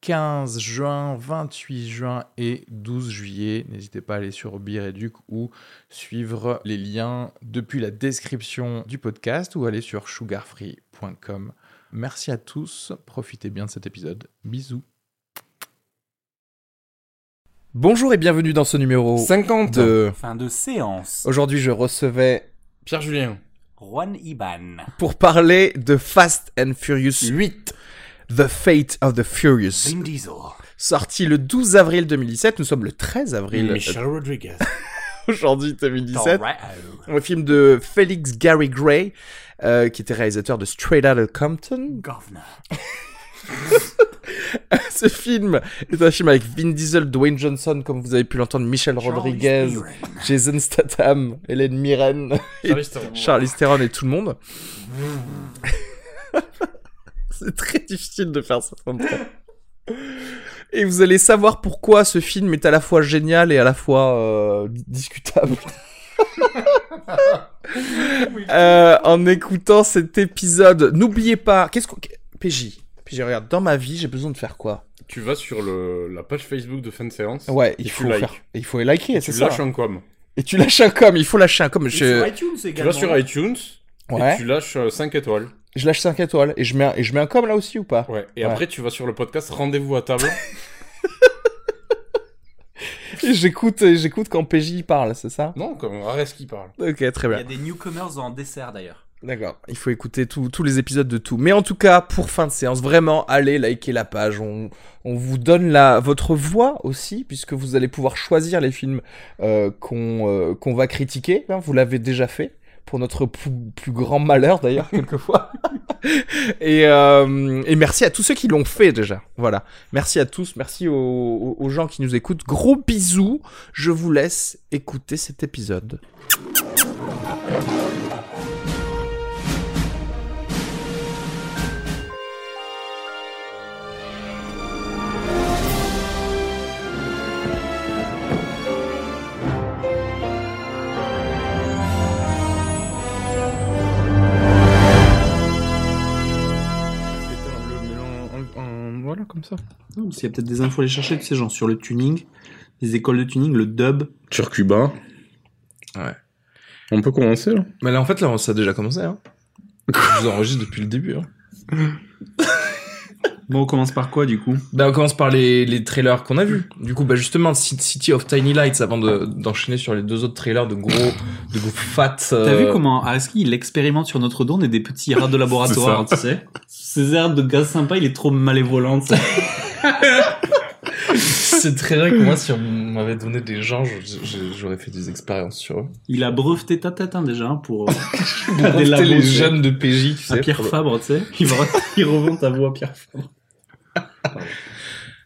15 juin, 28 juin et 12 juillet. N'hésitez pas à aller sur Bireduc ou suivre les liens depuis la description du podcast ou aller sur sugarfree.com. Merci à tous, profitez bien de cet épisode. Bisous. Bonjour et bienvenue dans ce numéro 50 de... Fin de séance. Aujourd'hui, je recevais Pierre Julien. Juan Iban. pour parler de Fast and Furious 8. The Fate of the Furious. Vin Diesel. Sorti le 12 avril 2017, nous sommes le 13 avril Michel Rodriguez. aujourd'hui 2017. Torrado. Un film de Felix Gary Gray, euh, qui était réalisateur de Straight Outta Compton. Governor. Ce film est un film avec Vin Diesel, Dwayne Johnson, comme vous avez pu l'entendre, Michel Rodriguez. Jason Statham, Hélène Mirren. Charlize Theron et tout le monde. C'est très difficile de faire ça. Et vous allez savoir pourquoi ce film est à la fois génial et à la fois euh, discutable. Euh, en écoutant cet épisode, n'oubliez pas, qu'est-ce qu'on, PJ, PJ, regarde, dans ma vie, j'ai besoin de faire quoi? Tu vas sur le, la page Facebook de fin de séance. Ouais, il faut tu likes. faire, il faut liker, c'est Tu ça. lâches un com. Et tu lâches un com, il faut lâcher un com. Je, sur iTunes Tu également. vas sur iTunes ouais, et tu lâches 5 étoiles. Je lâche 5 étoiles et je mets, un, et je mets un com là aussi ou pas? Ouais. Et Ouais. après, tu vas sur le podcast Rendez-vous à table. J'écoute, j'écoute quand PJ parle, c'est ça? Non, comme Ares qui parle. Ok, très Il y bien. a des newcomers en dessert d'ailleurs. D'accord. Il faut écouter tous tous les épisodes de tout. Mais en tout cas, pour fin de séance, vraiment, allez liker la page. On, on vous donne la, votre voix aussi, puisque vous allez pouvoir choisir les films euh, qu'on euh, qu'on va critiquer. hein. vous l'avez déjà fait. Pour notre plus, grand malheur d'ailleurs, quelquefois. et, euh, et merci à tous ceux qui l'ont fait déjà. Voilà. Merci à tous. Merci aux gens qui nous écoutent. Gros bisous. Je vous laisse écouter cet épisode. Comme ça. Non, parce qu'il y a peut-être des infos à aller chercher, tu sais, genre sur le tuning, les écoles de tuning, le dub. Sur Cuba. Ouais. On peut commencer là Mais là, en fait, là, ça a déjà commencé. Hein. Je vous enregistre depuis le début. Hein. Bon, on commence par quoi, du coup? Bah, on commence par les, les trailers qu'on a vus. Du coup, bah, justement, Ci- City of Tiny Lights, avant de- d'enchaîner sur les deux autres trailers de gros, de gros fat. T'as euh, vu comment Araski, il expérimente sur notre dos, on est des petits rats de laboratoire, tu sais? Ces airs de gars sympa, il est trop malévolant. C'est très vrai que moi, si on m'avait donné des gens, je- je- j'aurais fait des expériences sur eux. Il a breveté ta tête, hein, déjà, hein, pour... euh, Pour des breveter labos, les tu sais. jeunes de PJ, tu sais. à Pierre pour Fabre, tu sais. Il, va... il revend ta voix à Pierre Fabre.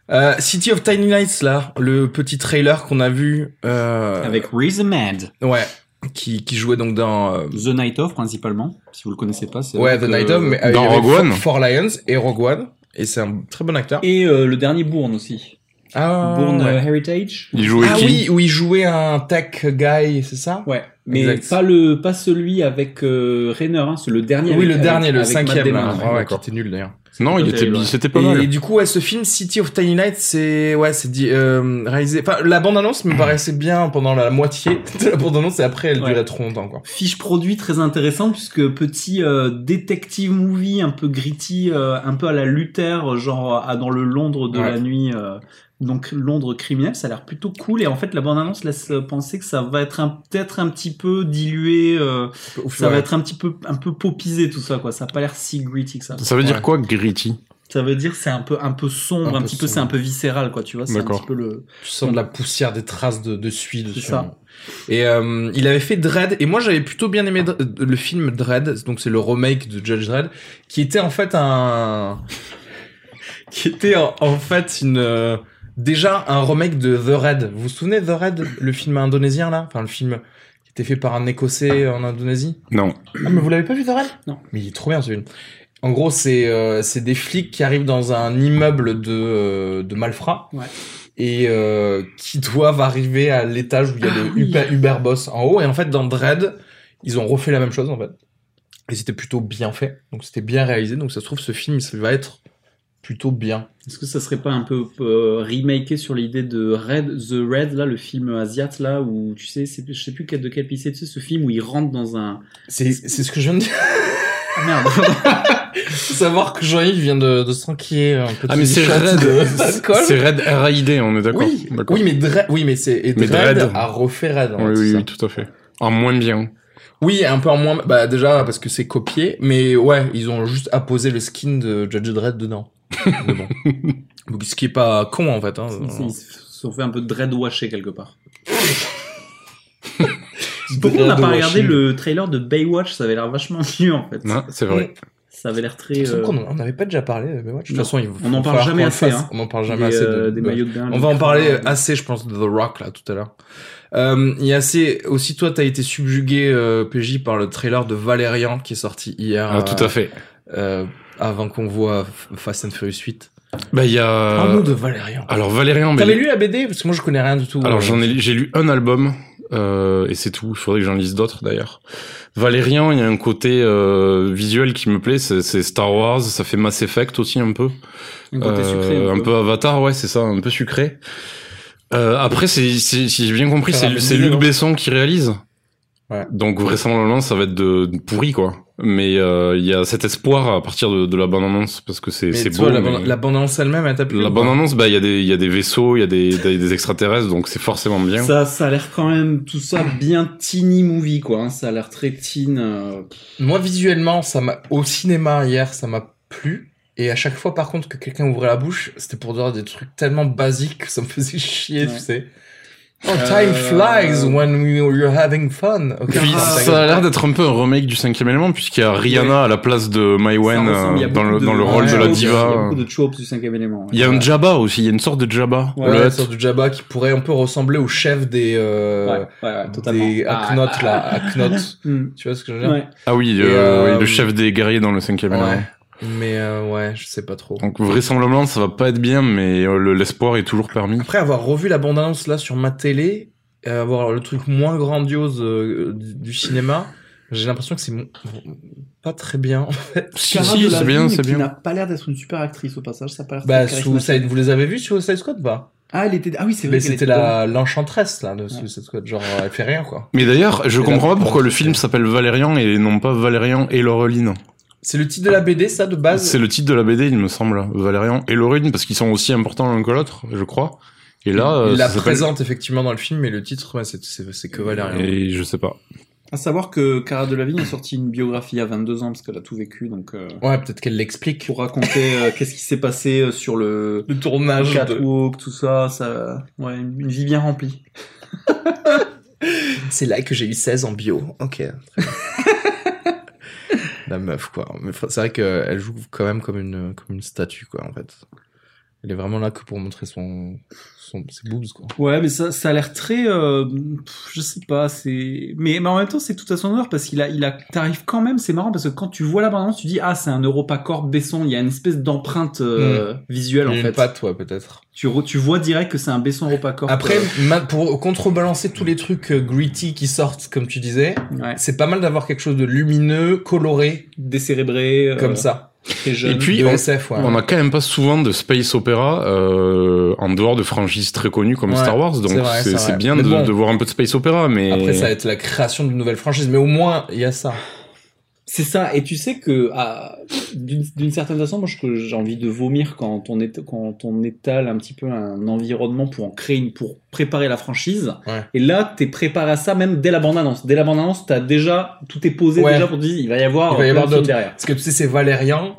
Euh, City of Tiny Lights, là, le petit trailer qu'on a vu. Euh, Avec Riz Ahmed. Ouais. Qui, qui jouait donc dans. euh, The Night Of, principalement. Si vous le connaissez pas, c'est... Ouais, The Night euh, of, mais euh, dans Rogue Four- One. Four Lions et Rogue One. Et c'est un très bon acteur. Et euh, le dernier Bourne aussi. Ah, Bourne ouais. Heritage. Il jouait Ah qui oui, où il jouait un tech guy, c'est ça? Ouais, mais Exact. pas le pas celui avec euh, Rainer, hein, c'est le dernier. Oui, avec- le dernier, avec- le avec cinquième, là. Damon, Ouais, qui était nul d'ailleurs. Non, il était, ouais. c'était pas Et, mal. du coup, ouais, ce film City of Tiny Lights, c'est ouais, c'est dit euh, réalisé. Enfin, la bande annonce me paraissait bien pendant la moitié de la bande annonce et après elle Ouais. durait trop longtemps quoi. Fiche produit très intéressant puisque petit euh, détective movie un peu gritty, euh, un peu à la Luther, genre à dans le Londres de Ouais. la nuit. Euh, donc Londres criminel, ça a l'air plutôt cool et en fait la bande annonce laisse penser que ça va être un- peut-être un petit peu dilué, euh, ça va être un petit peu un peu popisé tout ça quoi. Ça a pas l'air si gritty que ça. Ça veut Ouais. dire quoi, gritty? Ça veut dire c'est un peu un peu sombre, Un un, peu petit peu c'est un peu viscéral quoi. Tu vois, c'est un petit peu le. Tu sens de la poussière, des traces de, de suie dessus. ça. Et euh, il avait fait Dread, et moi j'avais plutôt bien aimé le film Dread, donc c'est le remake de Judge Dread, qui était en fait un... qui était en, en fait une... déjà un remake de The Red. Vous vous souvenez de The Red, le film indonésien là? Enfin le film qui était fait par un Écossais en Indonésie? Non. Ah, mais vous l'avez pas vu, Darrell Non. Mais il est trop bien celui-là. En gros, c'est euh, c'est des flics qui arrivent dans un immeuble de, euh, de malfrats Ouais. et euh, qui doivent arriver à l'étage où il y a Ah le oui. Uber, Uber Boss en haut. Et en fait, dans Dread, ils ont refait la même chose en fait. Et c'était plutôt bien fait. Donc c'était bien réalisé. Donc ça se trouve, ce film, ça va être plutôt bien. Est-ce que ça serait pas un peu euh, remaké sur l'idée de Red, The Red, là, le film asiat, là, où tu sais, c'est, je sais plus de quel pays c'est, tu sais, ce film où il rentre dans un. C'est c'est ce que je viens de dire. Ah, merde. Faut savoir que Jean-Yves vient de, de s'enquiller un petit Ah, mais c'est Red. C'est Red R.A.I.D., on est d'accord Oui, D'accord. oui, mais Dread, oui, mais c'est Dredd. a refait Red. en Oui, fait, oui, oui, tout à fait. En moins bien. Oui, un peu en moins. Bah déjà parce que c'est copié, mais ouais, ils ont juste apposé le skin de Judge Dredd dedans. Mais bon. Donc, ce qui est pas con en fait. Hein. Ils se sont fait un peu de dread washé quelque part. Pourquoi on n'a pas regardé le trailer de Baywatch Ça avait l'air vachement mieux en fait. Non, c'est vrai. Ça avait l'air très. Euh, on n'avait pas déjà parlé de Baywatch. De toute façon, il On en va parle jamais assez, hein. On en parle jamais des, assez. de- euh, des de- maillots de bain. On va en parler cravates. assez, je pense, de The Rock là tout à l'heure. Euh, Il y a assez aussi toi t'as été subjugué euh, PJ par le trailer de Valérian qui est sorti hier. Ah, tout à fait. euh, avant qu'on voit Fast and Furious 8. Bah, il y a... Parle-nous de Valérian. Alors, Valérian... bah, T'avais lu la BD parce que moi je connais rien du tout. Alors euh, j'en ai, j'ai lu un album euh, et c'est tout. Il faudrait que j'en lise d'autres d'ailleurs. Valérian, il y a un côté euh, visuel qui me plaît. C'est, c'est Star Wars, ça fait Mass Effect aussi un peu, Un côté Euh, sucré. un peu Avatar, ouais, c'est ça, un peu sucré. Euh, après, c'est, c'est- si j'ai bien compris, c'est, Luc Besson qui réalise. Ouais. Donc vraisemblablement, ça va être de, de pourri quoi. Mais euh, il y a cet espoir à partir de, de la bande annonce parce que c'est, c'est beau. la, mais- bande- la bande-annonce elle-même, elle t'a plu La bande annonce, bah il y a des, il y a des vaisseaux, il y a des, des, des extraterrestres, donc c'est forcément bien. Ça, ça a l'air quand même tout ça bien teeny movie quoi. hein. Ça a l'air très teen. euh, Moi visuellement, ça m'a au cinéma hier, ça m'a plu. Et à chaque fois, par contre, que quelqu'un ouvrait la bouche, c'était pour dire des trucs tellement basiques que ça me faisait chier, Ouais. tu sais. Oh, time Euh, flies when we, you're having fun. Ok, Puis ça a l'air d'être un peu un remake du cinquième élément puisqu'il y a Rihanna à la place de Mai Wen ça ressemble, il y a euh, dans le, de- dans le rôle ouais, de la ouais, Il y a diva. beaucoup de du cinquième élément. ouais. Il y a un Jabba aussi, il y a une sorte de Jabba. Ouais, Hutt. sorte de Jabba qui pourrait un peu ressembler au chef des, euh, Ouais, ouais, ouais, totalement. des Ah, Aknot, ah, là, Aknot. hmm. tu vois ce que je veux dire? Ouais. Ah oui, Et, euh, euh, oui, le chef des guerriers dans le cinquième élément. Mais euh, ouais, je sais pas trop. Donc vraisemblablement ça va pas être bien, mais euh, le- l'espoir est toujours permis. Après avoir revu la bande-annonce là sur ma télé, et avoir le truc moins grandiose euh, du, du cinéma, j'ai l'impression que c'est mon- pas très bien en fait. Si, Cara si, c'est bien, c'est qui bien. n'a pas l'air d'être une super actrice au passage. Ça a pas l'air Bah, charismatique. vous les avez vus sur Suicide Squad pas? Ah, elle était. Ah oui, c'est vrai. Mais c'était était la l'enchanteresse là de Suicide Squad, genre elle fait rien quoi. Mais d'ailleurs, je comprends pas pourquoi le c'est- film s'appelle Valérian et non pas Valérian et Laureline. C'est le titre de la BD ça de base. C'est le titre de la BD, il me semble. Valérian et Laureline, parce qu'ils sont aussi importants l'un que l'autre, je crois. Et là, Il la présente effectivement dans le film, mais le titre ouais, c'est c'est c'est que Valérian. Et je sais pas. À savoir que Cara Delevingne a sorti une biographie à 22 ans parce qu'elle a tout vécu, donc euh, Ouais, peut-être qu'elle l'explique. pour raconter euh, qu'est-ce qui s'est passé euh, sur le Le tournage de... catwalk, tout ça, ça, ouais, une une vie bien remplie. C'est là que j'ai eu 16 en bio. Ok. La meuf, quoi. Mais c'est vrai qu'elle joue quand même comme une, comme une statue, quoi, en fait. Elle est vraiment là que pour montrer son, son, ses boobs, quoi. Ouais, mais ça, ça a l'air très, euh, je sais pas, c'est, mais, mais en même temps, c'est tout à son honneur parce qu'il a, il a, t'arrives quand même, c'est marrant parce que quand tu vois la bande tu dis, ah, c'est un EuropaCorp Besson, il y a une espèce d'empreinte euh, visuelle, en Il y a fait. une patte, ouais, peut-être. Tu, re- tu vois direct que c'est un Besson EuropaCorp. Après, euh, ma- pour contrebalancer tous les trucs euh, gritty qui sortent, comme tu disais, ouais, c'est pas mal d'avoir quelque chose de lumineux, coloré, décérébré, comme ça. Jeune. Et puis, on- SF, ouais. On a quand même pas souvent de space opéra euh, en dehors de franchises très connues comme Ouais, Star Wars, donc c'est bien de, bon. de voir un peu de space opéra, mais Après, ça va être la création d'une nouvelle franchise, mais au moins, il y a ça. C'est ça, et tu sais que ah, d'une certaine façon, moi j'ai envie de vomir quand on, est, quand on étale un petit peu un environnement pour en créer une, pour préparer la franchise. Ouais. Et là, t'es préparé à ça même dès la bande-annonce. Dès la bande-annonce, t'as déjà tout est posé Ouais. déjà pour te dire il va y avoir Il va y avoir de d'autres. derrière. Parce que tu sais, c'est Valérian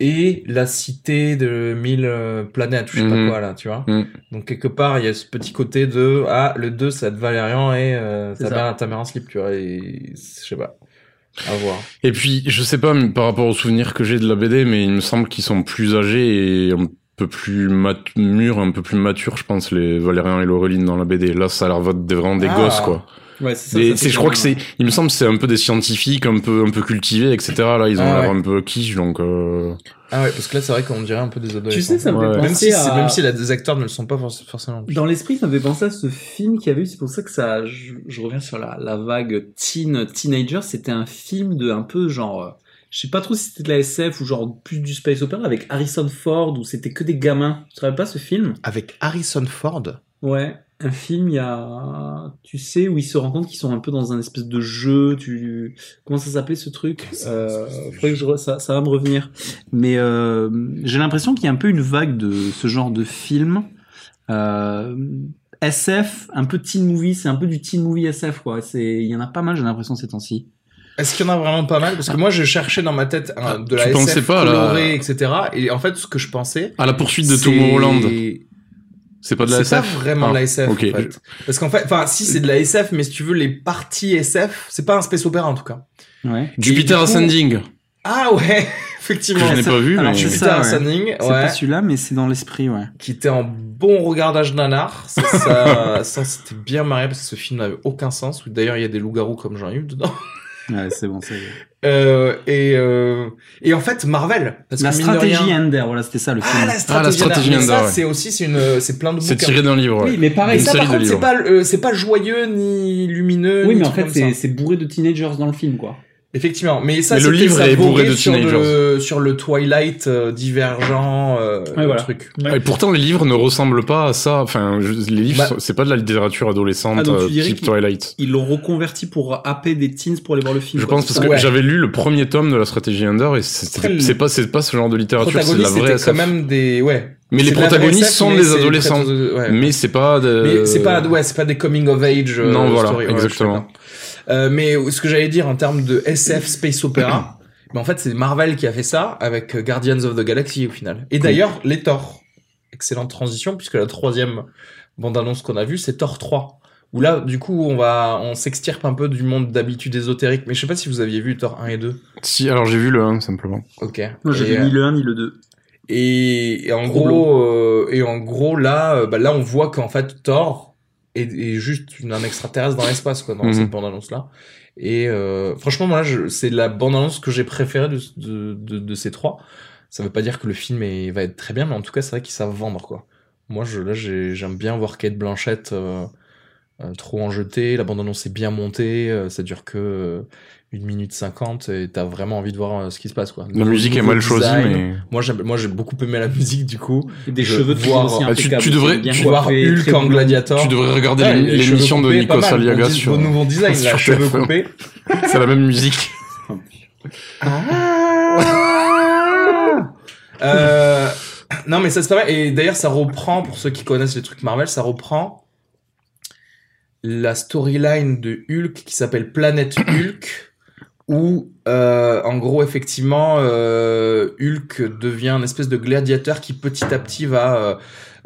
et la cité de mille euh, planètes, ou je sais Mhm. pas quoi, là, tu vois. Mhm. Donc, quelque part, il y a ce petit côté de, ah, le 2, ça va être Valérian et euh, ta, ça. mère, ta mère en slip, tu vois, et je sais pas. À voir. Et puis, je sais pas mais par rapport aux souvenirs que j'ai de la BD, mais il me semble qu'ils sont plus âgés et un peu plus mûrs, un peu plus matures, je pense, les Valérian et Laureline dans la BD. Là, ça a l'air vraiment des Ah. gosses, quoi. Ouais, c'est ça. Des- ça je crois que c'est, il me semble, que c'est un peu des scientifiques, un peu, un peu cultivés, etc. Là, ils ont Ah l'air ouais. un peu quiche, donc. Euh... Ah ouais, parce que là, c'est vrai qu'on dirait un peu des adolescents. Tu sais, ça me Ouais. fait Même Même si, penser c'est- à... même si la- les acteurs ne le sont pas forc- forcément. Dans l'esprit, ça me fait penser à ce film qu'il y avait eu. C'est pour ça que ça, je, je reviens sur la, la vague teen teenager. C'était un film de un peu genre, euh, je sais pas trop si c'était de la SF ou genre plus du space opera avec Harrison Ford où c'était que des gamins. Tu te rappelles pas ce film? Avec Harrison Ford? Ouais, un film. Il y a, tu sais, où ils se rendent compte qu'ils sont un peu dans un espèce de jeu. Tu, comment ça s'appelait ce truc? Euh, que je ça, ça va me revenir. Mais euh, j'ai l'impression qu'il y a un peu une vague de ce genre de film. Euh, SF, un peu teen movie, c'est un peu du teen movie SF quoi. C'est, il y en a pas mal, j'ai l'impression ces temps-ci. Est-ce qu'il y en a vraiment pas mal? Parce que moi, je cherchais dans ma tête un- de la Tu SF pensais pas la- etc. Et en fait, ce que je pensais... À la poursuite de Tomorrowland. C'est pas de la C'est pas SF. vraiment de la Ah, SF, ok. en fait. Parce qu'en fait, enfin, si c'est de la SF, mais si tu veux, les parties SF, c'est pas un space opéra, en tout cas. Ouais. Jupiter coup- Ascending. Ah ouais, Que effectivement. je n'ai pas vu, alors, mais. je- Jupiter ça, ouais. Ascending, C'est ouais. pas celui-là, mais c'est dans l'esprit, ouais. qui était en bon regardage nanar. Ça, ça, ça, c'était bien marré parce que ce film n'avait aucun sens. Où D'ailleurs, il y a des loups-garous comme Jean-Yves dedans. Ouais, c'est bon, c'est Euh, et, euh, et en fait, Marvel. Parce La que stratégie rien- Ender, voilà, c'était ça le film. Ah, la stratégie, Ah, la stratégie Ender. Ender, ouais. c'est aussi, c'est une, c'est plein de C'est tiré d'un livre, ouais. Oui, mais pareil, Et ça, par contre, c'est pas, euh, c'est pas joyeux ni lumineux. Oui, ni mais en fait, c'est bourré de teenagers dans le film, quoi. Effectivement. Mais ça, Mais le livre est bourré de sur, teenagers. le, sur le Twilight euh, divergent, euh, Ouais, voilà. truc. Et pourtant, les livres ne ressemblent pas à ça. Enfin, je- les livres, Bah- c'est pas de la littérature adolescente Ah, donc tu euh, type Twilight. Ils l'ont reconverti pour happer des teens pour aller voir le film. Je quoi, pense parce ça que Ouais. j'avais lu le premier tome de la stratégie Under et c'est pas c'est pas ce genre de littérature, c'est de la vraie quand même des, ouais. Mais les protagonistes SF, sont des adolescents. ouais. Mais c'est pas de... Mais c'est pas, ouais, c'est pas des coming of age. euh, Non, voilà. Ouais, je suis exactement. Euh, mais ce que j'allais dire en termes de SF space opéra, mais en fait c'est Marvel qui a fait ça avec euh, Guardians of the Galaxy au final. Et d'ailleurs les Thor, excellente transition puisque la troisième bande annonce qu'on a vue c'est Thor 3. Où là, du coup, on va, on s'extirpe un peu du monde d'habitude ésotérique. Mais je sais pas si vous aviez vu Thor 1 et 2. Si, alors j'ai vu le 1, simplement. Ok. Moi, j'ai vu ni le 1 ni le 2. Et, et en Trop gros, euh, et en gros là, euh, bah là on voit qu'en fait Thor est juste une, un extraterrestre dans l'espace quoi dans Mhm. cette bande annonce là. Et euh, franchement moi c'est la bande annonce que j'ai préférée de, de, de, de ces trois. Ça veut pas dire que le film est, va être très bien, mais en tout cas c'est vrai qu'ils savent vendre quoi. Moi je là j'ai- j'aime bien voir Kate Blanchett euh, euh, trop en jeté. La bande annonce est bien montée, ça dure que une minute cinquante et t'as vraiment envie de voir euh, ce qui se passe quoi. La musique est mal choisie, design. mais... Moi, j'aime, moi, j'ai beaucoup aimé la musique, du coup. Et des Je cheveux vois- toujours aussi Ah, tu- tu devrais- tu voir Hulk en gladiator. Tu devrais regarder Ouais, l'émission de mal. Aliaga sur... Bon nouveau design, là, sur cheveux TF1. coupés. C'est la même musique. Euh, non, mais ça, c'est pas mal. Et d'ailleurs, ça reprend, pour ceux qui connaissent les trucs Marvel, ça reprend la storyline de Hulk qui s'appelle Planète Hulk, où, euh, en gros, effectivement, euh, Hulk devient un espèce de gladiateur qui petit à petit va euh,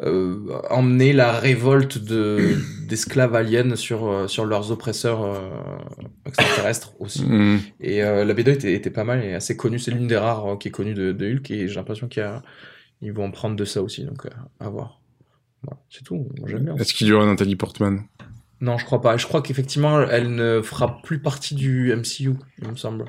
euh, emmener la révolte de d'esclaves aliens sur euh, sur leurs oppresseurs euh, extraterrestres aussi. Hmm. Et euh, la BD était, était pas mal et assez connue. C'est l'une des rares qui est connue de, de Hulk et j'ai l'impression qu'il ils vont en prendre de ça aussi, donc à voir. Voilà, c'est tout. J'aime bien. Est-ce qu'il y aura Nathalie Portman? Non, je crois pas. Je crois qu'effectivement, elle ne fera plus partie du MCU, il me semble.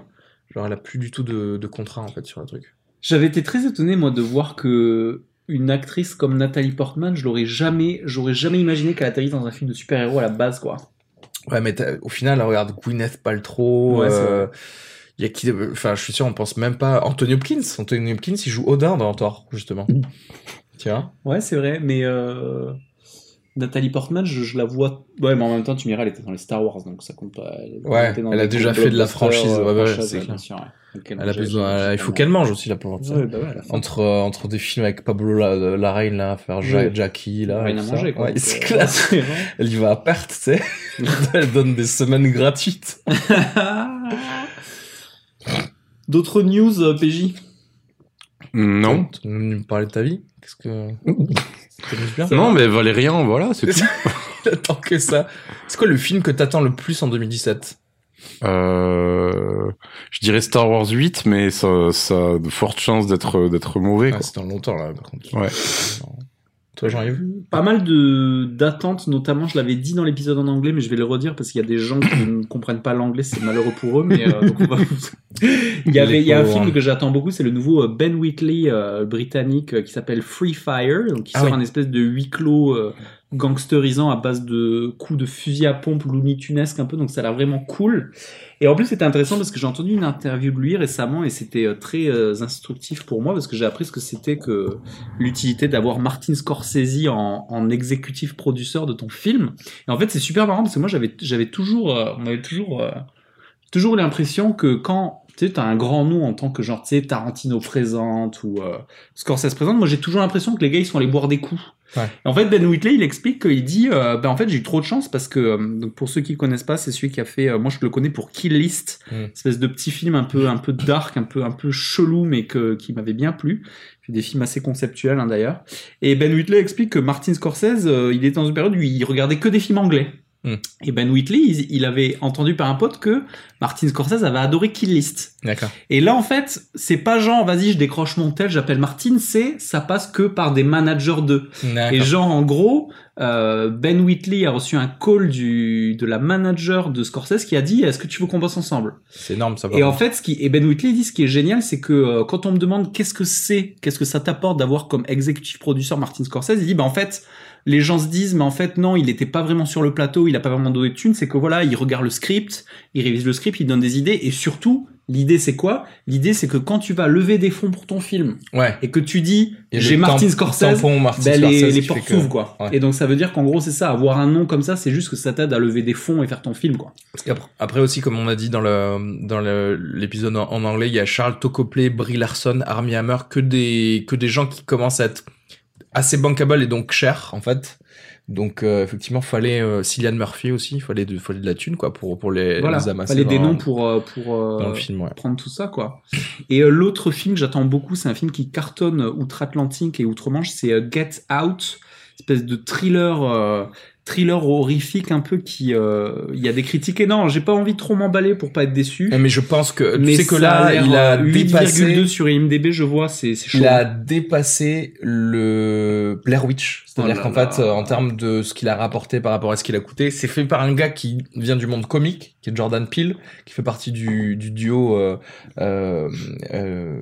Genre, elle a plus du tout de, de contrat en fait sur le truc. J'avais été très étonné, moi, de voir que une actrice comme Nathalie Portman, je l'aurais jamais, j'aurais jamais imaginé qu'elle atterrisse dans un film de super-héros à la base, quoi. Ouais, mais au final, regarde Gwyneth Paltrow. Ouais, euh, y a qui Enfin, je suis sûr, on pense même pas. Anthony Hopkins. Anthony Hopkins, il joue Odin dans Thor, justement. Tiens. Ouais, c'est vrai, mais euh... Nathalie Portman, je, je la vois. Ouais, mais en même temps, tu me diras, elle était dans les Star Wars, donc ça compte pas. Elle, Ouais, elle a déjà fait de la franchise, ouais, euh, ouais, franchise, c'est clair. sûr, ouais. Donc, Elle a besoin. il faut qu'elle mange aussi, la pauvre. tu sais. Ouais, bah ouais, la entre euh, entre des films avec Pablo La- Larraín là faire Ja- Ouais. Jackie là Rien à ça. manger, quoi. ouais, c'est euh, vrai. elle y va à perte tu sais elle donne des semaines gratuites D'autres news, euh, PJ Non. tu veux nous parler de ta vie? Qu'est-ce que bien Non, mais Valérian, voilà, c'est tout. tant que ça c'est quoi le film que t'attends le plus en 2017 Euh, je dirais Star Wars 8, mais ça, ça a de fortes chances d'être d'être mauvais. ah, c'est dans longtemps là par contre Ouais. Toi, Jean-Yves Pas mal de d'attentes, notamment, je l'avais dit dans l'épisode en anglais, mais je vais le redire parce qu'il y a des gens qui ne comprennent pas l'anglais, c'est malheureux pour eux. Mais euh, donc on va- il y avait, il y a un film que j'attends beaucoup, c'est le nouveau euh, Ben Wheatley euh, britannique qui s'appelle Free Fire, donc qui Ah sort oui. un espèce de huis clos euh, gangsterisant à base de coups de fusil à pompe Looney Tunesque un peu, donc ça a l'air vraiment cool. Et en plus, c'était intéressant parce que j'ai entendu une interview de lui récemment et c'était euh, très euh, instructif pour moi parce que j'ai appris ce que c'était que l'utilité d'avoir Martin Scorsese en, exécutif producteur de ton film. Et en fait, c'est super marrant parce que moi, j'avais, j'avais toujours, euh, on toujours, toujours l'impression que quand tu sais, t'as un grand nom en tant que genre, tu sais, Tarantino présente ou euh, Scorsese présente, moi j'ai toujours l'impression que les gars ils sont allés boire des coups. Ouais. En fait, Ben Whitley, il explique qu'il dit, euh, ben en fait, j'ai eu trop de chance parce que, euh, donc pour ceux qui connaissent pas, c'est celui qui a fait, euh, moi je le connais pour Kill List, Mm. espèce de petit film un peu, un peu dark, un peu, un peu chelou, mais que, qui m'avait bien plu. Des films assez conceptuels hein, d'ailleurs. Et Ben Whitley explique que Martin Scorsese, euh, il était dans une période où il regardait que des films anglais. Mm. Et Ben Whitley, il, il avait entendu par un pote que Martin Scorsese avait adoré Kill List. D'accord. Et là, en fait, c'est pas genre, vas-y, je décroche mon tel, j'appelle Martin, c'est, ça passe que par des managers d'eux. Et genre, en gros, euh, Ben Whitley a reçu un call du, de la manager de Scorsese qui a dit, est-ce que tu veux qu'on bosse ensemble? C'est énorme, ça. Et en fait, ce qui, et Ben Whitley dit, ce qui est génial, c'est que euh, quand on me demande qu'est-ce que c'est, qu'est-ce que ça t'apporte d'avoir comme exécutif producteur Martin Scorsese, il dit, bah en fait, les gens se disent, mais en fait, non, il était pas vraiment sur le plateau, il a pas vraiment donné de thunes, c'est que voilà, il regarde le script, il révise le script, il donne des idées, et surtout, l'idée c'est quoi? L'idée c'est que quand tu vas lever des fonds pour ton film, Ouais. et que tu dis, j'ai Martin Scorsese, Martin ben, les, Scorsese les qui portes que- s'ouvrent quoi. Ouais. Et donc ça veut dire qu'en gros c'est ça, avoir un nom comme ça, c'est juste que ça t'aide à lever des fonds et faire ton film quoi. Après aussi, comme on a dit dans le dans l'épisode en, en anglais, il y a Charles Tocopley, Brie Larson, Armie Hammer, que des que des gens qui commencent à être assez bankable et donc chers en fait. Donc euh, effectivement, fallait euh, Cillian Murphy aussi, fallait de fallait de la thune quoi pour pour les, voilà, les amasser fallait des noms pour euh, pour euh, dans le film. Ouais. prendre tout ça quoi. Et euh, l'autre film que j'attends beaucoup, c'est un film qui cartonne outre-Atlantique et outre-Manche, c'est euh, Get Out, espèce de thriller euh, thriller horrifique un peu qui euh, il y a des critiques énormes. J'ai pas envie de trop m'emballer pour pas être déçu. Mais je pense que Mais sais que là, il a euh, 8,2 dépassé sur IMDb, je vois, c'est c'est chaud. il a dépassé le Blair Witch. C'est-à-dire Oh qu'en fait, euh, en termes de ce qu'il a rapporté par rapport à ce qu'il a coûté, c'est fait par un gars qui vient du monde comique, qui est Jordan Peele, qui fait partie du, du duo euh, euh, euh, euh,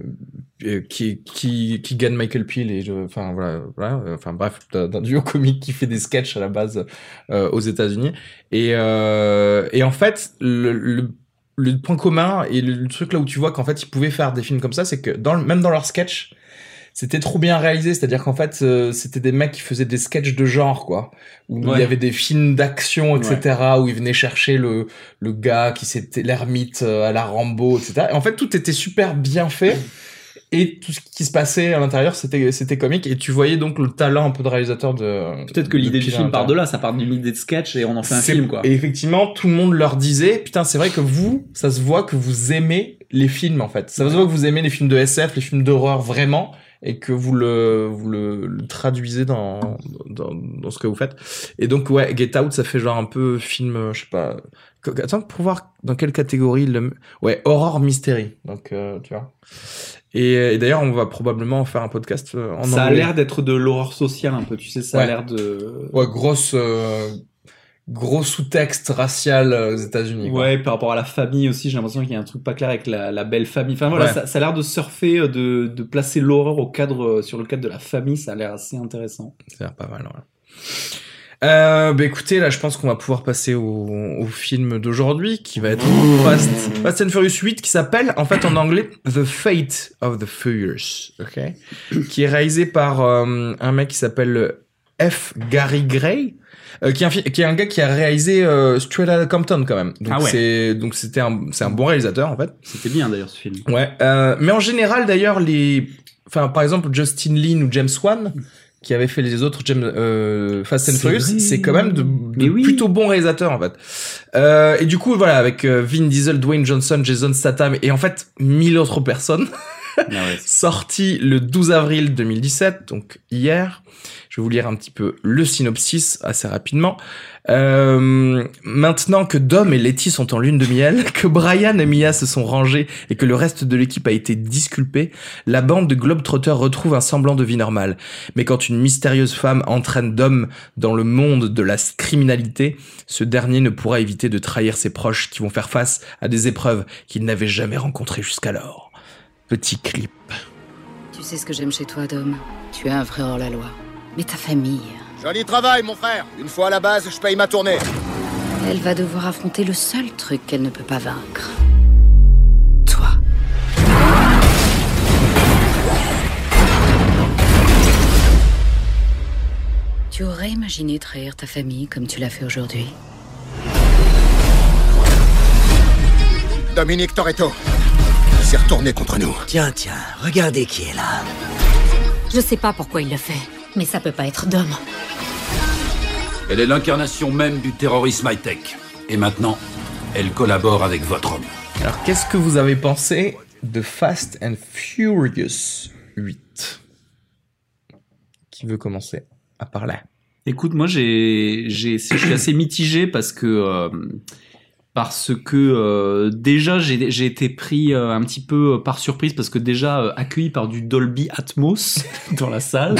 qui, qui, qui gagne Michael Peele et je, enfin voilà, voilà, euh, enfin bref, d'un duo comique qui fait des sketchs à la base euh, aux États-Unis. Et, euh, et en fait, le, le le point commun et le, le truc là où tu vois qu'en fait ils pouvaient faire des films comme ça, c'est que dans le- même dans leurs sketchs, c'était trop bien réalisé, c'est-à-dire qu'en fait euh, c'était des mecs qui faisaient des sketchs de genre quoi, où il y avait des films d'action etc. où ils venaient chercher le le gars qui c'était l'ermite euh, à la Rambo etc. Et en fait tout était super bien fait. Et tout ce qui se passait à l'intérieur, c'était c'était comique. Et tu voyais donc le talent un peu de réalisateur de. Peut-être que l'idée du film part de là, ça part d'une idée de sketch et on en fait un film quoi. Et effectivement, tout le monde leur disait, putain, c'est vrai que vous, ça se voit que vous aimez les films en fait. Ça se voit que vous aimez les films de SF, les films d'horreur vraiment, et que vous le, vous le, le traduisez dans, dans, dans ce que vous faites. Et donc ouais, Get Out, ça fait genre un peu film, je sais pas. Attends pour voir dans quelle catégorie le, ouais, horror mystery. Donc euh, tu vois. Et, et d'ailleurs, on va probablement faire un podcast euh, en ça a l'air d'être de l'horreur sociale un peu, tu sais, ça a Ouais. l'air de... Ouais, grosse, euh, gros sous-texte racial euh, aux États-Unis. Ouais, par rapport à la famille aussi, j'ai l'impression qu'il y a un truc pas clair avec la, la belle famille. Enfin voilà, Ouais. ça, ça a l'air de surfer, de, de placer l'horreur au cadre, sur le cadre de la famille, ça a l'air assez intéressant. Ça a l'air pas mal, ouais. Euh, bah écoutez, là je pense qu'on va pouvoir passer au, au film d'aujourd'hui qui va être Fast, Fast and Furious 8 qui s'appelle en fait en anglais The Fate of the Furious, ok? Qui est réalisé par euh, un mec qui s'appelle F. Gary Gray, euh, qui, est un, qui est un gars qui a réalisé euh, Straight Outta Compton quand même. Donc Ah ouais. c'est donc c'était un c'est un bon réalisateur en fait. C'était bien d'ailleurs ce film. Ouais, euh, mais en général d'ailleurs les, enfin par exemple Justin Lin ou James Wan qui avait fait les autres James euh, Fast and Furious, c'est quand même de, de oui. plutôt bons réalisateurs en fait. Euh, et du coup voilà avec euh, Vin Diesel, Dwayne Johnson, Jason Statham et en fait mille autres personnes. Ah sorti le 12 avril 2017, donc hier. Je vais vous lire un petit peu le synopsis assez rapidement. Euh, maintenant que Dom et Letty sont en lune de miel, que Brian et Mia se sont rangés et que le reste de l'équipe a été disculpé, la bande de Globetrotters retrouve un semblant de vie normale. Mais quand une mystérieuse femme entraîne Dom dans le monde de la criminalité, ce dernier ne pourra éviter de trahir ses proches qui vont faire face à des épreuves qu'il n'avait jamais rencontrées jusqu'alors. Petit clip. Tu sais ce que j'aime chez toi, Dom Tu es un vrai hors-la-loi. Mais ta famille, Joli travail, mon frère. Une fois à la base, je paye ma tournée. elle va devoir affronter le seul truc qu'elle ne peut pas vaincre. Toi. Tu aurais imaginé trahir ta famille comme tu l'as fait aujourd'hui? Dominique Toretto s'est retourné contre nous. Tiens, tiens, regardez qui est là. Je sais pas pourquoi il le fait, mais ça peut pas être Dom. Elle est l'incarnation même du terrorisme high-tech. Et maintenant, elle collabore avec votre homme. Alors, qu'est-ce que vous avez pensé de Fast and Furious 8 Qui veut commencer à parler? Écoute, moi, j'ai, j'ai, je suis assez mitigé parce que, euh, parce que euh, déjà, j'ai, été pris euh, un petit peu par surprise parce que déjà euh, accueilli par du Dolby Atmos dans la salle,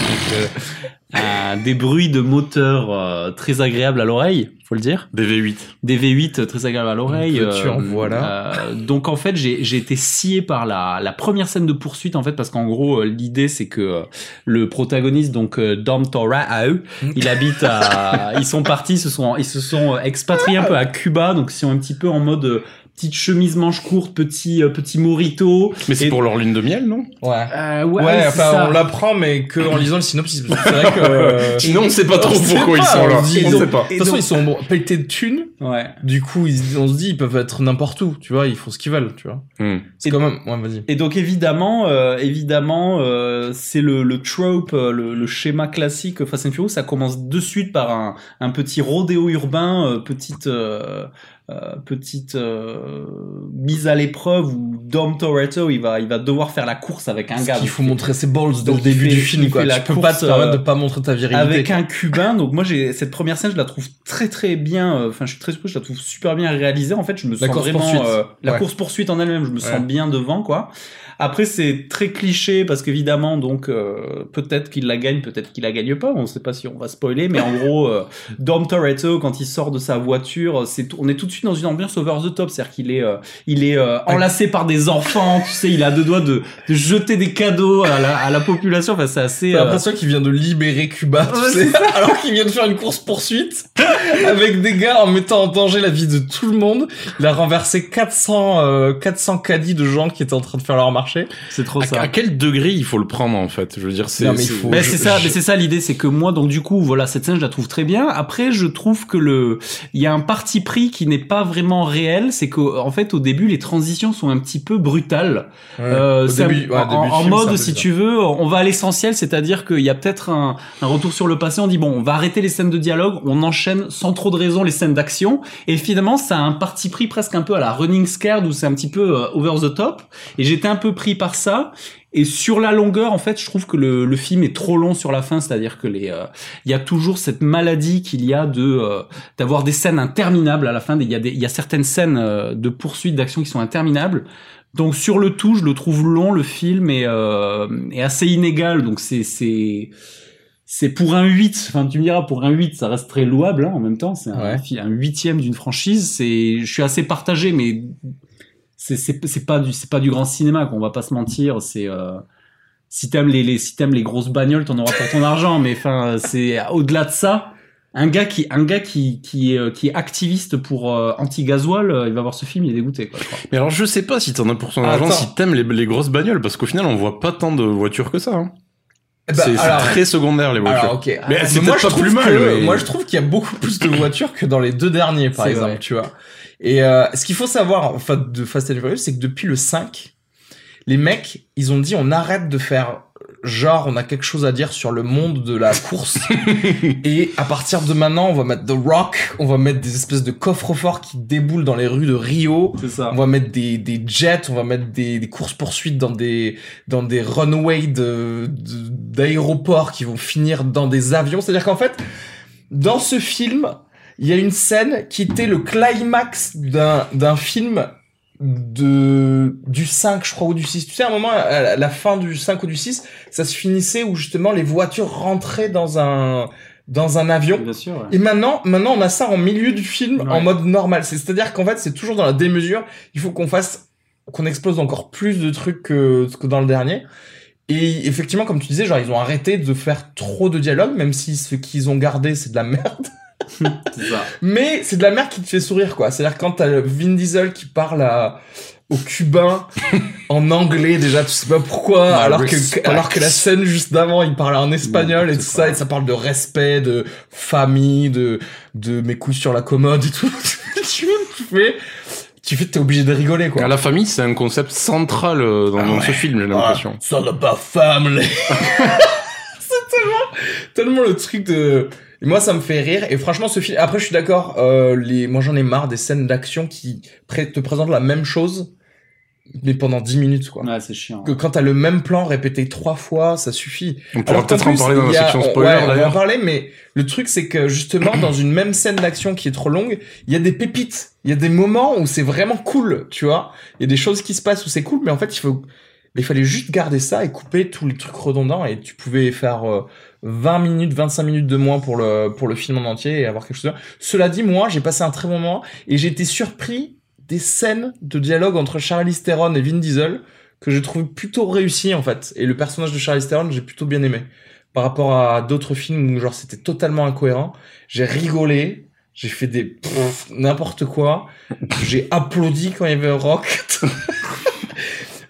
euh, euh, des bruits de moteur euh, très agréables à l'oreille, faut le dire. Des V8. Des V8 très agréables à l'oreille. Voiture, voilà. euh, donc en fait, j'ai j'ai été scié par la, la première scène de poursuite en fait parce qu'en gros euh, l'idée c'est que euh, le protagoniste donc euh, Dom Torrao, il habite à, ils sont partis, ils se sont ils se sont expatriés un peu à Cuba donc ils sont un petit peu en mode euh, petite chemise manche courte, petit euh, petit morito. Mais c'est Et- pour leur lune de miel, non? Ouais. Euh, Ouais, ouais, enfin, ça. on l'apprend, mais que en lisant le synopsis. C'est vrai que. euh, Sinon, on sait pas trop pourquoi ils pas, sont là. on dit, On ils sait pas. De toute façon, ils sont bon, pétés de thunes. Ouais. Du coup, ils- on se dit, ils peuvent être n'importe où. Tu vois, ils font ce qu'ils veulent. Tu vois. Hmm. C'est quand même. Ouais, vas-y. Et donc évidemment, euh, évidemment, euh, c'est le, le trope, euh, le, le schéma classique Fast and Furious. Ça commence de suite par un, un petit rodéo urbain, euh, petite euh, petite euh, mise à l'épreuve où Dom Toretto il va il va devoir faire la course avec un gars. Il faut montrer ses balls dès le début fait- du film. il Quoi. la tu peux pas te permettre euh, de pas montrer ta virilité. avec un cubain. Donc moi j'ai cette première scène, je la trouve très très bien. euh, Enfin, je suis très surpris, je la trouve super bien réalisée. En fait, je me La sens vraiment euh, la Ouais. course poursuite en elle-même, je me Ouais. sens bien devant quoi. Après c'est très cliché parce qu'évidemment donc euh, peut-être qu'il la gagne, peut-être qu'il la gagne pas. On sait pas si on va spoiler, mais en gros euh, Dom Toretto quand il sort de sa voiture, c'est on est tout de suite dans une ambiance over the top, c'est-à-dire qu'il est euh, il est euh, enlacé par des enfants, tu sais, il a deux doigts de, de jeter des cadeaux à la, à la population. Enfin c'est assez. T'as euh, l'impression qu'il vient de libérer Cuba, tu sais, alors qu'il vient de faire une course poursuite avec des gars en mettant en danger la vie de tout le monde. Il a renversé 400 euh, 400 caddies de gens qui étaient en train de faire leur marché. C'est trop À, ça. à quel degré il faut le prendre en fait? Je veux dire, c'est. Mais c'est- ça, je- mais c'est ça l'idée, c'est que moi, donc du coup, voilà, cette scène, je la trouve très bien. Après, je trouve que le, il y a un parti pris qui n'est pas vraiment réel, c'est qu'en fait, au début, les transitions sont un petit peu brutales. Euh, un- ouais, en, début en film, mode, si tu veux, on va à l'essentiel, c'est-à-dire qu'il y a peut-être un, un retour sur le passé. On dit bon, on va arrêter les scènes de dialogue, on enchaîne sans trop de raison les scènes d'action, et finalement, ça a un parti pris presque un peu à la Running Scared où c'est un petit peu euh, over the top. Et j'étais un peu pris par ça. Et sur la longueur, en fait, je trouve que le, le film est trop long sur la fin, c'est-à-dire que les, euh, il y a toujours cette maladie qu'il y a de euh, d'avoir des scènes interminables à la fin. Il y a des, il y a certaines scènes euh, de poursuite d'action qui sont interminables. Donc sur le tout, je le trouve long. Le film est, est assez inégal. Donc c'est c'est c'est pour un 8. Enfin, tu me diras pour un 8, ça reste très louable hein, en même temps. C'est un, Ouais. un huitième d'une franchise. C'est, je suis assez partagé, mais c'est c'est c'est pas du c'est pas du grand cinéma qu'on va pas se mentir c'est euh, si t'aimes les, les si t'aimes les grosses bagnoles t'en auras pour ton argent mais enfin c'est au-delà de ça un gars qui un gars qui qui est euh, qui est activiste pour euh, anti gasoil il va voir ce film il est dégoûté quoi je crois. Mais alors, je sais pas si t'en as pour ton Attends. argent, si t'aimes les, les grosses bagnoles, parce qu'au final, on voit pas tant de voitures que ça. Hein. Ben, c'est très secondaire les voitures. Alors, ok. Mais Ah, c'est moi, je pas trouve plus mal, que- mais- Moi, je trouve qu'il y a beaucoup plus de voitures que dans les deux derniers, par C'est exemple, vrai. tu vois. Et euh, ce qu'il faut savoir, en fait, de Fast and Furious, c'est que depuis le 5, les mecs, ils ont dit on arrête de faire genre on a quelque chose à dire sur le monde de la course et à partir de maintenant on va mettre The Rock, on va mettre des espèces de coffres forts qui déboulent dans les rues de Rio, C'est ça. on va mettre des, des jets, on va mettre des, des courses poursuites dans des dans des runways de- d'aéroports qui vont finir dans des avions. C'est-à-dire qu'en fait, dans ce film, il y a une scène qui était le climax d'un d'un film de du 5 je crois ou du 6 tu sais à un moment à la- fin du 5 ou du 6 ça se finissait où justement les voitures rentraient dans un dans un avion Bien sûr. ouais. et maintenant, maintenant, on a ça en milieu du film, Ouais. en mode normal. C'est- C'est-à-dire qu'en fait, c'est toujours dans la démesure. Il faut qu'on fasse, qu'on explose encore plus de trucs que, que dans le dernier. Et effectivement, comme tu disais, genre, ils ont arrêté de faire trop de dialogue, même si ce qu'ils ont gardé, c'est de la merde. Ça. Mais c'est de la merde qui te fait sourire, quoi. C'est-à-dire quand t'as Vin Diesel qui parle à, aux Cubains en anglais, déjà, tu sais pas pourquoi, My alors que, alors que la scène juste d'avant, il parlait en espagnol et tout ça, et ça parle de respect, de famille, de, de mes couilles sur la commode et tout. tu tu fais, tu fais, t'es obligé de rigoler, quoi. La famille, c'est un concept central euh, dans, Ah dans ouais. ce film, j'ai l'impression. Ah, it's all about family. c'est tellement, tellement le truc de. Et moi, ça me fait rire. Et franchement, ce film. Après, je suis d'accord. Euh, les... Moi, j'en ai marre des scènes d'action qui pré- te présentent la même chose, mais pendant 10 minutes, quoi. Ouais, c'est chiant. Que quand t'as le même plan répété trois fois, ça suffit. On pourra peut-être en parler dans la section on- spoiler, ouais, on va en parler, mais le truc, c'est que justement, dans une même scène d'action qui est trop longue, il y a des pépites. Il y a des moments où c'est vraiment cool, tu vois. Il y a des choses qui se passent où c'est cool, mais en fait, il faut, il fallait juste garder ça et couper tous les trucs redondants et tu pouvais faire euh, 20 minutes, 25 minutes de moins pour le, pour le film en entier et avoir quelque chose. de- Cela dit, moi, j'ai passé un très bon moment et j'ai été surpris des scènes de dialogue entre Charlize Theron et Vin Diesel que j'ai trouvé plutôt réussi en fait. Et le personnage de Charlize Theron, j'ai plutôt bien aimé. Par rapport à d'autres films où genre c'était totalement incohérent, j'ai rigolé, j'ai fait des n'importe quoi, j'ai applaudi quand il y avait un rock.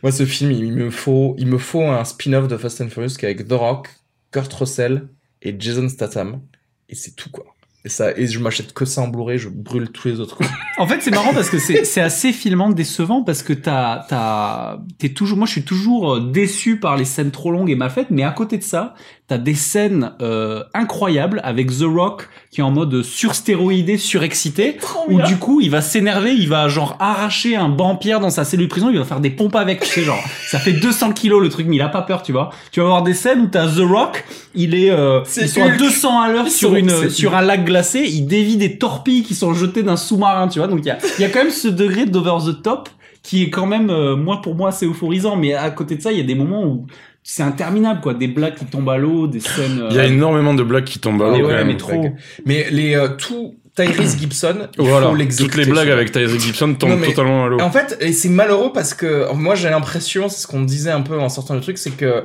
Moi ce film, il me faut il me faut un spin-off de Fast and Furious qui est avec The Rock, Kurt Russell et Jason Statham et c'est tout quoi. Et ça et je m'achète que ça en Blu-ray, je brûle tous les autres. En fait, c'est marrant parce que c'est assez filmant décevant parce que t'as t'as t'es toujours moi je suis toujours déçu par les scènes trop longues et mal faites mais à côté de ça t'as des scènes euh, incroyables avec The Rock qui est en mode surstéroïdé surexcité où du coup il va s'énerver il va genre arracher un banc pierre dans sa cellule de prison il va faire des pompes avec tu sais genre ça fait 200 kilos le truc mais il a pas peur tu vois. Tu vas avoir des scènes où t'as The Rock il est euh, C'est ils sont à Hulk. 200 à l'heure sur une sur un lac glacé il dévie des torpilles qui sont jetées d'un sous-marin tu vois. Donc il y a il y a quand même ce degré d'over the top qui est quand même euh, moi pour moi assez euphorisant mais à côté de ça il y a des moments où c'est interminable quoi des blagues qui tombent à l'eau des scènes euh, Il y a énormément de blagues qui tombent à l'eau mais quand ouais, mais trop Mais les euh, tout Tyrese Gibson, il Voilà, faut l'exécuter. toutes les blagues avec Tyrese Gibson tombent Non, mais- totalement à l'eau. En fait, et c'est malheureux parce que moi j'ai l'impression, c'est ce qu'on me disait un peu en sortant le truc, c'est que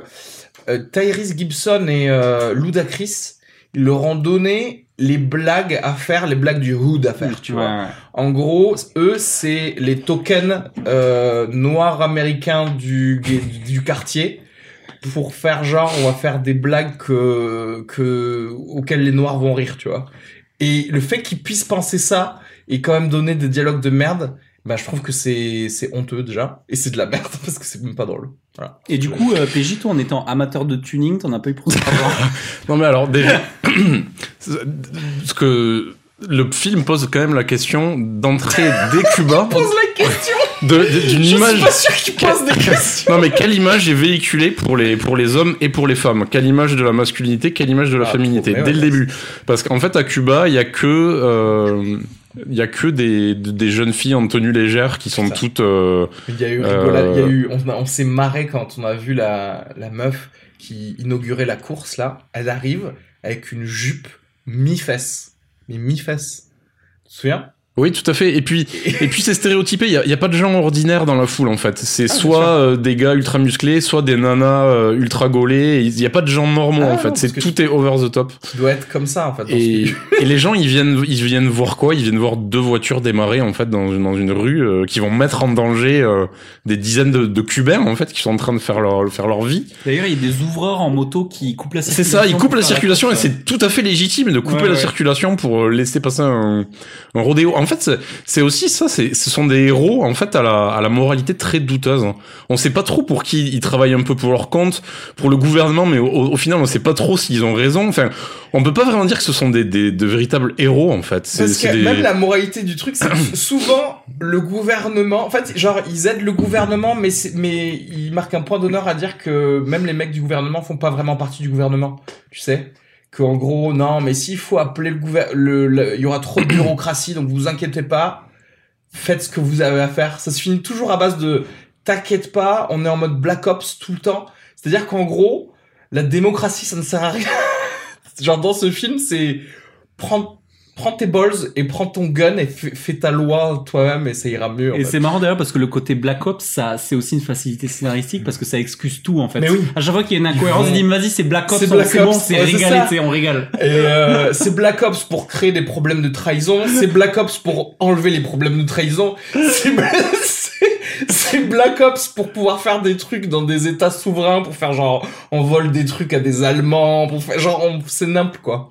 euh, Tyrese Gibson et euh, Ludacris, ils leur ont donné les blagues à faire, les blagues du hood à faire, tu Ouais, vois. ouais. En gros, eux, c'est les tokens euh, noirs américains du, du quartier pour faire genre, on va faire des blagues que, que, auxquelles les noirs vont rire, tu vois. Et le fait qu'ils puissent penser ça et quand même donner des dialogues de merde, bah, je trouve que c'est, c'est honteux déjà. Et c'est de la merde parce que c'est même pas drôle. Voilà. et du coup euh, PJ toi en étant amateur de tuning t'en as pas eu pour Non mais alors déjà, ce que le film pose quand même la question d'entrée dès Cuba Pose la question! De- de- d'une Je image. suis pas sûr qu'ils posent des questions! Non mais quelle image est véhiculée pour les pour les hommes et pour les femmes? Quelle image de la masculinité Quelle image de la Ah, féminité? dès ouais, le début Parce qu'en fait à Cuba il y a que euh, il y a que des des jeunes filles en tenue légère qui sont toutes euh, Il y a eu Euh, rigolade, il y a eu, on, a- on s'est marré quand on a vu la, la meuf qui inaugurait la course là. Elle arrive avec une jupe mi-fesse. Mais mi-fesse. Tu te souviens? Oui, tout à fait. Et puis, et puis c'est stéréotypé. Il y a, pas de gens ordinaires dans la foule en fait. C'est Ah, soit euh, des gars ultra musclés, soit des nanas euh, ultra gaulées. Il y a pas de gens normaux Ah, en fait. C'est tout est over the top. Tu dois être comme ça en fait. Et, les gens, ils viennent, ils viennent voir quoi? Ils viennent voir deux voitures démarrer en fait dans, une- dans une rue euh, qui vont mettre en danger euh, des dizaines de, de Cubains en fait qui sont en train de faire leur faire leur vie. d'ailleurs il y a des ouvreurs en moto qui coupent la C'est circulation ça, ils coupent la circulation et c'est tout à fait légitime de couper Ouais, la ouais. circulation pour laisser passer un, un rodéo. En fait, c'est- aussi ça. Ce sont des héros en fait à la, à la moralité très douteuse. On sait pas trop pour qui ils travaillent un peu pour leur compte, pour le gouvernement, mais au, au final, on sait pas trop s'ils ont raison. Enfin, on peut pas vraiment dire que ce sont des, des de véritables héros en fait. C'est, Parce que des... même la moralité du truc, c'est que souvent le gouvernement, en fait, genre ils aident le gouvernement, mais mais ils marquent un point d'honneur à dire que même les mecs du gouvernement font pas vraiment partie du gouvernement, tu sais. Que en gros, non, mais s'il faut appeler le gouvernement, il y aura trop de bureaucratie, donc vous inquiétez pas, faites ce que vous avez à faire. Ça se finit toujours à base de t'inquiète pas, on est en mode Black Ops tout le temps. C'est-à-dire qu'en gros, la démocratie, ça ne sert à rien. Genre dans ce film, c'est prends, prends tes balls et prends ton gun et fais, ta loi toi-même et ça ira mieux. en Et c'est marrant d'ailleurs parce que le côté Black Ops, ça, c'est aussi une facilité scénaristique parce que ça excuse tout en fait. Mais oui. À chaque fois qu'il y a une incohérence, ils disent vas-y c'est Black Ops, C'est bon, c'est ouais, régalé, on régale. Et euh, c'est Black Ops pour créer des problèmes de trahison, c'est Black Ops pour enlever les problèmes de trahison, c'est Black Ops pour pouvoir faire des trucs dans des états souverains, pour faire genre on vole des trucs à des Allemands, pour faire genre c'est nimp quoi.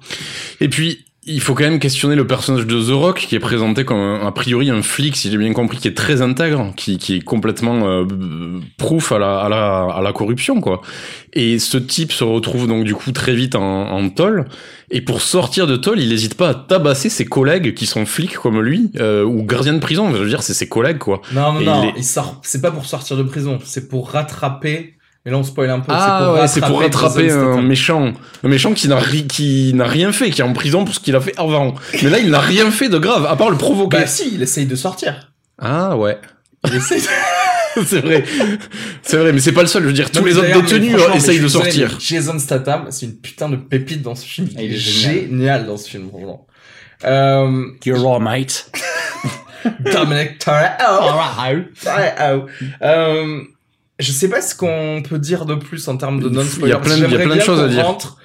Et puis, il faut quand même questionner le personnage de The Rock, qui est présenté comme un- a priori un flic, si j'ai bien compris, qui est très intègre, qui, qui est complètement euh, proof à la, à, la, à la corruption, quoi. Et ce type se retrouve donc du coup très vite en, en tôle. Et pour sortir de tôle, il n'hésite pas à tabasser ses collègues qui sont flics comme lui, euh, ou gardiens de prison. Je veux dire, c'est ses collègues, quoi. Non non non, c'est pas pour sortir de prison, c'est pour rattraper. Mais là on spoil un peu. Ah ouais, c'est pour rattraper un méchant, un méchant qui n'a ri- qui n'a rien fait, qui est en prison pour ce qu'il a fait avant. Mais là, il n'a rien fait de grave, à part le provoquer. Bah si, il essaye de sortir. Ah ouais. Il essaye. c'est vrai. C'est vrai, mais c'est pas le seul. Je veux dire, tous Non, les autres détenus euh, essayent de désolé, sortir. Jason Statham, c'est une putain de pépite dans ce film. Ah, il est est génial. génial dans ce film, franchement. Euh, You're all mate. Dominic Toretto. Toretto. Euh, je sais pas ce qu'on peut dire de plus en termes de non-spoiler. Il y a plein de- il y a J'aimerais plein de bien choses à dire. rentre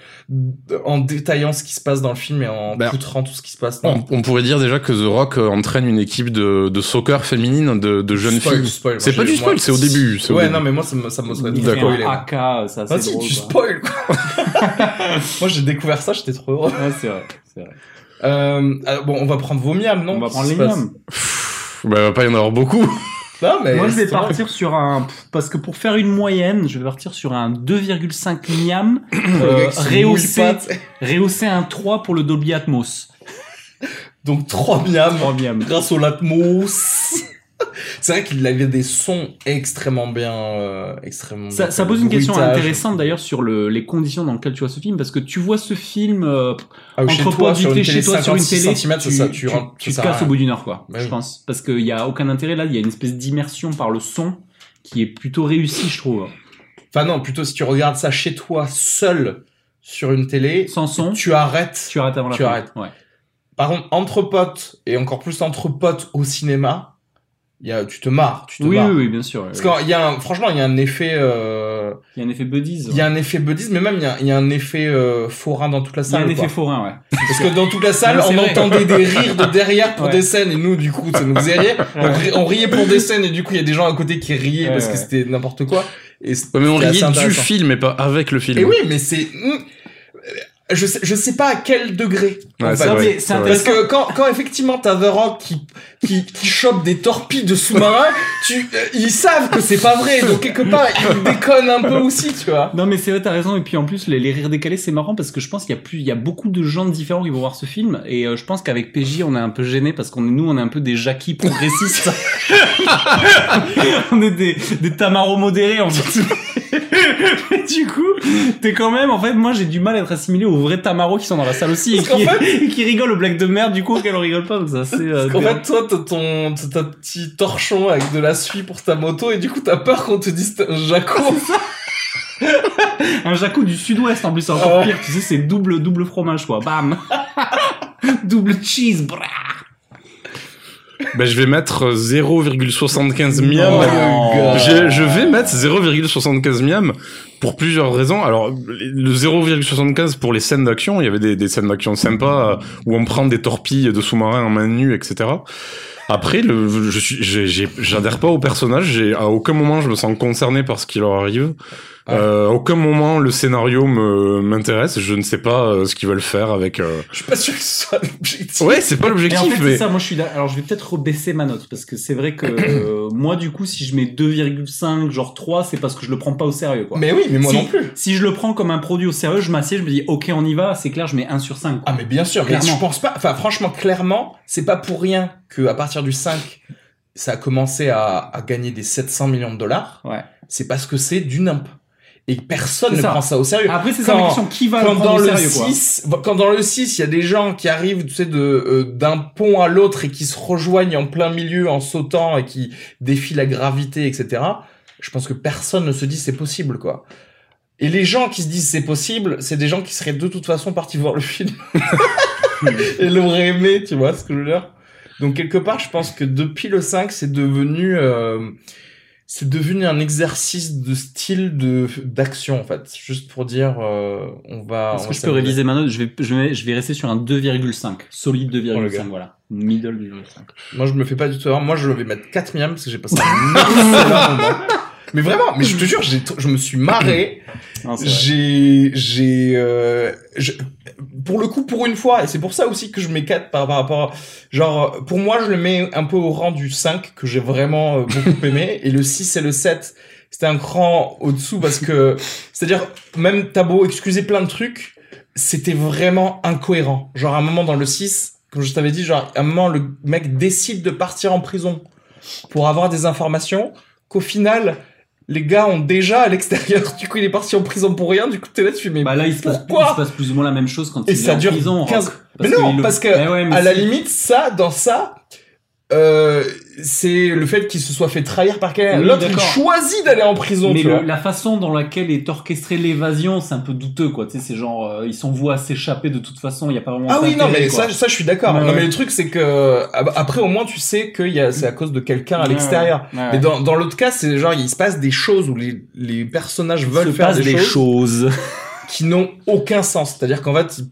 en détaillant ce qui se passe dans le film et en Ben, poutrant tout ce qui se passe. On, dans on pourrait dire déjà que The Rock euh, entraîne une équipe de, de soccer féminine de, de jeunes Spoil, filles. C'est pas du spoil, c'est au début. c'est au Ouais, début. non, mais moi, ça me, ça me Il là. AK, ça c'est Vas-y, drôle. tu quoi. spoil, quoi. moi, j'ai découvert ça, j'étais trop heureux. Ouais, c'est vrai, c'est vrai. Euh, alors, bon, on va prendre vos miams, non? On va prendre les miams. Bah, va pas y en avoir beaucoup. Non, mais Moi, je vais partir sur un, parce que pour faire une moyenne, je vais partir sur un 2,5 miam, euh, rehaussé, rehaussé un 3 pour le Dolby Atmos. Donc 3 miams 3 miam. grâce au Latmos. C'est vrai qu'il avait des sons extrêmement bien, euh, extrêmement. Ça, bien ça pose une question intéressante d'ailleurs sur le, les conditions dans lesquelles tu vois ce film, parce que tu vois ce film euh, Ah, chez entre toi, potes, sur vite une fait télé chez toi sur une 56 télé, tu, c'est ça, tu, tu rentres- tu ça te casses au bout d'une heure, quoi, Bah je oui. pense. Parce qu'il y a aucun intérêt là, il y a une espèce d'immersion par le son qui est plutôt réussi, je trouve. Enfin non, plutôt si tu regardes ça chez toi seul sur une télé, Sans son, tu arrêtes. tu arrêtes avant la tu fin. arrêtes. Ouais. Par contre, entre potes et encore plus entre potes au cinéma, y a, tu te marres, tu te Oui, marres. oui, oui, bien sûr. Parce oui. qu'il y a un, franchement, il y a un effet, euh, Il y a un effet buddies. il y a un effet buddies, mais même il y a, il y a un effet euh, forain dans toute la Il y a salle. un quoi. effet forain, ouais. Parce que dans toute la salle, Non, on vrai. entendait des rires de derrière pour Ouais. des scènes, et nous, du coup, ça nous faisait rire. On, ri- on riait pour des scènes, et du coup, il y a des gens à côté qui riaient Ouais, parce que c'était n'importe quoi. Et Ouais, mais on riait du film et pas avec le film. Et oui, mais c'est, hmm, je sais, je sais pas à quel degré. Ouais, c'est vrai, c'est. Parce que quand, quand effectivement t'as The Rock qui, qui, qui chope des torpilles de sous-marins, tu, euh, ils savent que c'est pas vrai, donc quelque part, ils déconnent un peu aussi, tu vois. Non mais c'est vrai, t'as raison. Et puis en plus, les, les rires décalés, c'est marrant parce que je pense qu'il y a plus, il y a beaucoup de gens différents qui vont voir ce film. Et euh, je pense qu'avec PJ, on est un peu gêné parce qu'on est nous, on est un peu des Jackie progressistes. on est des, des Tamaro modérés en fait. Mais du coup, t'es quand même, en fait, moi j'ai du mal à être assimilé aux vrais Tamaro qui sont dans la salle aussi et Parce qu'en qui, et qui rigolent aux blagues de merde du coup auxquelles on rigole pas. Donc ça, c'est. euh, En fait, toi, t'as ton, t'as petit torchon avec de la suie pour ta moto, et du coup, t'as peur qu'on te dise t'es un jaco. Un jacou du sud-ouest en plus, c'est encore pire. Tu sais, c'est double, double fromage quoi. Bam Double cheese, brah. Ben, je vais mettre 0,75 miam. Oh. Je, je vais mettre 0,75 miam pour plusieurs raisons. Alors, le 0,75 pour les scènes d'action, il y avait des, des scènes d'action sympas euh, où on prend des torpilles de sous-marins en main nue, etc. Après, le, je suis, j'adhère pas au personnage. À aucun moment, je me sens concerné par ce qui leur arrive. Ah. Euh, aucun moment, le scénario me m'intéresse. Je ne sais pas euh, ce qu'ils veulent faire avec. euh, Je suis pas sûr que ce soit l'objectif. Ouais, c'est pas en l'objectif, fait, mais ça, moi je suis d'accord. Alors je vais peut-être rebaisser ma note parce que c'est vrai que euh, moi du coup si je mets 2,5 genre 3 c'est parce que je le prends pas au sérieux quoi. Mais oui, mais moi si, non plus. Si je le prends comme un produit au sérieux, je m'assieds, je me dis OK, on y va, c'est clair, je mets 1 sur 5. Ah mais bien sûr, mais Clairement. je pense pas. Enfin franchement, clairement, c'est pas pour rien que à partir du 5, ça a commencé à, à gagner des 700 millions de dollars. Ouais. C'est parce que c'est du nimp. Et personne ne prend ça au sérieux. Après c'est ça la question qui va quand le prendre dans au le sérieux quoi. 6, quand dans le 6, il y a des gens qui arrivent, tu sais, de euh, d'un pont à l'autre et qui se rejoignent en plein milieu en sautant et qui défient la gravité, etc. Je pense que personne ne se dit c'est possible, quoi. Et les gens qui se disent c'est possible, c'est des gens qui seraient de toute façon partis voir le film et l'auraient aimé, tu vois ce que je veux dire? Donc quelque part, je pense que depuis le 5, c'est devenu euh, c'est devenu un exercice de style de d'action en fait, juste pour dire euh, on va. Est-ce que je peux réviser ma note je vais, je, vais, je vais rester sur un 2,5. Solide Oh, le 2,5, gars. voilà. Middle 2,5. Moi, je me fais pas du tout avoir. Moi, je vais mettre quatrième parce que j'ai passé un excellent moment. Mais vraiment, mais je te jure, j'ai, je me suis marré. J'ai, j'ai, euh, je- pour le coup, pour une fois, et c'est pour ça aussi que je mets 4 par, par rapport, genre, pour moi, je le mets un peu au rang du 5 que j'ai vraiment euh, beaucoup aimé, et le 6 et le 7, c'était un cran au-dessous parce que, c'est-à-dire, même t'as beau excuser plein de trucs, c'était vraiment incohérent. Genre, à un moment dans le 6, comme je t'avais dit, genre, à un moment, le mec décide de partir en prison pour avoir des informations qu'au final, les gars ont déjà à l'extérieur. Du coup, il est parti en prison pour rien. Du coup, t'es là, tu fais, mais Bah là, il se, passe, pourquoi il se passe plus ou moins la même chose quand Et il ça est en dure prison. 15 Rock. Mais non, parce que, ouais, mais à la limite, ça, dans ça, euh, c'est le fait qu'il se soit fait trahir par quelqu'un. Oui, L'autre, il choisit d'aller en prison, Mais tu le- vois. la façon dans laquelle est orchestrée l'évasion, c'est un peu douteux, quoi. Tu sais, c'est genre, euh, ils à s'échapper de toute façon, il y a pas vraiment Ah oui, non, mais quoi. ça, ça, je suis d'accord. Ouais, non, ouais. mais le truc, c'est que, ab- après, au moins, tu sais que y a, c'est à cause de quelqu'un à Ouais, l'extérieur. Mais dans, dans l'autre cas, c'est genre, il se passe des choses où les, les personnages veulent se faire des, des choses choses. Qui n'ont aucun sens. C'est-à-dire qu'en fait,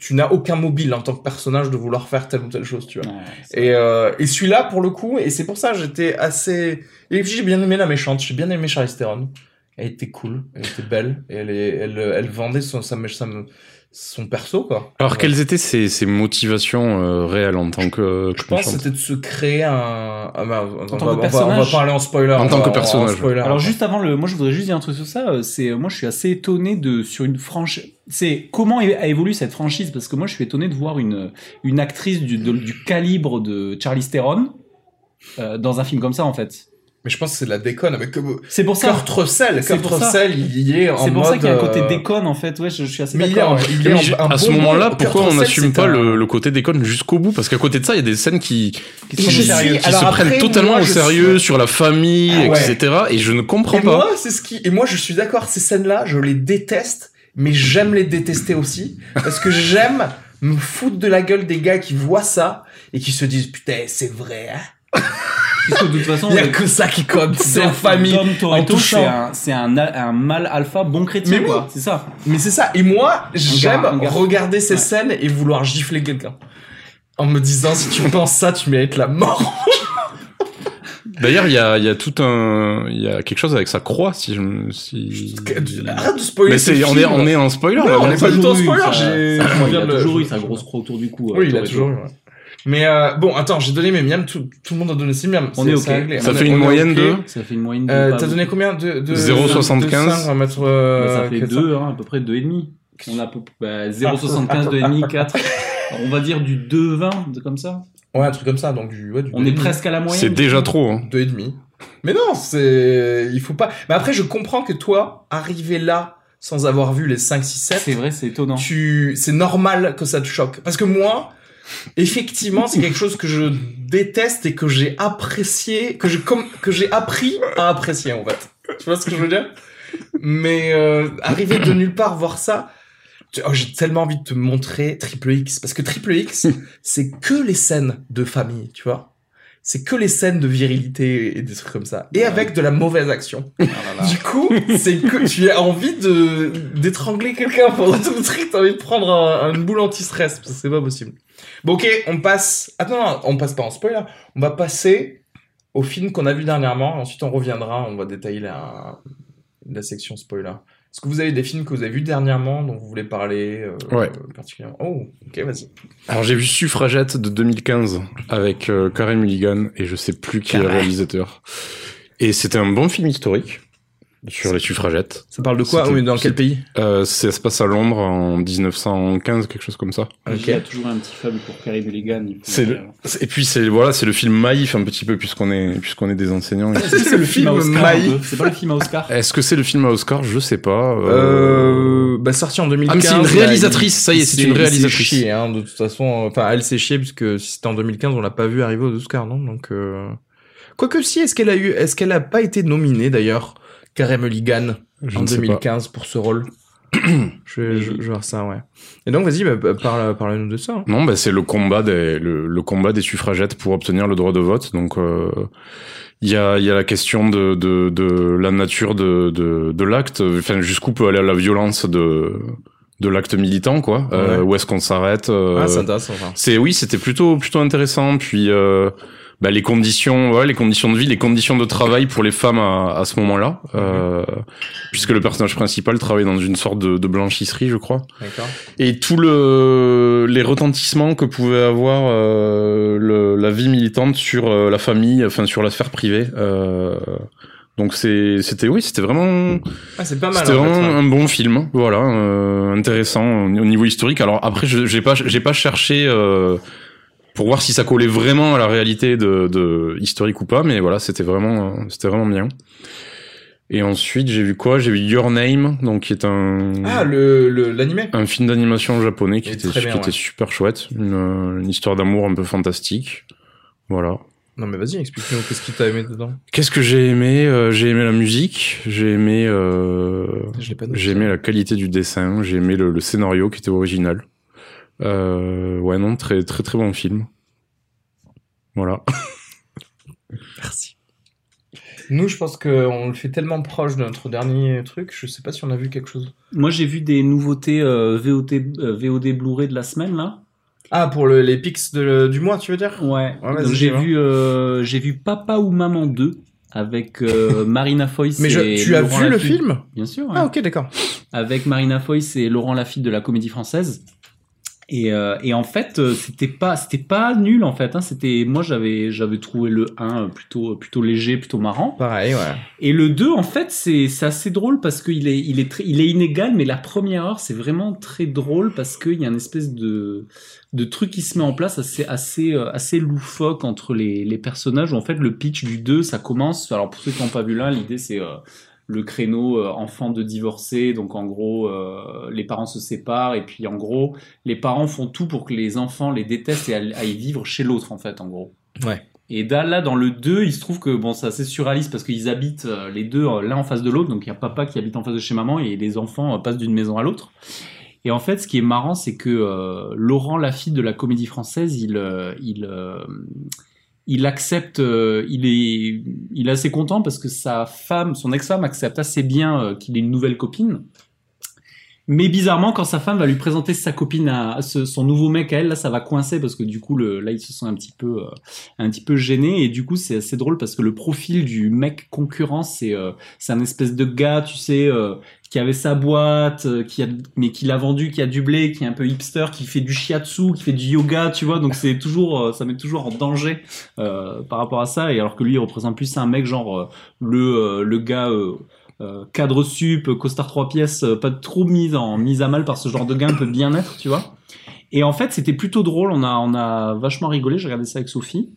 tu n'as aucun mobile en tant que personnage de vouloir faire telle ou telle chose, tu vois. Ouais, Et, euh, et celui-là, pour le coup, et c'est pour ça j'étais assez... Et puis j'ai bien aimé la méchante, j'ai bien aimé Charlize Theron. Elle était cool, elle était belle, et elle, est, elle, elle vendait son, sa, sa- son perso, quoi. alors Ouais. quelles étaient ses, ses motivations euh, réelles en tant que, Je pense que c'était de se créer un... Ah, bah, on, tant va, que on, va, on va personnage. pas aller en spoiler. En on tant va- que en personnage. spoiler, Alors juste avant le, moi je voudrais juste dire un truc sur ça. euh, C'est moi je suis assez étonné de sur une franchise. C'est comment a évolué cette franchise parce que moi je suis étonné de voir une une actrice du de- du calibre de Charlize Theron euh, dans un film comme ça en fait. Mais je pense que c'est de la déconne, comme... C'est pour ça. Kurt Russell, Kurt. Russell, il y est en C'est pour ça mode, qu'il y a un côté euh, déconne en fait. Ouais, je, je suis assez d'accord. ouais. il est un à ce moment-là, pourquoi on n'assume pas un- le, le côté déconne jusqu'au bout? Parce qu'à côté de ça, il y a des scènes qui, Qui qui Alors se après, prennent totalement moi, au sérieux suis- sur la famille, Ah ouais. etc. Et je ne comprends Et pas. moi, c'est ce qui. Et moi, je suis d'accord. Ces scènes-là, je les déteste, mais j'aime les détester aussi parce que j'aime me foutre de la gueule des gars qui voient ça et qui se disent putain, c'est vrai. Hein Parce que de toute façon, Il y a le- que ça qui compte. C'est la famille. Dom en Toretto, c'est un, c'est un, un mâle alpha bon chrétien, Mais quoi. C'est ça. Mais c'est ça. Et moi, j'aime regarder ces Ouais. scènes et vouloir gifler quelqu'un. En me disant, si tu penses ça, tu mérites la mort. D'ailleurs, il y a, il y a tout un, il y a quelque chose avec sa croix, si je me, si. Arrête de spoiler. Mais c'est, on film. est, on est en spoiler. Non, là, on là. est pas du tout en spoiler. J'ai. il a toujours eu sa grosse croix autour du cou. euh, Oui, il a toujours eu. ouais. Mais euh, bon, attends, j'ai donné mes miams. Tout, tout le monde a donné ses miams. On est ok. réglé. Ça On fait une moyenne ok. de Ça fait une moyenne de. Euh, T'as donné combien de, de 0,75. 2,5, On va mettre. euh, Bah, ça fait 400. 2, hein, à peu près 2,5. On a bah, 0,75, 2,5, 4. Alors, on va dire du 2,20, de- comme ça. Ouais, un truc comme ça. Donc du. Ouais, du On est 2,5. presque à la moyenne. C'est déjà trop. Hein. Deux et demi. Mais non, c'est. Il faut pas. Mais après, je comprends que toi, arriver là sans avoir vu les 5, 6, 7, C'est vrai, c'est étonnant. tu... c'est normal que ça te choque. Parce que moi, effectivement, c'est quelque chose que je déteste et que j'ai apprécié, que j'ai comme... que j'ai appris à apprécier, en fait. Tu vois ce que je veux dire? Mais euh, arriver de nulle part voir ça, oh, j'ai tellement envie de te montrer Triple X. Parce que Triple X, c'est que les scènes de famille, tu vois? C'est que les scènes de virilité et des trucs comme ça. Et avec de la mauvaise action. Du coup, c'est que tu as envie de d'étrangler quelqu'un pendant tout le truc, t'as envie de prendre un, une boule anti-stress, parce que c'est pas possible. Bon, ok, on passe. Attends, non, on passe pas en spoiler. On va passer au film qu'on a vu dernièrement. Ensuite, on reviendra, on va détailler la, la section spoiler. Est-ce que vous avez des films que vous avez vus dernièrement dont vous voulez parler euh, Ouais. particulièrement? Oh, ok, vas-y. Alors j'ai vu Suffragette de 2015 avec euh, Karen Mulligan et je sais plus qui est le réalisateur. Et c'était un bon film historique sur les suffragettes. Ça parle de quoi Oui, dans quel pays euh, Ça se passe à Londres en 1915, quelque chose comme ça. Il y a toujours un petit faible pour Carrie Mulligan. C'est le et puis c'est voilà, c'est le film Maïf un petit peu puisqu'on est puisqu'on est des enseignants. Est-ce que c'est le film Maïf. C'est pas le film à Oscar Est-ce que c'est le film à Oscar Je sais pas. euh, Euh, bah sorti en 2015. Ah, mais c'est une réalisatrice, il- ça y est, c'est une réalisatrice. chié, hein, de toute façon, enfin, elle s'est chiée puisque si c'était en 2015, on l'a pas vu arriver aux Oscars, non? Donc, euh... quoique si, est-ce qu'elle a eu, est-ce qu'elle a pas été nominée d'ailleurs, Karen Mulligan, Je en ne sais pas. 2015 pour ce rôle je, vais- je, je vais voir ça, ouais. Et donc, vas-y, bah, bah, parle, parle-nous de ça. hein. Non, bah, c'est le combat des le, le combat des suffragettes pour obtenir le droit de vote. Donc euh, il y a il y a la question de de, de la nature de de, de l'acte, enfin jusqu'où peut aller la violence de de l'acte militant quoi. Euh, Ouais. où est-ce qu'on s'arrête euh, Ah, c'est intéressant, ça. C'est oui, c'était plutôt plutôt intéressant. Puis euh, bah, les conditions, ouais, les conditions de vie, les conditions de travail pour les femmes à, à ce moment-là, euh, puisque le personnage principal travaille dans une sorte de, de blanchisserie, je crois et tout le les retentissements que pouvait avoir euh, le, la vie militante sur euh, la famille, enfin sur la sphère privée. Euh, donc c'est c'était oui, c'était vraiment Ah, c'est pas mal. c'était fait, vraiment ouais. un bon film, voilà, euh, intéressant au au niveau historique. Alors après, je j'ai pas j'ai pas cherché euh, pour voir si ça collait vraiment à la réalité de, de historique ou pas, mais voilà, c'était vraiment c'était vraiment bien. Et ensuite, j'ai vu quoi? J'ai vu Your Name, donc qui est un Ah, le, l'animé un film d'animation japonais qui, était, bien, qui était super chouette, une, une histoire d'amour un peu fantastique. Voilà. Non, mais vas-y, explique-nous qu'est-ce que t'as aimé dedans? Qu'est-ce que j'ai aimé Euh, J'ai aimé la musique, j'ai aimé, euh, j'ai aimé la qualité du dessin, j'ai aimé le, le scénario qui était original. Euh, ouais, non, très très très bon film. Voilà. Merci. Nous, je pense qu'on le fait tellement proche de notre dernier truc, je sais pas si on a vu quelque chose. Moi, j'ai vu des nouveautés euh, VOT, euh, VOD Blu-ray de la semaine, là. Ah, pour le, les pics de, du mois, tu veux dire? Ouais. J'ai vu, euh, j'ai vu Papa ou Maman 2 avec euh, Marina Foïs Mais je- et tu as Laurent vu le film? Bien sûr. ouais. Ah, ok, d'accord. avec Marina Foïs et Laurent Lafitte de la Comédie Française. Et, euh, et en fait, euh, c'était pas, c'était pas nul en fait. Hein. C'était, moi j'avais, j'avais trouvé le 1 plutôt, plutôt léger, plutôt marrant. Pareil, ouais. Et le 2, en fait, c'est, c'est assez drôle parce qu'il est, il est très, il est inégal, mais la première heure, c'est vraiment très drôle parce qu'il y a une espèce de, de truc qui se met en place assez, assez, euh, assez loufoque entre les, les personnages. Où, en fait, le pitch du 2, ça commence. Alors, pour ceux qui n'ont pas vu l'un, l'idée, c'est, euh, le créneau euh, enfant de divorcé, donc en gros euh, les parents se séparent et puis en gros les parents font tout pour que les enfants les détestent et aillent vivre chez l'autre en fait en gros. Ouais. Et là dans le 2 il se trouve que bon c'est assez surréaliste parce qu'ils habitent euh, les deux l'un en face de l'autre donc il y a papa qui habite en face de chez maman et les enfants passent d'une maison à l'autre. Et en fait ce qui est marrant c'est que euh, Laurent Lafitte de la Comédie Française il il il accepte, euh, il est, il est assez content parce que sa femme, son ex-femme accepte assez bien euh, qu'il ait une nouvelle copine. Mais bizarrement, quand sa femme va lui présenter sa copine à, son nouveau mec à elle, là, ça va coincer parce que du coup, le, là, ils se sont un petit peu, euh, un petit peu gênés et du coup, c'est assez drôle parce que le profil du mec concurrent, c'est, euh, c'est un espèce de gars, tu sais, euh, qui avait sa boîte, qui a, mais qui l'a vendu, qui a du blé, qui est un peu hipster, qui fait du shiatsu, qui fait du yoga, tu vois. Donc c'est toujours, ça met toujours en danger par rapport à ça. Et alors que lui, il représente plus un mec genre le le gars euh, cadre sup, costard trois pièces, euh, pas trop mis en mise à mal par ce genre de gars un peu bien-être, tu vois. Et en fait, c'était plutôt drôle. On a on a vachement rigolé. J'ai regardé ça avec Sophie.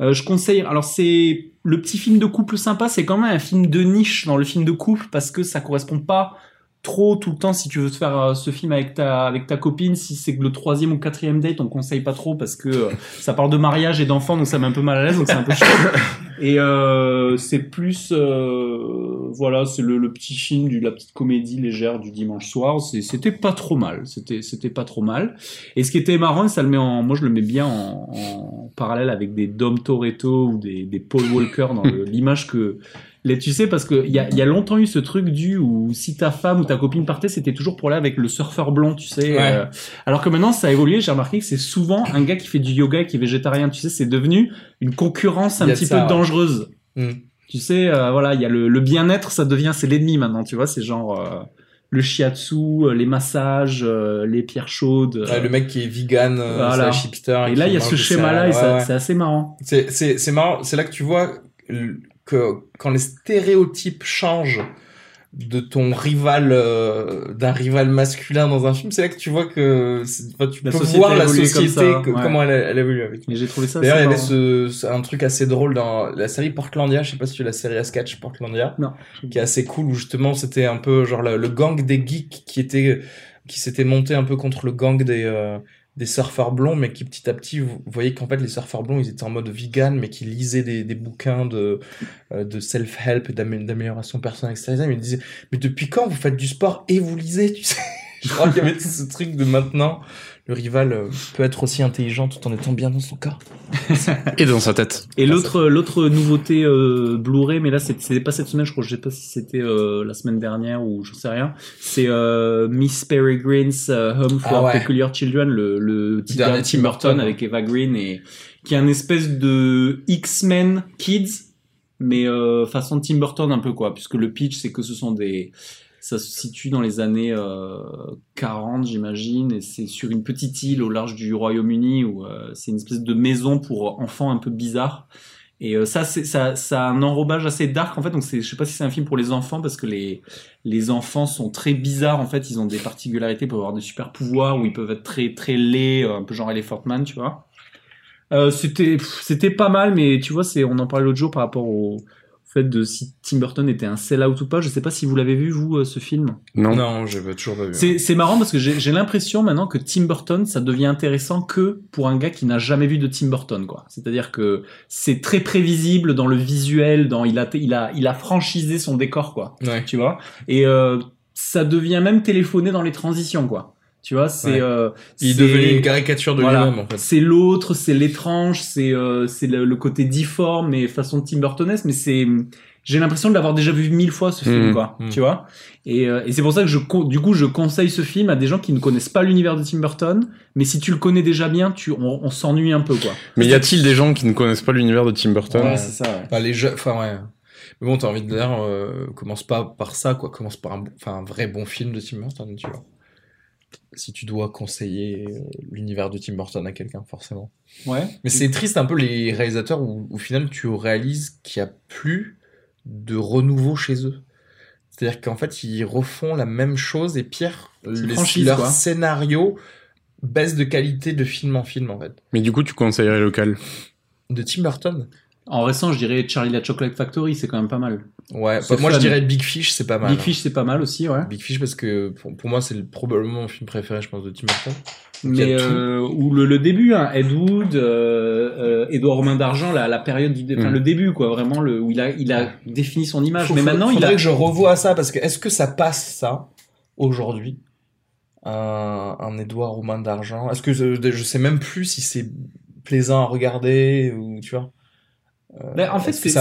Euh, je conseille. Alors c'est le petit film de couple sympa. C'est quand même un film de niche dans le film de couple parce que ça correspond pas trop tout le temps si tu veux te faire euh, ce film avec ta avec ta copine si c'est le troisième ou quatrième date on conseille pas trop parce que euh, ça parle de mariage et d'enfants donc ça met un peu mal à l'aise donc c'est un peu chaud et euh, c'est plus euh, voilà c'est le, le petit film du la petite comédie légère du dimanche soir. C'est- c'était pas trop mal. C'était c'était pas trop mal. Et ce qui était marrant ça le met en moi je le mets bien en, en parallèle avec des Dom Toretto ou des, des Paul Walker dans l'image que les, tu sais, parce qu'il y a, il y a longtemps eu ce truc du où si ta femme ou ta copine partait, c'était toujours pour aller avec le surfeur blond, tu sais. Ouais. euh, alors que maintenant, ça a évolué. J'ai remarqué que c'est souvent un gars qui fait du yoga et qui est végétarien. Tu sais, c'est devenu une concurrence un petit ça, peu ouais. dangereuse. Mm. Tu sais, euh, voilà, il y a le, le bien-être, ça devient, c'est l'ennemi maintenant. Tu vois, c'est genre euh, le shiatsu, euh, les massages, euh, les pierres chaudes. Ouais, le mec qui est vegan, euh, Voilà. hipster. et là, il y a ce schéma-là et Ouais, c'est assez marrant. C'est, c'est, c'est marrant, c'est là que tu vois que quand les stéréotypes changent de ton rival, euh, d'un rival masculin dans un film, c'est là que tu vois que enfin, tu La peux voir la comme société, ça, que- ouais. comment elle, a- elle évolue avec. Mais j'ai trouvé ça. D'ailleurs, il y avait ce- un truc assez drôle dans la série Portlandia, je sais pas si tu as la série à sketch Portlandia, Non. qui est assez cool où justement c'était un peu genre le, le gang des geeks qui était qui s'était monté un peu contre le gang des euh, des surfeurs blonds, mais qui petit à petit, vous voyez qu'en fait les surfeurs blonds ils étaient en mode vegan, mais qui lisaient des, des bouquins de euh, de self-help d'amélioration personnelle, etc. Ils me disaient mais depuis quand vous faites du sport et vous lisez, tu sais? Je crois qu'il y avait tout ce truc de maintenant. Le rival euh, peut être aussi intelligent tout en étant bien dans son corps. Et dans sa tête. Et l'autre l'autre nouveauté euh, Blu-ray, mais là c'est- c'était pas cette semaine, je crois, je sais pas si c'était euh, la semaine dernière ou je sais rien. C'est euh, Miss Peregrine's Home for Ah ouais. Peculiar Children, le, le Dernier Tim Burton avec Eva Green et qui est un espèce de X-Men Kids, mais euh, façon Tim Burton un peu quoi, puisque le pitch c'est que ce sont des ça se situe dans les années euh, 40, j'imagine, et c'est sur une petite île au large du Royaume-Uni où euh, c'est une espèce de maison pour enfants un peu bizarre. Et euh, ça, c'est ça, ça a un enrobage assez dark en fait. Donc je sais pas si c'est un film pour les enfants parce que les les enfants sont très bizarres en fait. Ils ont des particularités, ils peuvent avoir des super pouvoirs ou ils peuvent être très très laids, euh, un peu genre Elephant Man, tu vois. Euh, c'était c'était pas mal, mais tu vois, c'est on en parlait l'autre jour par rapport au fait de si Tim Burton était un sell-out ou pas. Je sais pas si vous l'avez vu vous euh, ce film. Non. Non, je veux toujours pas vu. C'est marrant parce que j'ai j'ai l'impression maintenant que Tim Burton, ça devient intéressant que pour un gars qui n'a jamais vu de Tim Burton, quoi. C'est-à-dire que c'est très prévisible dans le visuel, dans il a il a il a franchisé son décor, quoi. Ouais. Tu vois? Et euh, ça devient même téléphoné dans les transitions, quoi. Tu vois, c'est Ouais. euh, Il est devenu une caricature de voilà. lui-même en fait. C'est l'autre, c'est l'étrange, c'est euh, c'est le, le côté difforme mais façon Tim Burtonesque, mais c'est j'ai l'impression de l'avoir déjà vu mille fois ce film Mhm. quoi, Mhm. tu vois. Et, euh, et c'est pour ça que je du coup je conseille ce film à des gens qui ne connaissent pas l'univers de Tim Burton, mais si tu le connais déjà bien, tu on, on s'ennuie un peu quoi. Mais y a-t-il des gens qui ne connaissent pas l'univers de Tim Burton Ouais. c'est ça. Ouais. Enfin, les jeux, enfin ouais. Mais bon, t'as envie de dire, euh, commence pas par ça, quoi. Commence par un, enfin, un vrai bon film de Tim Burton, tu vois. Si tu dois conseiller euh, l'univers de Tim Burton à quelqu'un, forcément. Ouais. Mais c'est triste un peu les réalisateurs où, au final, tu réalises qu'il y a plus de renouveau chez eux. C'est-à-dire qu'en fait, ils refont la même chose et pire, les, leur quoi. scénario baisse de qualité de film en film, en fait. Mais du coup, tu conseillerais local? De Tim Burton? En récent, je dirais Charlie la Chocolate Factory, c'est quand même pas mal. Ouais, bah, moi fun. je dirais Big Fish, c'est pas mal. Big hein. Fish, c'est pas mal aussi, ouais. Big Fish parce que pour, pour moi c'est le- probablement mon film préféré je pense de Tim Burton. Mais euh, ou le, le début, hein, Ed Wood, euh, euh, Édouard Romain d'Argent, la, la période du, enfin Mm. le début quoi, vraiment le où il a il a défini son image. Faut- mais faut- maintenant il faudrait a que je revoie ça parce que est-ce que ça passe ça aujourd'hui un, un Édouard Roumain d'argent? Est-ce que je, je sais même plus si c'est plaisant à regarder ou tu vois Ben, en fait, c'est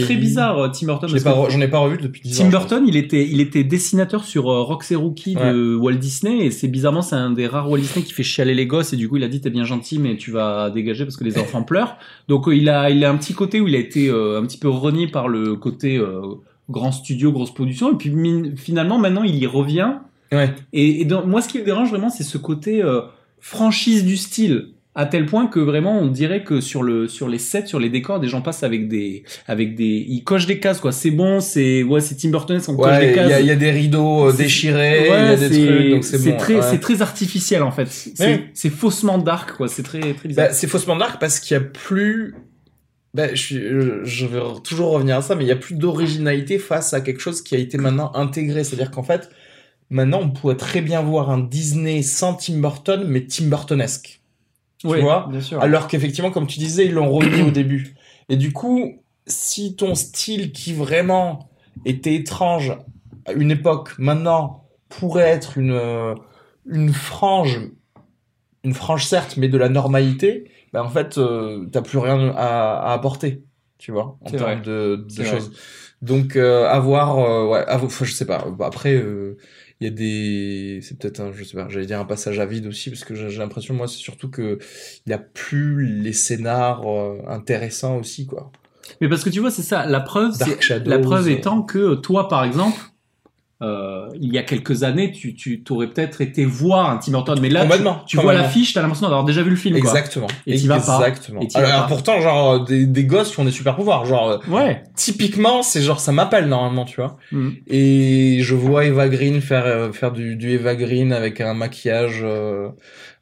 très bizarre, euh, Tim Burton. J'en ai pas revu depuis 10 ans. Tim Burton, il était, il était dessinateur sur euh, Rox et Rookie de Walt Disney, et c'est bizarrement, c'est un des rares Walt Disney qui fait chialer les gosses, et du coup, il a dit, t'es bien gentil, mais tu vas dégager parce que les enfants pleurent. Donc, euh, il a, il a un petit côté où il a été euh, un petit peu renié par le côté grand studio, grosse production, et puis finalement, maintenant, il y revient. Ouais. Et, moi, ce qui me dérange vraiment, c'est ce côté franchise du style. À tel point que vraiment, on dirait que sur le sur les sets, sur les décors, des gens passent avec des avec des ils cochent des cases quoi. C'est bon, c'est ouais, c'est Tim Burton, on coche Ouais, des il y, cases. a- il y a des rideaux euh, déchirés, il y a des trucs, donc c'est bon. très ouais. c'est très artificiel en fait. C'est faussement dark quoi. C'est très très bizarre. Bah, c'est faussement dark parce qu'il y a plus. Bah, je, suis- je- je vais toujours revenir à ça, mais il y a plus d'originalité face à quelque chose qui a été maintenant intégré. C'est-à-dire qu'en fait, maintenant on pourrait très bien voir un Disney sans Tim Burton, mais Tim Burtonesque. Tu Oui, vois bien sûr. Alors qu'effectivement, comme tu disais, ils l'ont remis au début. Et du coup, si ton style qui vraiment était étrange à une époque, maintenant, pourrait être une, euh, une frange, une frange certes, mais de la normalité, ben en fait, euh, t'as plus rien à, à apporter, tu vois, en termes de, choses. Donc, euh, avoir, euh, ouais, avoir- je sais pas. Bah, Après, euh, il y a des, c'est peut-être un, je sais pas, j'allais dire un passage à vide aussi, parce que j'ai l'impression, moi, c'est surtout que il a plus les scénars euh, intéressants aussi, quoi. Mais parce que tu vois, c'est ça. La preuve, Dark c'est Shadows, la preuve étant que toi, par exemple, euh, il y a quelques années, tu, tu t'aurais peut-être été voir un Tim Burton, mais là, tu, tu vois l'affiche, t'as l'impression d'avoir déjà vu le film. quoi. Exactement. Et t'y vas pas. Exactement. Et vas Alors, pas. pourtant, genre, euh, des, des gosses qui ont des super pouvoirs, genre, euh, Ouais. typiquement, c'est genre, ça m'appelle normalement, tu vois. Mm. Et je vois Eva Green faire euh, faire du, du Eva Green avec un maquillage, euh,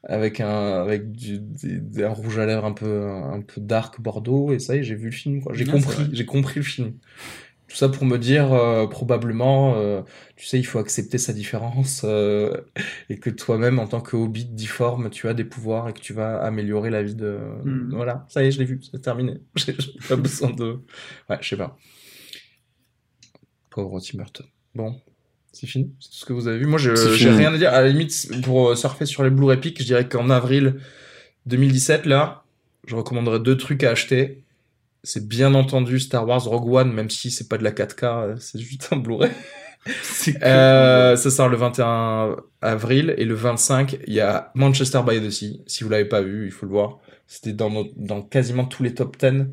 avec un avec du, des- un rouge à lèvres un peu un peu dark bordeaux et ça y est, j'ai vu le film quoi. J'ai c'est compris, j'ai compris le film. Tout ça pour me dire euh, probablement, euh, tu sais, il faut accepter sa différence euh, et que toi-même en tant que hobbit difforme, tu as des pouvoirs et que tu vas améliorer la vie de. Mm. Voilà, ça y est, je l'ai vu, c'est terminé. J'ai pas besoin de. Ouais, je sais pas. Pauvre Tim Burton. Bon, c'est fini C'est tout ce que vous avez vu Moi, j'ai rien à dire. À la limite, pour surfer sur les Blu-ray Epic, je dirais qu'en avril 2017, là, je recommanderais deux trucs à acheter. C'est bien entendu Star Wars Rogue One, même si c'est pas de la 4K, euh, c'est juste un Blu-ray. Euh, ça sort le 21 avril et le 25, il y a Manchester by the Sea. Si vous l'avez pas vu, il faut le voir. C'était dans, nos- dans quasiment tous les top 10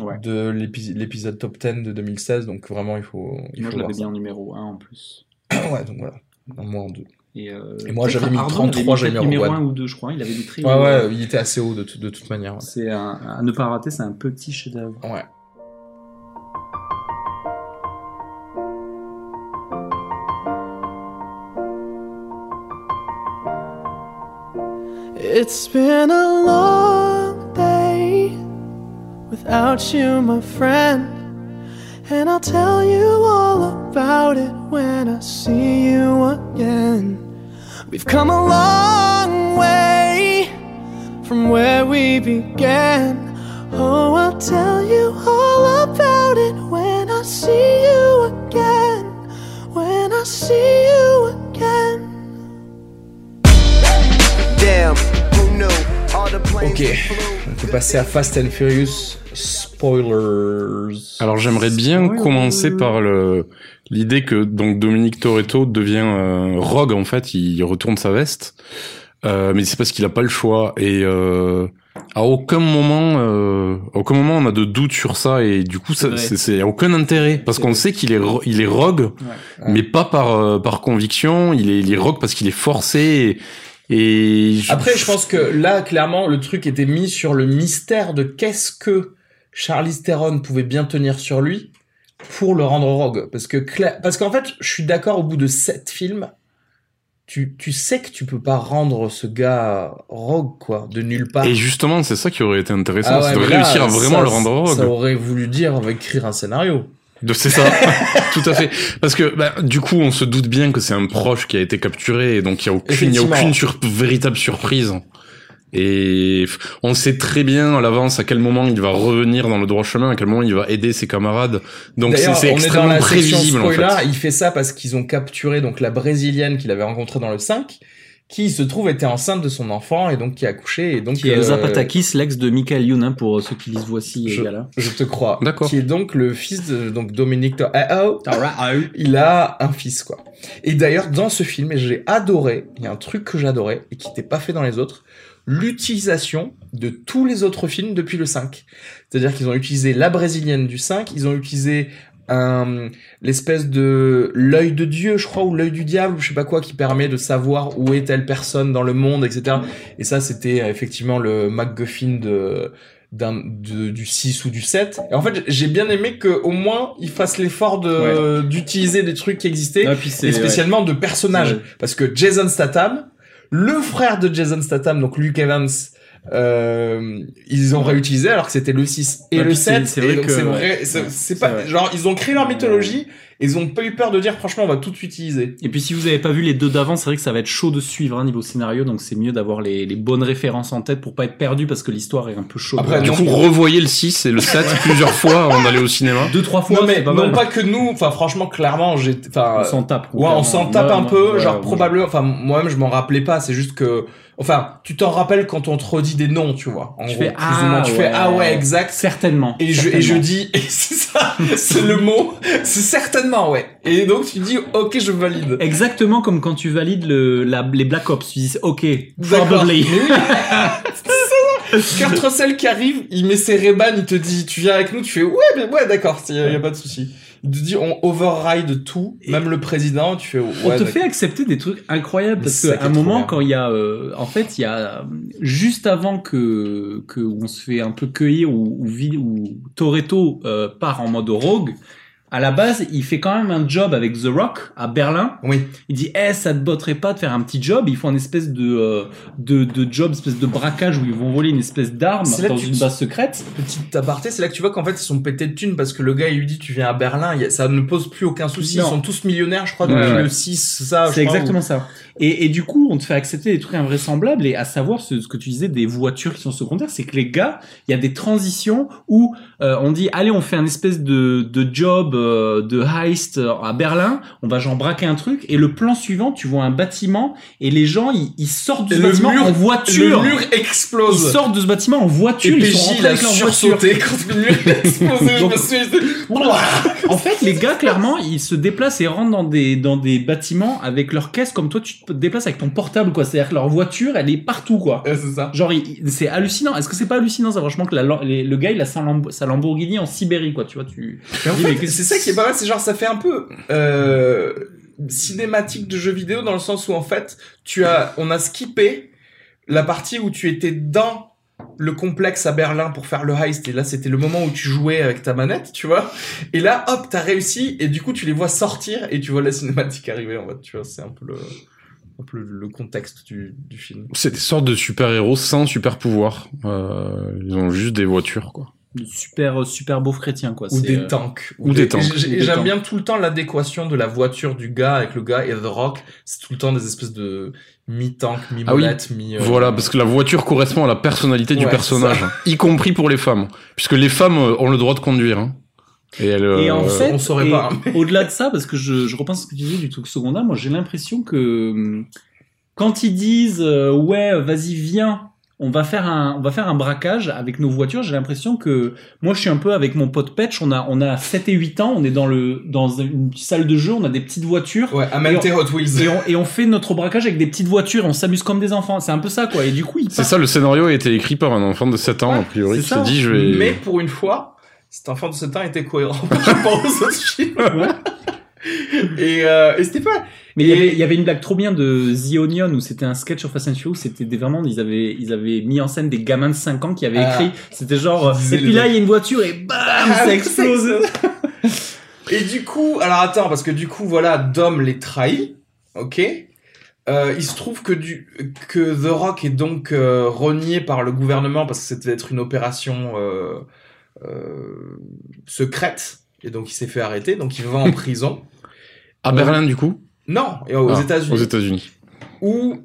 Ouais. de l'épi- l'épisode top 10 de 2016. Donc vraiment, il faut, il Moi, faut je l'avais bien en numéro 1 en plus. ouais, donc voilà. En moins en deux. Et, euh, Et moi, j'avais mis Ardon 33, avait j'avais mis numéro One. 1 ou 2, je crois. Il avait mis très Ouais, haut. ouais, il était assez haut de, de toute manière. ouais. C'est un, à ne pas rater, c'est un petit chef-d'œuvre. Ouais. It's been a long day without you, my friend. And I'll tell you all about it when I see you again. We've come a long way from where we began. Oh, I'll tell you all about it when I see you again. When I see you again. Damn, who knew? All the planes Ok, on peut passer à Fast and Furious spoilers. Alors j'aimerais bien commencer par le l'idée que donc Dominique Toretto devient euh, Rogue en fait, il retourne sa veste, euh, mais c'est parce qu'il a pas le choix. Et euh, à aucun moment, euh, à aucun moment on a de doute sur ça. Et du coup ça c'est c'est y a aucun intérêt. Parce qu'on vrai. sait qu'il est il est Rogue, Ouais. mais pas par euh, par conviction, il est il est Rogue parce qu'il est forcé. Et, et je- Après, je pense que là, clairement, le truc était mis sur le mystère de qu'est-ce que Charlize Theron pouvait bien tenir sur lui pour le rendre rogue. Parce que, cla- parce qu'en fait, je suis d'accord, au bout de sept films, tu, tu sais que tu peux pas rendre ce gars rogue, quoi, de nulle part. et justement c'est ça qui aurait été intéressant, Ah ouais, c'est de là, réussir à vraiment ça- le rendre Rogue. Ça aurait voulu dire écrire un scénario. De- C'est ça, tout à fait. Parce que bah, du coup, on se doute bien que c'est un proche qui a été capturé, et donc il y a aucune, y a aucune sur- véritable surprise. Et on sait très bien à l'avance à quel moment il va revenir dans le droit chemin, à quel moment il va aider ses camarades. Donc c'est extrêmement prévisible en spoiler. fait. Il fait ça parce qu'ils ont capturé donc la brésilienne qu'il avait rencontrée dans le 5, qui se trouve était enceinte de son enfant et donc qui a accouché et donc Qui est Elsa euh, Patakis, l'ex de Michael Youn, hein, pour ceux qui lisent Voici Je- égal. hein. Je te crois. D'accord. Qui est donc le fils de donc Dominique. Ah, Il a un fils quoi. Et d'ailleurs dans ce film, j'ai adoré, il y a un truc que j'adorais et qui n'était pas fait dans les autres, l'utilisation de tous les autres films depuis le 5. C'est-à-dire qu'ils ont utilisé la brésilienne du 5, ils ont utilisé un l'espèce de l'œil de Dieu, je crois, ou l'œil du diable, ou je sais pas quoi, qui permet de savoir où est telle personne dans le monde, etc. Et ça, c'était euh, effectivement le MacGuffin de d'un de- du 6 ou du 7 et en fait j'ai bien aimé que au moins ils fassent l'effort de d'utiliser des trucs qui existaient Ah, et spécialement de personnages parce que Jason Statham le frère de Jason Statham donc Luke Evans euh, ils ont réutilisé alors que c'était le 6 et Ouais, le puis c'est- 7 c'est et vrai donc que- c'est vrai c'est pas genre ils ont créé leur mythologie Ils ont pas eu peur de dire franchement on va tout utiliser. Et puis si vous avez pas vu les deux d'avant, c'est vrai que ça va être chaud de suivre un niveau scénario, donc c'est mieux d'avoir les, les bonnes références en tête pour pas être perdu parce que l'histoire est un peu chaude. Après, Du coup, revoyez le 6 et le 7 plusieurs fois avant d'aller au cinéma. deux trois fois, non mais pas non mal. pas que nous, enfin franchement clairement j'ai, enfin on s'en tape. Ouais, on s'en tape un peu, genre probablement. Enfin, moi-même, je m'en rappelais pas. C'est juste que, enfin, tu t'en rappelles quand on te redit des noms, tu vois. En Tu gros, fais, moins, ah, tu fais ouais. ah ouais, exact. Certainement. Et je, et je dis, c'est ça, c'est le mot, c'est certainement, ouais. Et donc tu dis, ok, je valide. Exactement comme quand tu valides le, la, les Black Ops, tu dis ok, probably. Kurt Russell qui arrive, il met ses Ray-Ban, il te dit, tu viens avec nous, tu fais, ouais, mais ouais, d'accord, y a, y a pas de souci. Dit, on override tout, même le président, tu fais, ouais, On te fait accepter des trucs incroyables parce qu'à un moment quand il y a euh, en fait il y a juste avant que que on se fait un peu cueillir ou ou, ou Toretto euh, part en mode rogue à la base il fait quand même un job avec The Rock à Berlin Oui. il dit eh ça te botterait pas de faire un petit job ils font une espèce de euh, de de job espèce de braquage où ils vont voler une espèce d'arme dans une base secrète Petit aparté, c'est là que tu vois qu'en fait ils sont pétés de thunes parce que le gars il lui dit tu viens à Berlin, ça ne pose plus aucun souci, Non. ils sont tous millionnaires je crois depuis ouais. le 6, ça. C'est exactement ça. Et, et du coup, on te fait accepter des trucs invraisemblables et à savoir ce, ce que tu disais des voitures qui sont secondaires, c'est que les gars, il y a des transitions où euh, on dit allez, on fait un espèce de, de job de heist à Berlin, on va genre braquer un truc et le plan suivant, tu vois un bâtiment et les gens ils, ils sortent de ce le bâtiment mur- en Le voiture. mur Ils explose. sortent de ce bâtiment en voiture, Et ils sont rentrés avec leur voiture. quand le mur explosé. je me En fait, les gars, clairement, ils se déplacent et rentrent dans des, dans des bâtiments avec leur caisse comme toi, tu te déplaces avec ton portable, quoi. C'est-à-dire que leur voiture, elle est partout, quoi. Ouais, c'est ça. Genre, c'est hallucinant. Est-ce que c'est pas hallucinant, ça, franchement, que la- les- le gars, il a sa, Lambo- sa Lamborghini en Sibérie, quoi. Tu vois, tu. Mais en fait, c'est ça qui est pas mal, c'est genre ça fait un peu euh, cinématique de jeu vidéo dans le sens où en fait, tu as on a skippé la partie où tu étais dans le complexe à Berlin pour faire le heist et là c'était le moment où tu jouais avec ta manette, tu vois. Et là hop, t'as réussi et du coup tu les vois sortir et tu vois la cinématique arriver en fait, tu vois, c'est un peu le un peu le, contexte du, film. C'est des sortes de super-héros sans super-pouvoir. Euh, ils ont juste des voitures, quoi. De super, super beau chrétien, quoi. Ou C'est, des euh, tanks. ou des tanks. et J'aime bien tout le temps l'adéquation de la voiture du gars avec le gars et The Rock. C'est tout le temps des espèces de mi-tank, Ah oui. mi-molette, mi... euh, Voilà, parce que la voiture correspond à la personnalité du personnage, y compris pour les femmes. Puisque les femmes euh, ont le droit de conduire. hein. Et, elles, Et en euh, fait, on saurait et pas, hein. au-delà de ça, parce que je, je repense à ce que tu disais du truc secondaire, moi j'ai l'impression que hum, quand ils disent euh, ouais, vas-y viens, on va faire un, on va faire un braquage avec nos voitures, j'ai l'impression que moi je suis un peu avec mon pote Petch, on a, on a 7 et 8 ans, on est dans le, dans une salle de jeu, on a des petites voitures. Ouais, Amelte Et on- Hot Wheels. Et on, et on fait notre braquage avec des petites voitures, on s'amuse comme des enfants. C'est un peu ça, quoi. Et du coup, il C'est ça, le scénario a été écrit par un enfant de 7 ans, Ouais, a priori, c'est qui ça. s'est dit, je vais... Mais pour une fois, cet enfant de 7 ans était cohérent par rapport aux autres films. et euh, et c'était pas... Mais il y Et- avait, il y avait une blague trop bien de The Onion où c'était un sketch sur Fast and Furious. C'était des, vraiment, ils avaient, ils avaient mis en scène des gamins de 5 ans qui avaient Ah. écrit. C'était genre, et puis là, il y a une voiture et bam, Ah, ça explose. Et du coup, alors attends, parce que du coup, voilà, Dom les trahit, ok Euh, il se trouve que, du, que The Rock est donc euh, renié par le gouvernement parce que c'était être une opération euh, secrète, et donc il s'est fait arrêter, donc il va en prison. À Berlin, du coup Non, et aux Ah, États-Unis. Aux États-Unis. Ou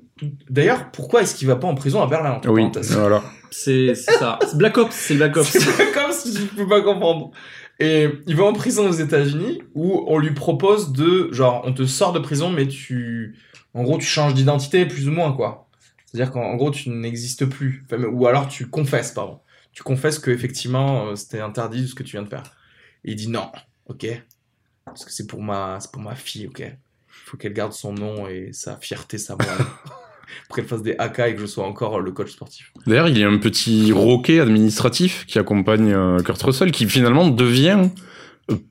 d'ailleurs, pourquoi est-ce qu'il va pas en prison à Berlin entre Oui, voilà. C'est ça. C'est Black Ops, c'est Black Ops. C'est comme si je peux pas comprendre. Et il va en prison aux États-Unis où on lui propose de genre on te sort de prison mais tu en gros tu changes d'identité plus ou moins quoi. C'est-à-dire qu'en en gros tu n'existes plus Enfin, ou alors tu confesses pardon. Tu confesses que effectivement euh, c'était interdit ce que tu viens de faire. Il dit non. OK. Parce que c'est pour ma pour ma fille, OK. Il faut qu'elle garde son nom et sa fierté sa moelle. pour qu'elle fasse des AK et que je sois encore euh, le coach sportif. D'ailleurs, il y a un petit roquet administratif qui accompagne euh, Kurt Russell, qui finalement devient...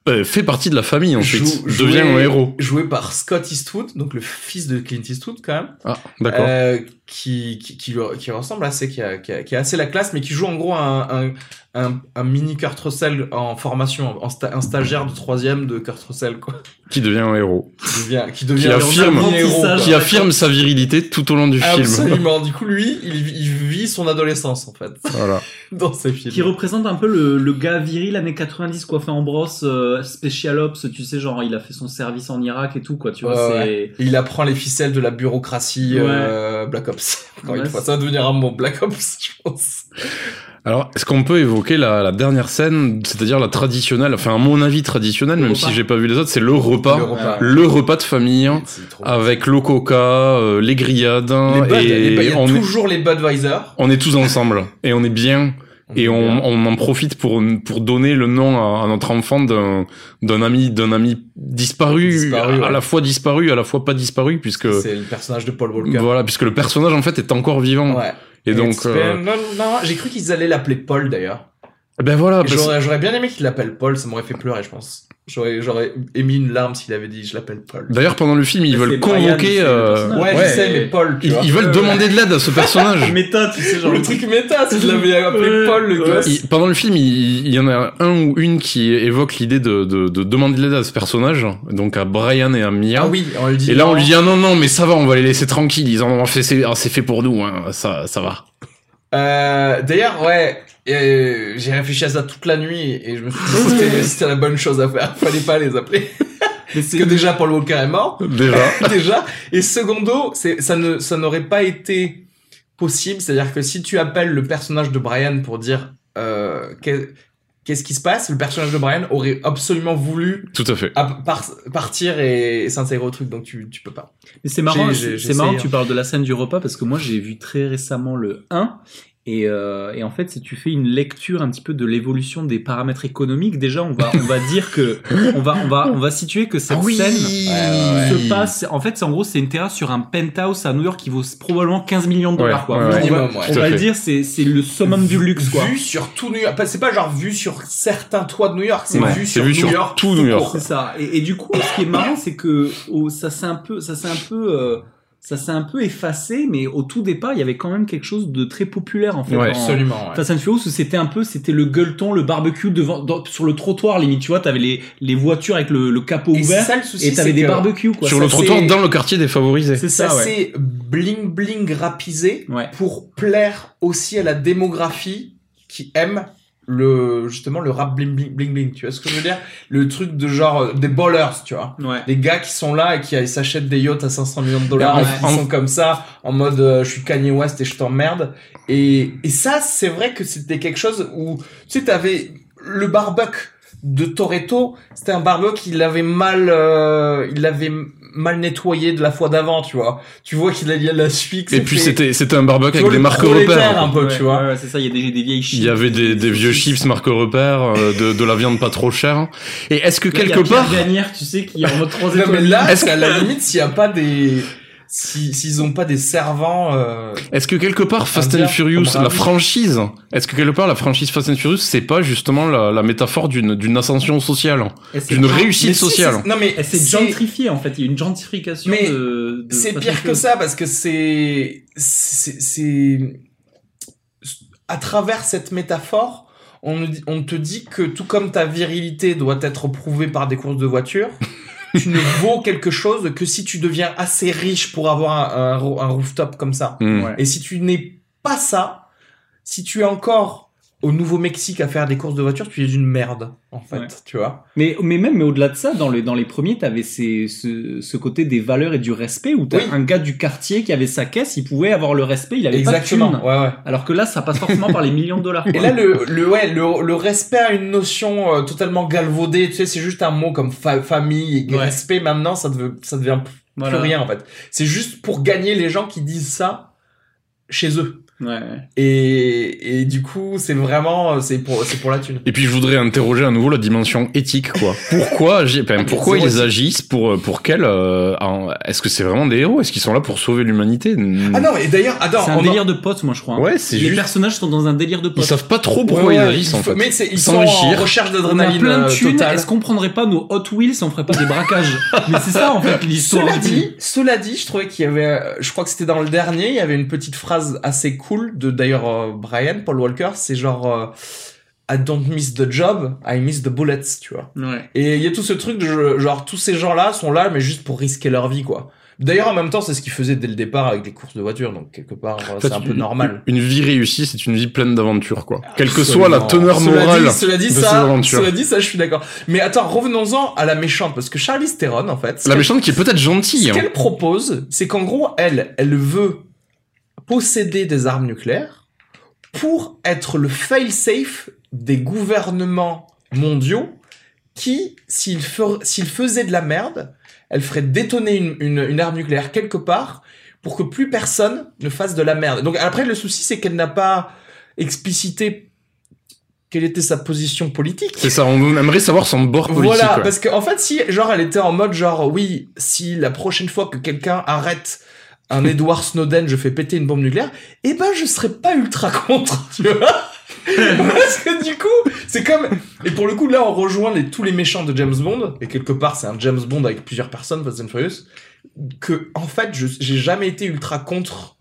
euh, fait partie de la famille, ensuite. Jou- devient joué- un héros. Joué par Scott Eastwood, donc le fils de Clint Eastwood quand même. Ah, d'accord. Euh, qui, qui, qui, qui ressemble assez, qui a, qui, a, qui a assez la classe, mais qui joue en gros un, un, un, un mini Kurt Russell en formation, en sta- un stagiaire de troisième de Kurt Russell, quoi. Qui devient un héros. devient, qui devient qui un affirme, héros. qui affirme sa virilité tout au long du film. Absolument. Du coup, lui, il, il vit son adolescence, en fait. Voilà. Dans ces films. Qui représente un peu le, le gars viril années 90 coiffé en brosse, euh, Special Ops, tu sais, genre il a fait son service en Irak et tout, quoi, tu vois. Ouais. Il apprend les ficelles de la bureaucratie Ouais. euh, Black Ops. Encore Ouais, une fois, ça va devenir un mot Black Ops, je pense. Alors, est-ce qu'on peut évoquer la, la dernière scène, c'est-à-dire la traditionnelle, enfin à mon avis traditionnelle, même repas. si j'ai pas vu les autres, c'est le repas, Le repas. le repas de famille avec le coca, euh, les grillades Les Bud, et les y a on est, toujours les Budweiser. on est tous ensemble et on est bien. Et on, on en profite pour pour donner le nom à, à notre enfant d'un d'un ami d'un ami disparu, Disparu, à, ouais. à la fois disparu à la fois pas disparu puisque C'est le personnage de Paul Walker. voilà puisque le personnage en fait est encore vivant Ouais. et donc euh, a long- j'ai cru qu'ils allaient l'appeler Paul d'ailleurs. Ben voilà parce- J'aurais, j'aurais bien aimé qu'il l'appelle Paul, ça m'aurait fait pleurer, je pense. J'aurais, j'aurais émis une larme s'il avait dit je l'appelle Paul. d'ailleurs pendant le film ils veulent convoquer euh. Ouais, je sais, mais Paul, tu ils, vois. ils veulent Euh, demander de l'aide à ce personnage Méta, tu sais, genre. Le truc méta, c'est qu'il l'avait appelé Ouais. Paul, le gosse. Il- pendant le film, il, il y en a un ou une qui évoque l'idée de, de, de demander de l'aide à ce personnage, donc à Brian et à Mia. Ah oui, on lui dit. Et là, on lui dit ah non non, mais ça va, on va les laisser tranquilles. Ils en ont fait, c'est ah, c'est fait pour nous, hein. ça ça va. Euh, d'ailleurs, ouais, euh, j'ai réfléchi à ça toute la nuit et je me suis dit que c'était, la bonne chose à faire. Fallait pas les appeler. Parce que déjà, Paul Walker est mort. Déjà. déjà. Et secondo, c'est, ça ne, ça n'aurait pas été possible. C'est-à-dire que si tu appelles le personnage de Brian pour dire, euh, qu'est-ce qui se passe, le personnage de Brian aurait absolument voulu Tout à fait. par- partir et, s'intégrer au truc. Donc tu, tu peux pas. Mais c'est marrant, c'est marrant que tu hein. parles de la scène du repas parce que moi j'ai vu très récemment le 1 et, euh, et en fait si tu fais une lecture un petit peu de l'évolution des paramètres économiques, déjà on va on va dire que on va on va on va situer que cette Ah oui. scène Ouais, ouais. se passe en fait c'est en gros c'est une terrasse sur un penthouse à New York qui vaut probablement 15 millions de dollars Ouais, quoi. on Minimum, va, ouais. on Tout à va le fait. dire c'est c'est le summum du luxe quoi. Vu sur tout New York. C'est pas genre vu sur certains toits de New York, c'est Ouais, vu c'est sur vu New sur York. tout New York. C'est ça. Et, et du coup, ce qui est marrant, c'est que oh, ça s'est un peu, ça s'est un peu, euh, ça s'est un peu effacé, mais au tout départ, il y avait quand même quelque chose de très populaire en fait. Ouais, en- Absolument. ouais. Fast and Furious, c'était un peu, c'était le gueuleton, le barbecue devant, dans- sur le trottoir limite. Tu vois, t'avais les les voitures avec le, le capot Et c'est ouvert ça le souci, et t'avais des barbecues quoi. Sur Ça, le trottoir dans le quartier défavorisé. C'est ça, ça, ouais. c'est bling bling rapisé Ouais. pour plaire aussi à la démographie qui aime le justement le rap bling bling bling bling tu vois ce que je veux dire? Le truc de genre euh, des ballers tu vois? Ouais. les gars qui sont là et qui s'achètent des yachts à 500 millions de dollars Ouais, et qui sont comme ça en mode euh, je suis Kanye West et je t'emmerde. Et et ça c'est vrai que c'était quelque chose où tu sais t'avais le barbecue de Toretto c'était un barbecue il avait mal euh, il avait mal nettoyé de la fois d'avant tu vois tu vois qu'il a a la suie que Et puis c'était- c'était un barbecue avec des marques repères. un peu Ouais, tu vois ouais, ouais, c'est ça. Il y a des, des vieilles chips. Il y avait des, des vieux chips marque repères, euh, de, de la viande pas trop chère. Et est-ce que Là, il y a quelque Pierre part, Gagnère, tu sais, qui est en mode 3 Non, étoiles. mais là, Est-ce est-ce qu'à la limite, s'il y a pas des, si, s'ils ont pas des servants, euh, est-ce que quelque part Fast and Furious, la franchise, est-ce que quelque part la franchise Fast and Furious, c'est pas justement la, la métaphore d'une d'une ascension sociale, d'une réussite mais si, sociale non, mais c'est gentrifié en fait. Il y a une gentrification Mais de. de c'est pire que ça parce que c'est, c'est, c'est, à travers cette métaphore, on, on te dit que tout comme ta virilité doit être prouvée par des courses de voiture, tu ne vaux quelque chose que si tu deviens assez riche pour avoir un, un, ro- un rooftop comme ça. Hmm. Et si tu n'es pas ça, si tu es encore au Nouveau-Mexique à faire des courses de voiture, tu es une merde, en fait, Ouais. tu vois. Mais, mais même mais au-delà de ça, dans les, dans les premiers, t'avais ces, ce, ce côté des valeurs et du respect où t'as Oui. un gars du quartier qui avait sa caisse, il pouvait avoir le respect, il avait Exactement, pas de thune. ouais, ouais. Alors que là, ça passe forcément par les millions de dollars. Et là, le, le, ouais, le, le respect a une notion euh, totalement galvaudée, tu sais, c'est juste un mot comme fa- famille et Ouais. respect, maintenant, ça, devait, ça devient plus Voilà. rien, en fait. C'est juste pour gagner les gens qui disent ça chez eux. Ouais. Et, et du coup, c'est vraiment, c'est pour, c'est pour la thune. Et puis je voudrais interroger à nouveau la dimension éthique, quoi. Pourquoi, agi- enfin, pourquoi ils agissent pour pour quel euh, Est-ce que c'est vraiment des héros? Est-ce qu'ils sont là pour sauver l'humanité? Ah non, et d'ailleurs, attends, C'est un en- délire de potes, moi je crois. hein. Ouais, c'est Les juste- personnages sont dans un délire de Ils potes. savent pas trop pourquoi Ouais, ils agissent en fait. Mais c'est, ils sont en recherche d'adrénaline plein de euh, thunes, est-ce qu'on prendrait pas nos Hot Wheels si on ferait pas des braquages Mais c'est ça en fait l'histoire. Cela dit, cela dit, je trouvais qu'il y avait, euh, je crois que c'était dans le dernier, il y avait une petite phrase assez cool de d'ailleurs euh, Brian, Paul Walker, c'est genre, euh, I don't miss the job, I miss the bullets, tu vois. Ouais. Et il y a tout ce truc de genre tous ces gens-là sont là mais juste pour risquer leur vie quoi. D'ailleurs en même temps c'est ce qu'ils faisaient dès le départ avec les courses de voiture donc quelque part euh, En fait, c'est un peu une- normal. Une vie réussie, c'est une vie pleine d'aventures, quoi. Quelle que soit la Absolument. teneur Cela morale dit, cela dit de ces ça, aventures. cela dit ça je suis d'accord. Mais attends revenons-en à la méchante parce que Charlize Theron en fait. ce La méchante qui est peut-être gentille. Ce hein. qu'elle propose c'est qu'en gros elle elle veut posséder des armes nucléaires pour être le fail-safe des gouvernements mondiaux qui, s'ils faisaient de la merde, elle ferait détonner une, une, une arme nucléaire quelque part pour que plus personne ne fasse de la merde. Donc après, le souci, c'est qu'elle n'a pas explicité quelle était sa position politique. C'est ça, on aimerait savoir son bord politique. Voilà, ouais. parce qu'en fait, si genre elle était en mode genre oui, si la prochaine fois que quelqu'un arrête un Edward Snowden, je fais péter une bombe nucléaire, eh ben je serais pas ultra contre, tu vois. parce que du coup, c'est comme et pour le coup là on rejoint les, tous les méchants de James Bond et quelque part c'est un James Bond avec plusieurs personnes Fast and Furious que en fait je j'ai jamais été ultra contre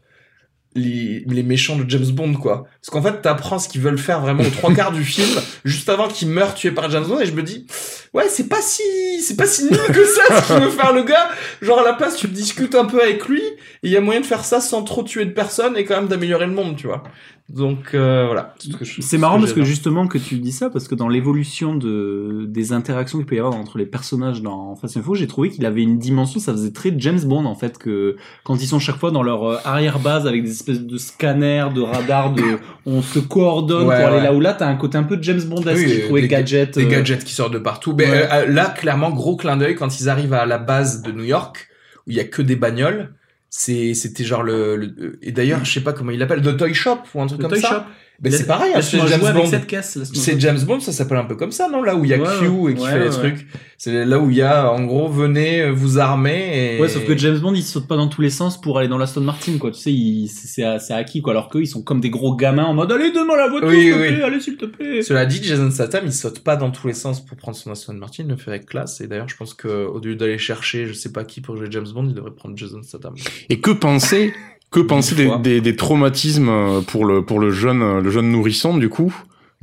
les, les méchants de James Bond quoi. Parce qu'en fait t'apprends ce qu'ils veulent faire vraiment aux trois quarts du film juste avant qu'il meure tué par James Bond et je me dis ouais c'est pas si c'est pas si nul que ça ce qu'il veut faire le gars. Genre à la place tu discutes un peu avec lui et il y a moyen de faire ça sans trop tuer de personnes et quand même d'améliorer le monde tu vois donc euh, voilà c'est marrant parce que justement que tu dis ça parce que dans l'évolution de des interactions qu'il peut y avoir entre les personnages dans Fast and Furious, j'ai trouvé qu'il avait une dimension, ça faisait très James Bond en fait que quand ils sont chaque fois dans leur euh, arrière base avec des espèces de scanners, de radars, de on se coordonne Ouais, pour aller là où là, t'as un côté un peu James Bondesque. Oui, j'ai trouvé des, gadgets. des euh, gadgets qui sortent de partout. Mais Ouais. euh, là, clairement, gros clin d'œil quand ils arrivent à la base de New York où il y a que des bagnoles. C'est, c'était genre le, le- et d'ailleurs, je sais pas comment il l'appelle, The Toy Shop ou un truc Le comme Toy ça. Shop. Ben, La- c'est pareil, hein, c'est James jouer avec Bond. C'est. James Bond, ça s'appelle un peu comme ça, non? Là où il y a Ouais, Q ouais. et qui Ouais, fait les ouais. trucs. C'est là où il y a, en gros, venez euh, vous armer et. Ouais, sauf que James Bond, il saute pas dans tous les sens pour aller dans l'Aston Martin, quoi. Tu sais, il, c'est, c'est, c'est acquis, quoi. Alors qu'eux, ils sont comme des gros gamins en mode, allez, donne-moi la voiture, Oui, s'il te plaît, allez, s'il te plaît. Cela dit, Jason Statham, il saute pas dans tous les sens pour prendre son Aston Martin, il le fait avec classe. Et d'ailleurs, je pense que au lieu d'aller chercher, je sais pas qui pour jouer James Bond, il devrait prendre Jason Statham. Et que penser, que penser des, des, des traumatismes euh, pour le pour le jeune euh, le jeune nourrisson du coup,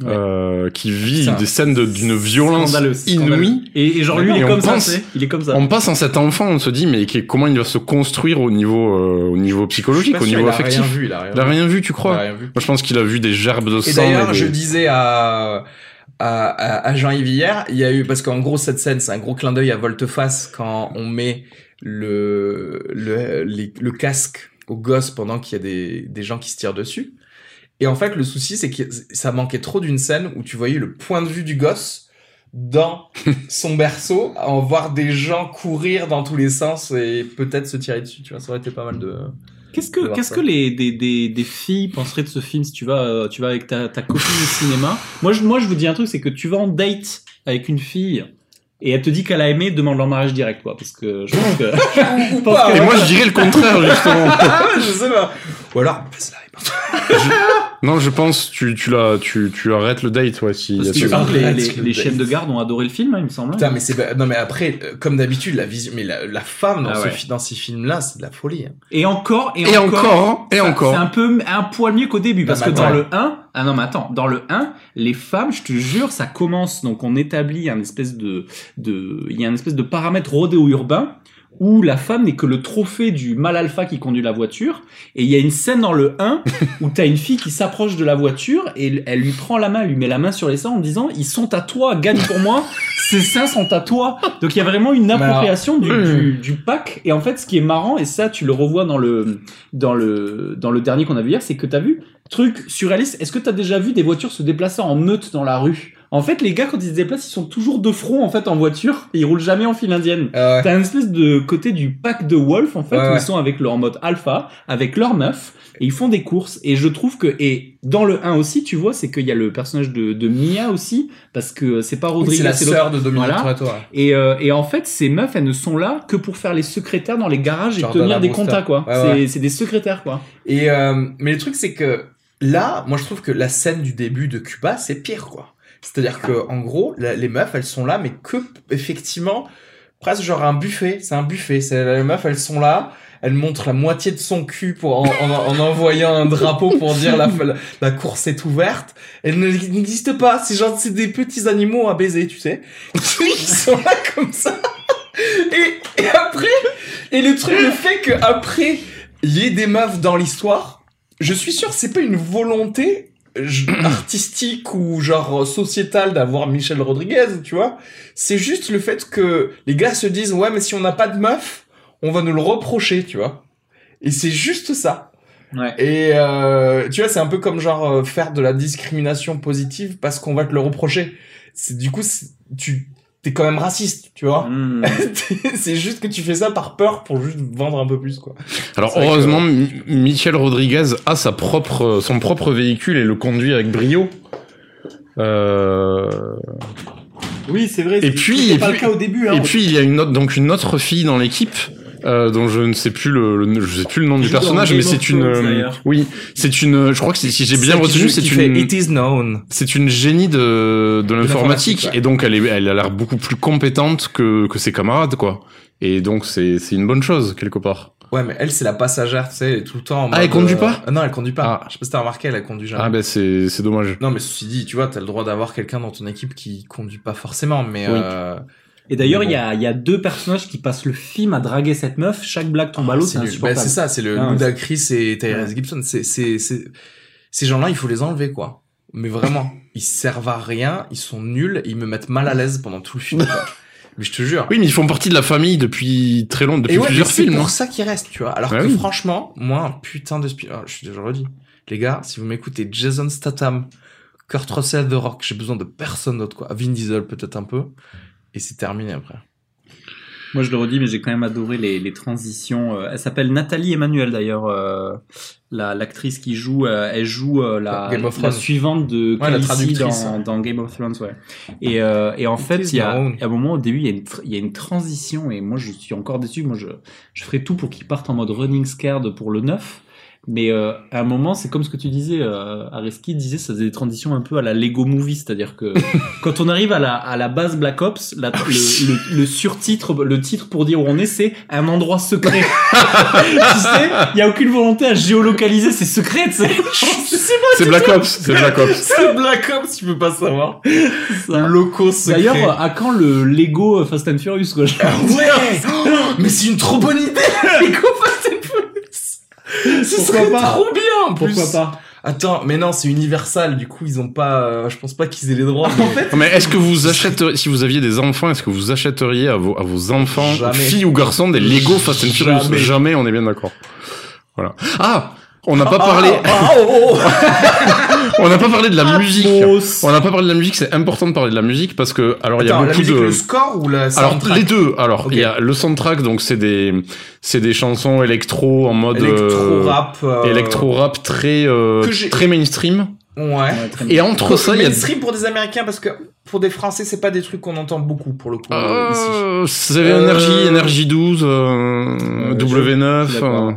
euh, qui vit Ça, des scènes de- d'une violence Scandaleux, scandaleux. inouïe. Et, et genre, lui, il Et est on comme ça, pense- sais. Il est comme ça. On passe en cet enfant, on se dit mais comment il va se construire au niveau euh, au niveau psychologique, au sûr, niveau il a affectif. rien vu, il a rien il a vu. rien vu, tu crois a. Moi, je pense qu'il a vu des gerbes de Et sang. d'ailleurs, des- je disais à, à, à, à Jean-Yves hier, il y a eu, parce qu'en gros, cette scène, c'est un gros clin d'œil à Volteface quand on met le, le, les- le casque au gosse pendant qu'il y a des, des gens qui se tirent dessus. Et en fait, le souci, c'est que ça manquait trop d'une scène où tu voyais le point de vue du gosse dans son berceau, en voir des gens courir dans tous les sens et peut-être se tirer dessus, tu vois, ça aurait été pas mal de... Qu'est-ce que, qu'est-ce que les, des, des, des filles penseraient de ce film si tu vas, euh, tu vas avec ta, ta copine au cinéma? Moi, je, moi, je vous dis un truc, c'est que tu vas en date avec une fille et elle te dit qu'elle a aimé, demande leur mariage direct, quoi. Parce que je pense que, je pense que- Et moi, je dirais le contraire, justement. Ah, je sais pas. Ou alors, passe la non, je pense tu tu la tu tu arrêtes le date ouais si. Parce tu sens que les, chaînes de garde ont adoré le film, hein, il me semble. Putain, mais c'est non mais après, euh, comme d'habitude, la vision, mais la, la femme dans, Ah ce ouais. dans ces films-là, c'est de la folie. hein. Et encore, et, Et encore, et ça- encore. C'est un peu un poil mieux qu'au début parce Non, que mais dans attends. le 1, ah non mais attends, dans le 1, les femmes, je te jure, ça commence donc on établit un espèce de de il y a un espèce de paramètre rodéo urbain où la femme n'est que le trophée du mâle alpha qui conduit la voiture et il y a une scène dans le 1 où t'as une fille qui s'approche de la voiture et elle lui prend la main, elle lui met la main sur les seins en disant ils sont à toi, gagne pour moi, ces seins sont à toi. Donc il y a vraiment une appropriation du, du, du pack et en fait ce qui est marrant et ça tu le revois dans le dans le dans le dernier qu'on a vu hier, c'est que t'as vu truc surréaliste. Est-ce que t'as déjà vu des voitures se déplacer en meute dans la rue? En fait, les gars quand ils se déplacent, ils sont toujours de front en fait en voiture et ils roulent jamais en file indienne. Ah ouais. T'as une espèce de côté du pack de Wolf en fait Ouais, où ils sont avec leur mode alpha, avec leur meuf et ils font des courses et je trouve que et dans le 1 aussi tu vois c'est qu'il y a le personnage de, de Mia aussi parce que c'est pas Oui, Rodriguez c'est la sœur de Dominique Voilà. Et, euh, et en fait, ces meufs, elles ne sont là que pour faire les secrétaires dans les garages et tenir des Brewster. comptas, quoi. Ouais. c'est des secrétaires, quoi. Et euh, mais le truc c'est que là, moi je trouve que la scène du début de Cuba, c'est pire quoi. C'est-à-dire que en gros, la- les meufs, elles sont là, mais que effectivement presque genre un buffet. C'est un buffet. C'est les meufs, elles sont là. Elles montrent la moitié de son cul pour en, en, en envoyant un drapeau pour dire la, la, la course est ouverte. Elle ne- n'existe pas. C'est genre c'est des petits animaux à baiser, tu sais. Ils sont là comme ça. Et, et après, et le truc, le fait que après il y ait des meufs dans l'histoire, je suis sûr c'est pas une volonté artistique ou genre sociétale d'avoir Michel Rodriguez, tu vois. C'est juste le fait que les gars se disent ouais mais si on n'a pas de meuf, on va nous le reprocher, tu vois. Et c'est juste ça. Ouais. Et euh, tu vois, c'est un peu comme genre euh, faire de la discrimination positive parce qu'on va te le reprocher. C'est du coup tu t'es quand même raciste, tu vois. Hmm. c'est juste que tu fais ça par peur pour juste vendre un peu plus quoi. Alors heureusement, Mi- Michel Rodriguez a sa propre, son propre véhicule et le conduit avec brio. Euh... Oui, c'est vrai. Et c'est- puis, et pas puis, le cas au début. Hein. et puis il y a une autre, donc une autre fille dans l'équipe. Euh, dont je ne sais plus le, le- je sais plus le nom du personnage, mais of c'est une, euh, oui, c'est une, je crois que si j'ai bien retenu, c'est une, It is known. c'est une génie de, de l'informatique, ouais. et donc elle est, elle a l'air beaucoup plus compétente que, que ses camarades, quoi. Et donc c'est, c'est une bonne chose quelque part. Ouais, mais elle, c'est la passagère, tu sais, elle est tout le temps en Ah, elle conduit euh, pas? Ah Non, elle conduit pas. Ah. Je sais pas si t'as remarqué, elle, elle conduit jamais. Ah ben c'est, c'est dommage. Non, mais ceci dit, tu vois, t'as le droit d'avoir quelqu'un dans ton équipe qui conduit pas forcément, mais Oui. euh, Et d'ailleurs, il bon. y, a, il y a deux personnages qui passent le film à draguer cette meuf. Chaque blague tombe à l'eau, c'est nul. Bah, c'est ça, c'est le Ah, Ludacris et Tyrese Ouais. Gibson. C'est, c'est, c'est, ces gens-là, il faut les enlever, quoi. Mais vraiment, ils servent à rien, ils sont nuls, ils me mettent mal à l'aise pendant tout le film. quoi. mais je te jure. Oui, mais ils font partie de la famille depuis très longtemps, depuis Et ouais, mais plusieurs c'est films. pour hein. ça qu'ils restent, tu vois. Alors Ouais, que oui. franchement, moi, un putain de spi- ah, je suis déjà redit. Les gars, si vous m'écoutez, Jason Statham, Kurt Russell, The Rock, j'ai besoin de personne d'autre, quoi. Vin Diesel, peut-être un peu. Et c'est terminé après. Moi, je le redis, mais j'ai quand même adoré les, les transitions. Euh, Elle s'appelle Nathalie Emmanuel, d'ailleurs, euh, la- l'actrice qui joue. euh, elle joue euh, la, Game of la Thrones. suivante de Ouais, la traductrice. dans, dans Game of Thrones, ouais. Et, euh, et en It fait, il y a, à un moment au début, il y, a une tr- il y a une transition, et moi, je suis encore déçu. Moi, je, je ferai tout pour qu'ils partent en mode running scared pour le 9. Mais euh, à un moment, c'est comme ce que tu disais, euh, Areski disait, ça faisait des transitions un peu à la Lego Movie, c'est-à-dire que quand on arrive à la, à la base Black Ops, la- le, le, le surtitre, le titre pour dire où on est, c'est un endroit secret. tu sais, il y a aucune volonté à géolocaliser, c'est secret, tu sais. C'est Black. Ops, c'est Black Ops. C'est Black Ops, tu peux pas savoir. Ça. Locaux secrets. D'ailleurs, à quand le Lego Fast and Furious, quoi Ouais! Oh, mais c'est une trop bonne idée, Lego Fast and Furious! Ce Pourquoi serait pas trop bien, en plus. Pourquoi pas Attends, mais non, c'est Universal, du coup, ils ont pas, euh, je pense pas qu'ils aient les droits. mais- En fait, Mais est-ce que vous achèteriez, si vous aviez des enfants, est-ce que vous achèteriez à vos, à vos enfants, Jamais. filles ou garçons, des Lego Fast and Furious? Jamais. Jamais, on est bien d'accord. Voilà. Ah on n'a pas Ah, parlé, ah, oh, oh, oh. on n'a pas parlé de la musique. On n'a pas parlé de la musique, c'est important de parler de la musique parce que, alors il y a beaucoup musique, de, le score ou la alors soundtrack les deux. Alors il y a le soundtrack, donc c'est des, c'est des chansons électro en mode Électro-rap. euh, électro rap très, euh, que j'ai- très mainstream. Ouais. Et entre ça, il y a mainstream pour des Américains parce que pour des Français, c'est pas des trucs qu'on entend beaucoup pour le coup euh, ici. Euh, c'est Euh, énergie, énergie 12, euh, je- W9.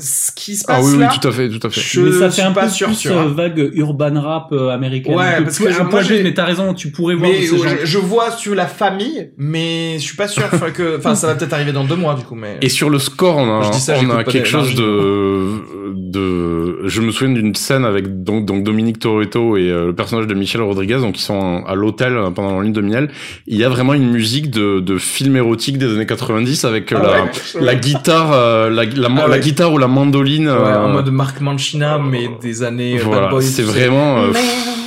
Ce qui se Ah passe oui, oui, là. tout à fait, tout à fait. Je mais ça suis fait un pas peu sûr, plus sûr, euh, hein. vague urban rap euh, américaine. Ouais, parce plus- que je- un moi, j'ai- mais t'as raison, tu pourrais voir Mais gens. je, vois sur la famille, mais je suis pas sûr enfin, que, enfin, ça va peut-être arriver dans deux mois du coup, mais. Et sur le score, on a, ça, on a quelque des- chose de, de, je me souviens d'une scène avec donc, donc Dominique Toretto et euh, le personnage de Michel Rodriguez, donc ils sont à l'hôtel pendant leur ligne de miel. Il y a vraiment une musique de, de film érotique des années 90 avec euh, Ah la, ouais, la guitare, euh, la, la, Ah la ouais. Guitare ou la mandoline. Ouais, euh, en mode Mark Mancina, mais des années euh, voilà, Bad Boys. c'est vraiment. euh,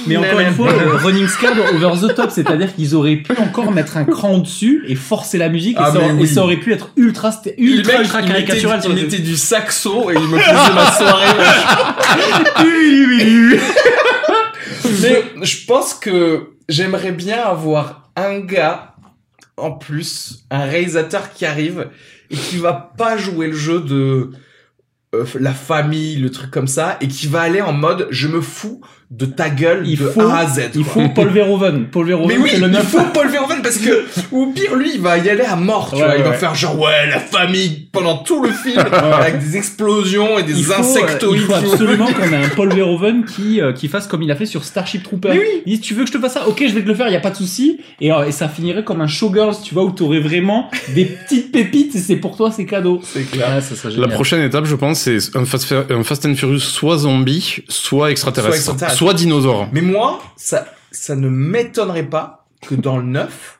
Mais encore une fois, euh, Running Scared over the top, c'est-à-dire qu'ils auraient pu encore mettre un cran au-dessus et forcer la musique et, Ah, ça, et ça aurait pu être ultra, ultra, mec, ultra il caricatural. il sur le- mettait du saxo et il me faisait ma soirée. Mais je pense que j'aimerais bien avoir un gars en plus, un réalisateur qui arrive et qui va pas jouer le jeu de euh, la famille, le truc comme ça, et qui va aller en mode je me fous de ta gueule Il de faut, A à Z. il quoi. faut Paul Verhoeven. Paul Verhoeven, Mais oui, le il faut Paul Verhoeven parce que, ou au pire, lui, il va y aller à mort, tu Ouais, vois. Il va ouais. faire genre, ouais, la famille pendant tout le film, avec des explosions et des il faut, euh, insectoïdes. il faut absolument qu'on ait un Paul Verhoeven qui, euh, qui fasse comme il a fait sur Starship Trooper. Mais oui. Il dit, tu veux que je te fasse ça? Ok, je vais te le faire, il y a pas de souci. Et, euh, et ça finirait comme un showgirls, tu vois, où t'aurais vraiment des petites pépites et c'est pour toi, c'est cadeau. C'est clair. Ah, ça serait La prochaine étape, je pense, c'est un Fast, un Fast and Furious soit zombie, soit extraterrestre, Soit extraterrestre. Soit dinosaure. Mais moi, ça, ça ne m'étonnerait pas que dans le 9,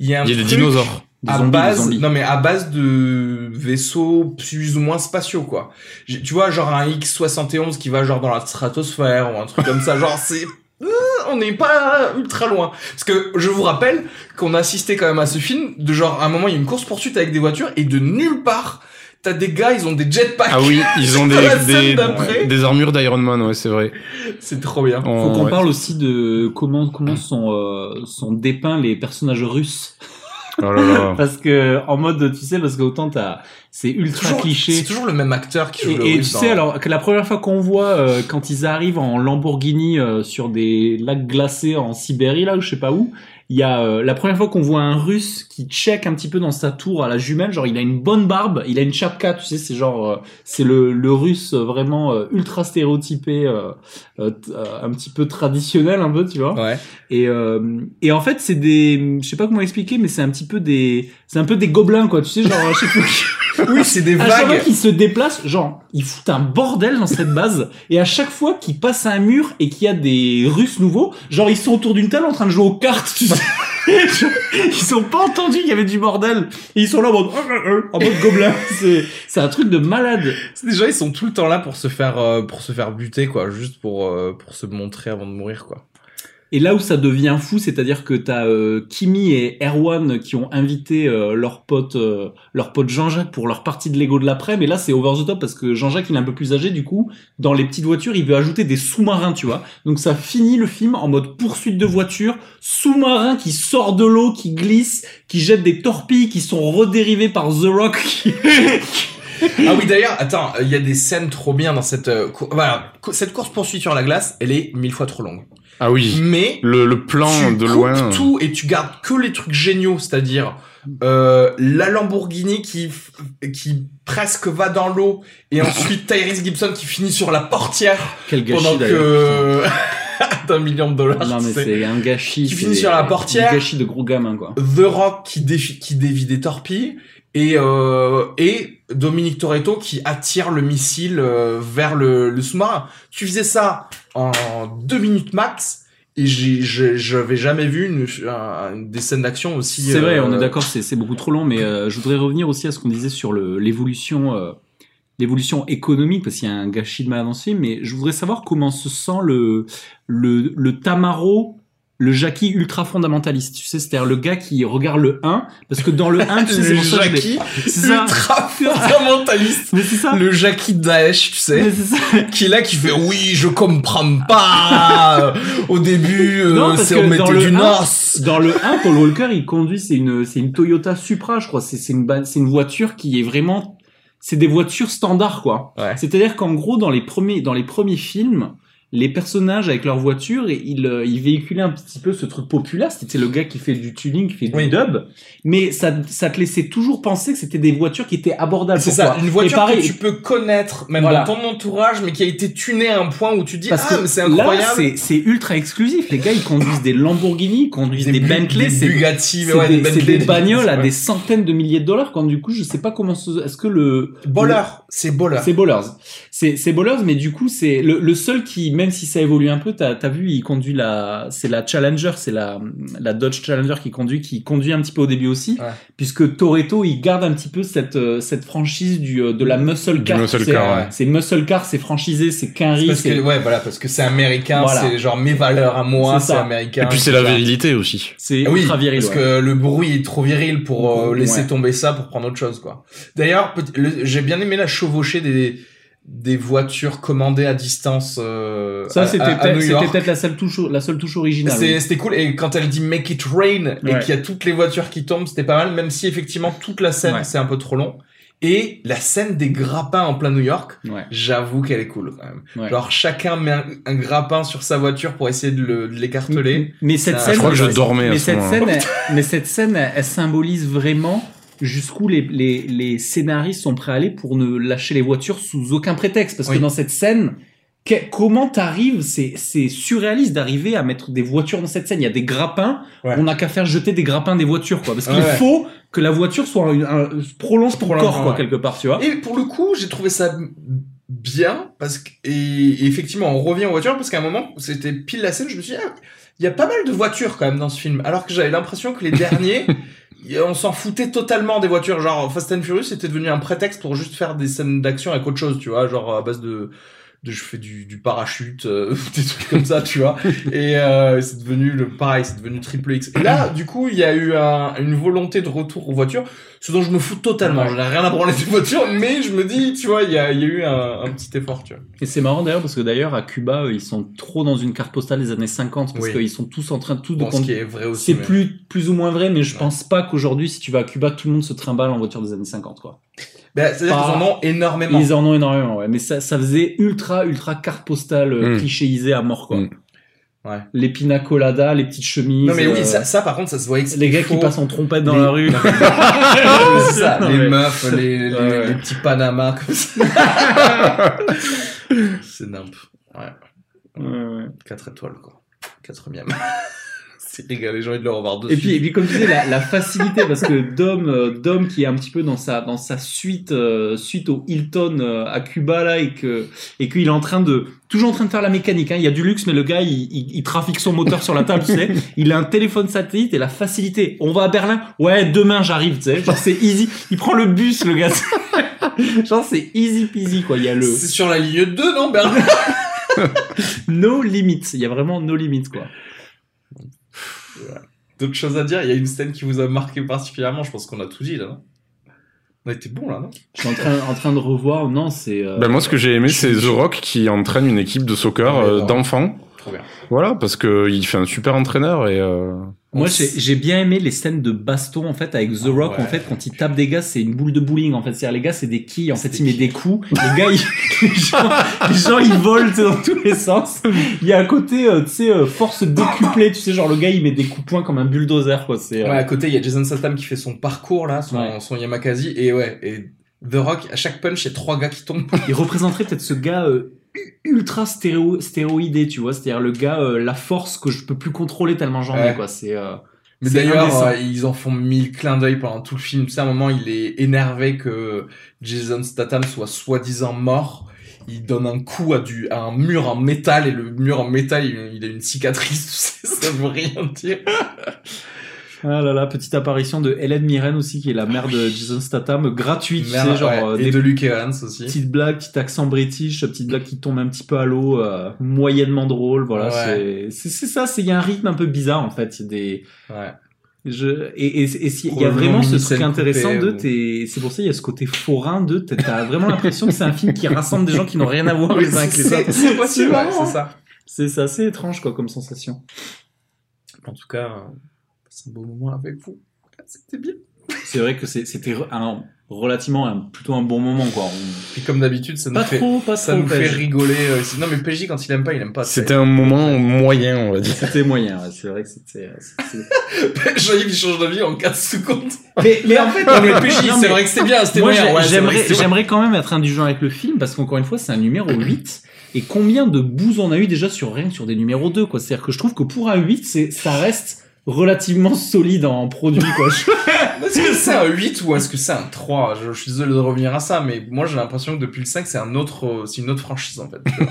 il y ait un Il y a des truc dinosaures. Des à zombies, base, non mais à base de vaisseaux plus ou moins spatiaux quoi. Tu vois, genre un X71 qui va genre dans la stratosphère ou un truc comme ça, genre c'est euh, on n'est pas ultra loin. Parce que je vous rappelle qu'on a assisté quand même à ce film de genre à un moment il y a une course poursuite avec des voitures et de nulle part t'as des gars ils ont des jetpacks. Ah oui, ils ont des, des, armures d'Iron Man, ouais, c'est vrai. C'est trop bien. On- Faut qu'on ouais. parle aussi de comment, comment sont, euh, sont dépeints les personnages russes. Oh là là. Parce que, en mode, tu sais, parce que autant t'as, c'est ultra Toujours- cliché. C'est toujours le même acteur qui joue le Et, et tu sais, dans- alors que la première fois qu'on voit euh, quand ils arrivent en Lamborghini euh, sur des lacs glacés en Sibérie, là, ou je sais pas où, il y a euh, la première fois qu'on voit un Russe qui check un petit peu dans sa tour à la jumelle, genre il a une bonne barbe, il a une chapka, tu sais, c'est genre euh, c'est le, le Russe euh, vraiment euh, ultra stéréotypé, euh, euh, un petit peu traditionnel un peu, tu vois. Ouais. Et euh, et en fait c'est des, je sais pas comment expliquer, mais c'est un petit peu des, c'est un peu des gobelins quoi, tu sais, genre chaque fois qu'ils- Oui, c'est des à chaque fois vagues. qu'ils se déplacent, genre, ils foutent un bordel dans cette base. Et à chaque fois qu'ils passent un mur et qu'il y a des Russes nouveaux, genre, ils sont autour d'une table en train de jouer aux cartes, tu sais. ils sont pas entendus qu'il y avait du bordel. Et ils sont là en mode, en mode gobelin. C'est, c'est un truc de malade. Déjà, ils sont tout le temps là pour se faire, euh, pour se faire buter, quoi, juste pour, euh, pour se montrer avant de mourir, quoi. Et là où ça devient fou, c'est-à-dire que t'as euh, Kimi et Erwan qui ont invité euh, leur pote, euh, leur pote Jean-Jacques pour leur partie de Lego de l'après. Mais là, c'est over the top parce que Jean-Jacques, il est un peu plus âgé. Du coup, dans les petites voitures, il veut ajouter des sous-marins, tu vois. Donc ça finit le film en mode poursuite de voiture, sous-marin qui sort de l'eau, qui glisse, qui jette des torpilles qui sont redérivées par The Rock. Ah oui, d'ailleurs, attends, il y a des scènes trop bien dans cette, euh, voilà, cette course poursuite sur la glace, elle est mille fois trop longue. Ah oui. Mais Le, le plan tu de coupes loin. tout et tu gardes que les trucs géniaux, c'est-à-dire euh, la Lamborghini qui qui presque va dans l'eau et ensuite Tyrese Gibson qui finit sur la portière Quel gâchis pendant que d'un million de dollars. Non mais c'est un gâchis. Qui finit sur la un portière. gâchis de gros gamin quoi. The Rock qui, qui dévie des torpilles et euh, et Dominique Toretto qui attire le missile euh, vers le, le sous-marin. Tu faisais ça en deux minutes max et j'avais jamais vu une, un- des scènes d'action aussi. C'est vrai, euh, on est d'accord, c'est beaucoup trop long, mais euh, je voudrais revenir aussi à ce qu'on disait sur l'évolution euh, l'évolution économique, parce qu'il y a un gâchis de malade dans ce film, mais je voudrais savoir comment se sent le, le, le Tamaro, le Jackie ultra fondamentaliste, tu sais, c'est-à-dire le gars qui regarde le 1, parce que dans le 1, tu sais, c'est le Jackie ça. ultra fondamentaliste. Mais c'est ça. Le Jackie Daesh, tu sais. Mais c'est ça. qui est là qui fait oui je comprends pas au début euh, c'est on mettait du 1, nos Dans le 1, Paul Walker, il conduit, c'est une, c'est une Toyota Supra, je crois. C'est, c'est une, c'est une voiture qui est vraiment, c'est des voitures standards, quoi. Ouais. C'est-à-dire qu'en gros, dans les premiers, dans les premiers films, les personnages avec leur voiture, et ils, euh, ils véhiculaient un petit peu ce truc populaire. C'était le gars qui fait du tuning, qui fait du Oui. dub. Mais ça, ça te laissait toujours penser que c'était des voitures qui étaient abordables. c'est ça une voiture pareil, que tu peux connaître même Voilà. dans ton entourage mais qui a été tunée à un point où tu dis Parce ah que mais c'est incroyable c'est, c'est ultra exclusif. Les gars, ils conduisent des Lamborghini, ils conduisent des, Bentley, des c'est Bugatti mais ouais, des, des Bentley, des bagnoles à ouais. des centaines de milliers de dollars quand du coup je sais pas comment se... est-ce que le Bowler, c'est Bowler. c'est Bowlers c'est c'est Bowlers mais du coup c'est le, le seul qui même si ça évolue un peu t'as as vu il conduit la c'est la Challenger c'est la la Dodge Challenger qui conduit qui conduit un petit peu au début aussi Ouais. puisque Toretto il garde un petit peu cette euh, cette franchise du euh, de la muscle car muscle tu sais. car, ouais. c'est muscle car c'est franchisé c'est Quinry parce c'est que ouais voilà parce que c'est américain Voilà. c'est genre mes valeurs à moi C'est c'est américain Et puis c'est la virilité aussi. c'est oui, ultra viril parce ouais. que le bruit est trop viril pour euh, laisser Ouais. tomber ça pour prendre autre chose quoi. D'ailleurs, j'ai bien aimé la des des voitures commandées à distance euh, ça c'était peut-être la seule touche la seule touche originale oui. C'était cool et quand elle dit make it rain et Ouais. qu'il y a toutes les voitures qui tombent, c'était pas mal même si effectivement toute la scène Ouais. c'est un peu trop long. Et la scène des grappins en plein New York, Ouais. j'avoue qu'elle est cool quand même. Ouais. Genre chacun met un, un grappin sur sa voiture pour essayer de le- de l'écarteler. Mais cette Ça, scène, je crois que je dormais à mais ce cette scène, elle- mais cette scène, elle, elle symbolise vraiment jusqu'où les, les, les scénaristes sont prêts à aller pour ne lâcher les voitures sous aucun prétexte. Parce Oui. que dans cette scène, que- comment t'arrives C'est c'est surréaliste d'arriver à mettre des voitures dans cette scène. Il y a des grappins. Ouais. On n'a qu'à faire jeter des grappins des voitures, quoi. Parce qu'il Ouais, faut que la voiture soit une, un- prolonge ton Prolonge, corps, quoi, ouais. quelque part, tu vois. Et pour le coup, j'ai trouvé ça bien parce que et, et effectivement, on revient aux voitures parce qu'à un moment, c'était pile la scène, je me suis dit, ah, il y a pas mal de voitures quand même dans ce film, alors que j'avais l'impression que les derniers, on s'en foutait totalement des voitures. Genre Fast and Furious, c'était devenu un prétexte pour juste faire des scènes d'action avec autre chose, tu vois, genre à base de de je fais du, du parachute, euh, des trucs comme ça, tu vois. Et euh, c'est devenu le pareil, c'est devenu triple X. Et là, du coup, il y a eu un- une volonté de retour aux voitures, ce dont je me fous totalement. Je n'ai rien à branler des voitures, mais je me dis, tu vois, il y a, y a eu un, un petit effort, tu vois. Et c'est marrant d'ailleurs parce que d'ailleurs à Cuba eux, ils sont trop dans une carte postale des années 50 parce Oui. qu'ils sont tous en train de tout de Bon, ce con- qui est vrai aussi. C'est mais- plus plus ou moins vrai mais je Ouais. pense pas qu'aujourd'hui si tu vas à Cuba tout le monde se trimballe en voiture des années 50 quoi. Ben, C'est-à-dire qu'ils en ont énormément. Ils en ont énormément ouais mais ça ça faisait ultra ultra carte postale euh, Mm. clichéisée à mort quoi. Mm. Ouais. Les pina coladas, les petites chemises. Non, mais oui, euh, ça, ça, par contre, ça se voyait que les gars faux. qui passent en trompette dans Les- la rue. c'est ça, Non, les mais- meufs, les, les, Ouais, ouais. les petits Panama comme ça. c'est nimp. Ouais. Ouais, ouais. 4 étoiles, quoi. Quatrième. C'est régalé, j'ai envie de le revoir dessus. Et puis, et puis comme tu disais, la, la facilité, parce que Dom, euh, Dom qui est un petit peu dans sa, dans sa suite, euh, suite au Hilton euh, à Cuba, là, et que, et qu'il est en train de, toujours en train de faire la mécanique, hein. Il y a du luxe, mais le gars, il, il, il trafique son moteur sur la table, tu sais. Il a un téléphone satellite et la facilité. On va à Berlin? Ouais, demain, j'arrive, tu sais. Genre, c'est easy. Il prend le bus, le gars. Genre, c'est easy peasy, quoi. Il y a le C'est sur la ligne 2, non, Bernard no limits. Il y a vraiment no limits, quoi. D'autres choses à dire? Il y a une scène qui vous a marqué particulièrement, je pense qu'on a tout dit, là, non? On a été bon, là, non? Je suis en train, en train de revoir. Non, c'est, euh, Ben moi, ce que j'ai aimé, c'est The Rock qui entraîne une équipe de soccer Ouais, euh, d'enfants. Trop bien. Voilà, parce que il fait un super entraîneur et euh, Moi, j'ai bien aimé les scènes de baston en fait avec The Rock. Ouais. En fait, quand il tape des gars, c'est une boule de bowling. En fait, c'est-à-dire les gars, c'est des quilles. En fait, il met des coups. Les gars, ils- les, gens, les gens, ils volent dans tous les sens. Il y a un côté, euh, tu sais, euh, force décuplée. Tu sais, genre le gars, il met des coups poing comme un bulldozer, quoi. C'est. euh, Ouais, à côté, il y a Jason Statham qui fait son parcours, là, son, Ouais. son Yamakasi, et ouais, et The Rock, à chaque punch, il y a trois gars qui tombent. Il représenterait peut-être ce gars euh, ultra stéréo, stéroïdé, tu vois. C'est-à-dire le gars, euh, la force que je peux plus contrôler tellement j'en ai, Ouais. quoi. C'est. euh, Mais d'ailleurs, euh, ils en font mille clins d'œil pendant tout le film. Tu sais, à un moment, il est énervé que Jason Statham soit soi-disant mort. Il donne un coup à, du, à un mur en métal, et le mur en métal, il, il a une cicatrice, tu sais, ça veut rien dire. Ah là là, petite apparition de Hélène Mirren aussi, qui est la mère de Jason Statham, gratuite, tu sais, genre ouais. euh, et des de Luke Evans aussi. petites blagues, petit accent british, petite blague qui tombe un petit peu à l'eau, euh, moyennement drôle, voilà. Ouais. c'est- ça, c'est il y a un rythme un peu bizarre en fait. Il y a des Ouais. je, et, et, et si- il y a vraiment ce truc intéressant de ou- c'est pour ça il y a ce côté forain de t'as- vraiment l'impression que c'est un film qui rassemble des gens qui n'ont rien à voir les uns avec les c'est autres. c'est possible, c'est ça. C'est c'est assez étrange quoi comme sensation. En tout cas, euh, c'est un beau moment avec vous. C'était bien. C'est vrai que c'est- c'était relativement un, plutôt un bon moment quoi. On- Puis comme d'habitude, ça nous Pas fait, trop, pas ça trop. nous fait rigoler. euh, c'est- non, mais PJ, quand il aime pas, il aime pas. c'était un moment moyen, on va dire. C'était moyen, ouais, c'est vrai que c'était. euh, Jean-Yves, il change d'avis en 4 secondes. Mais, mais en fait, Non, mais PJ, c'est mais- vrai que c'était bien, c'était moyen. Ouais, c'est j'aimerais, quand même être indulgent avec le film parce qu'encore une fois, c'est un numéro 8. Et combien de bouses on a eu déjà sur rien que sur des numéros 2, quoi. C'est-à-dire que je trouve que pour un 8, c'est, ça reste relativement solide en produit, quoi. Est-ce que c'est un 8 ou est-ce que c'est un 3 je, je suis désolé de revenir à ça, mais moi j'ai l'impression que depuis le 5, c'est un autre, c'est une autre franchise en fait.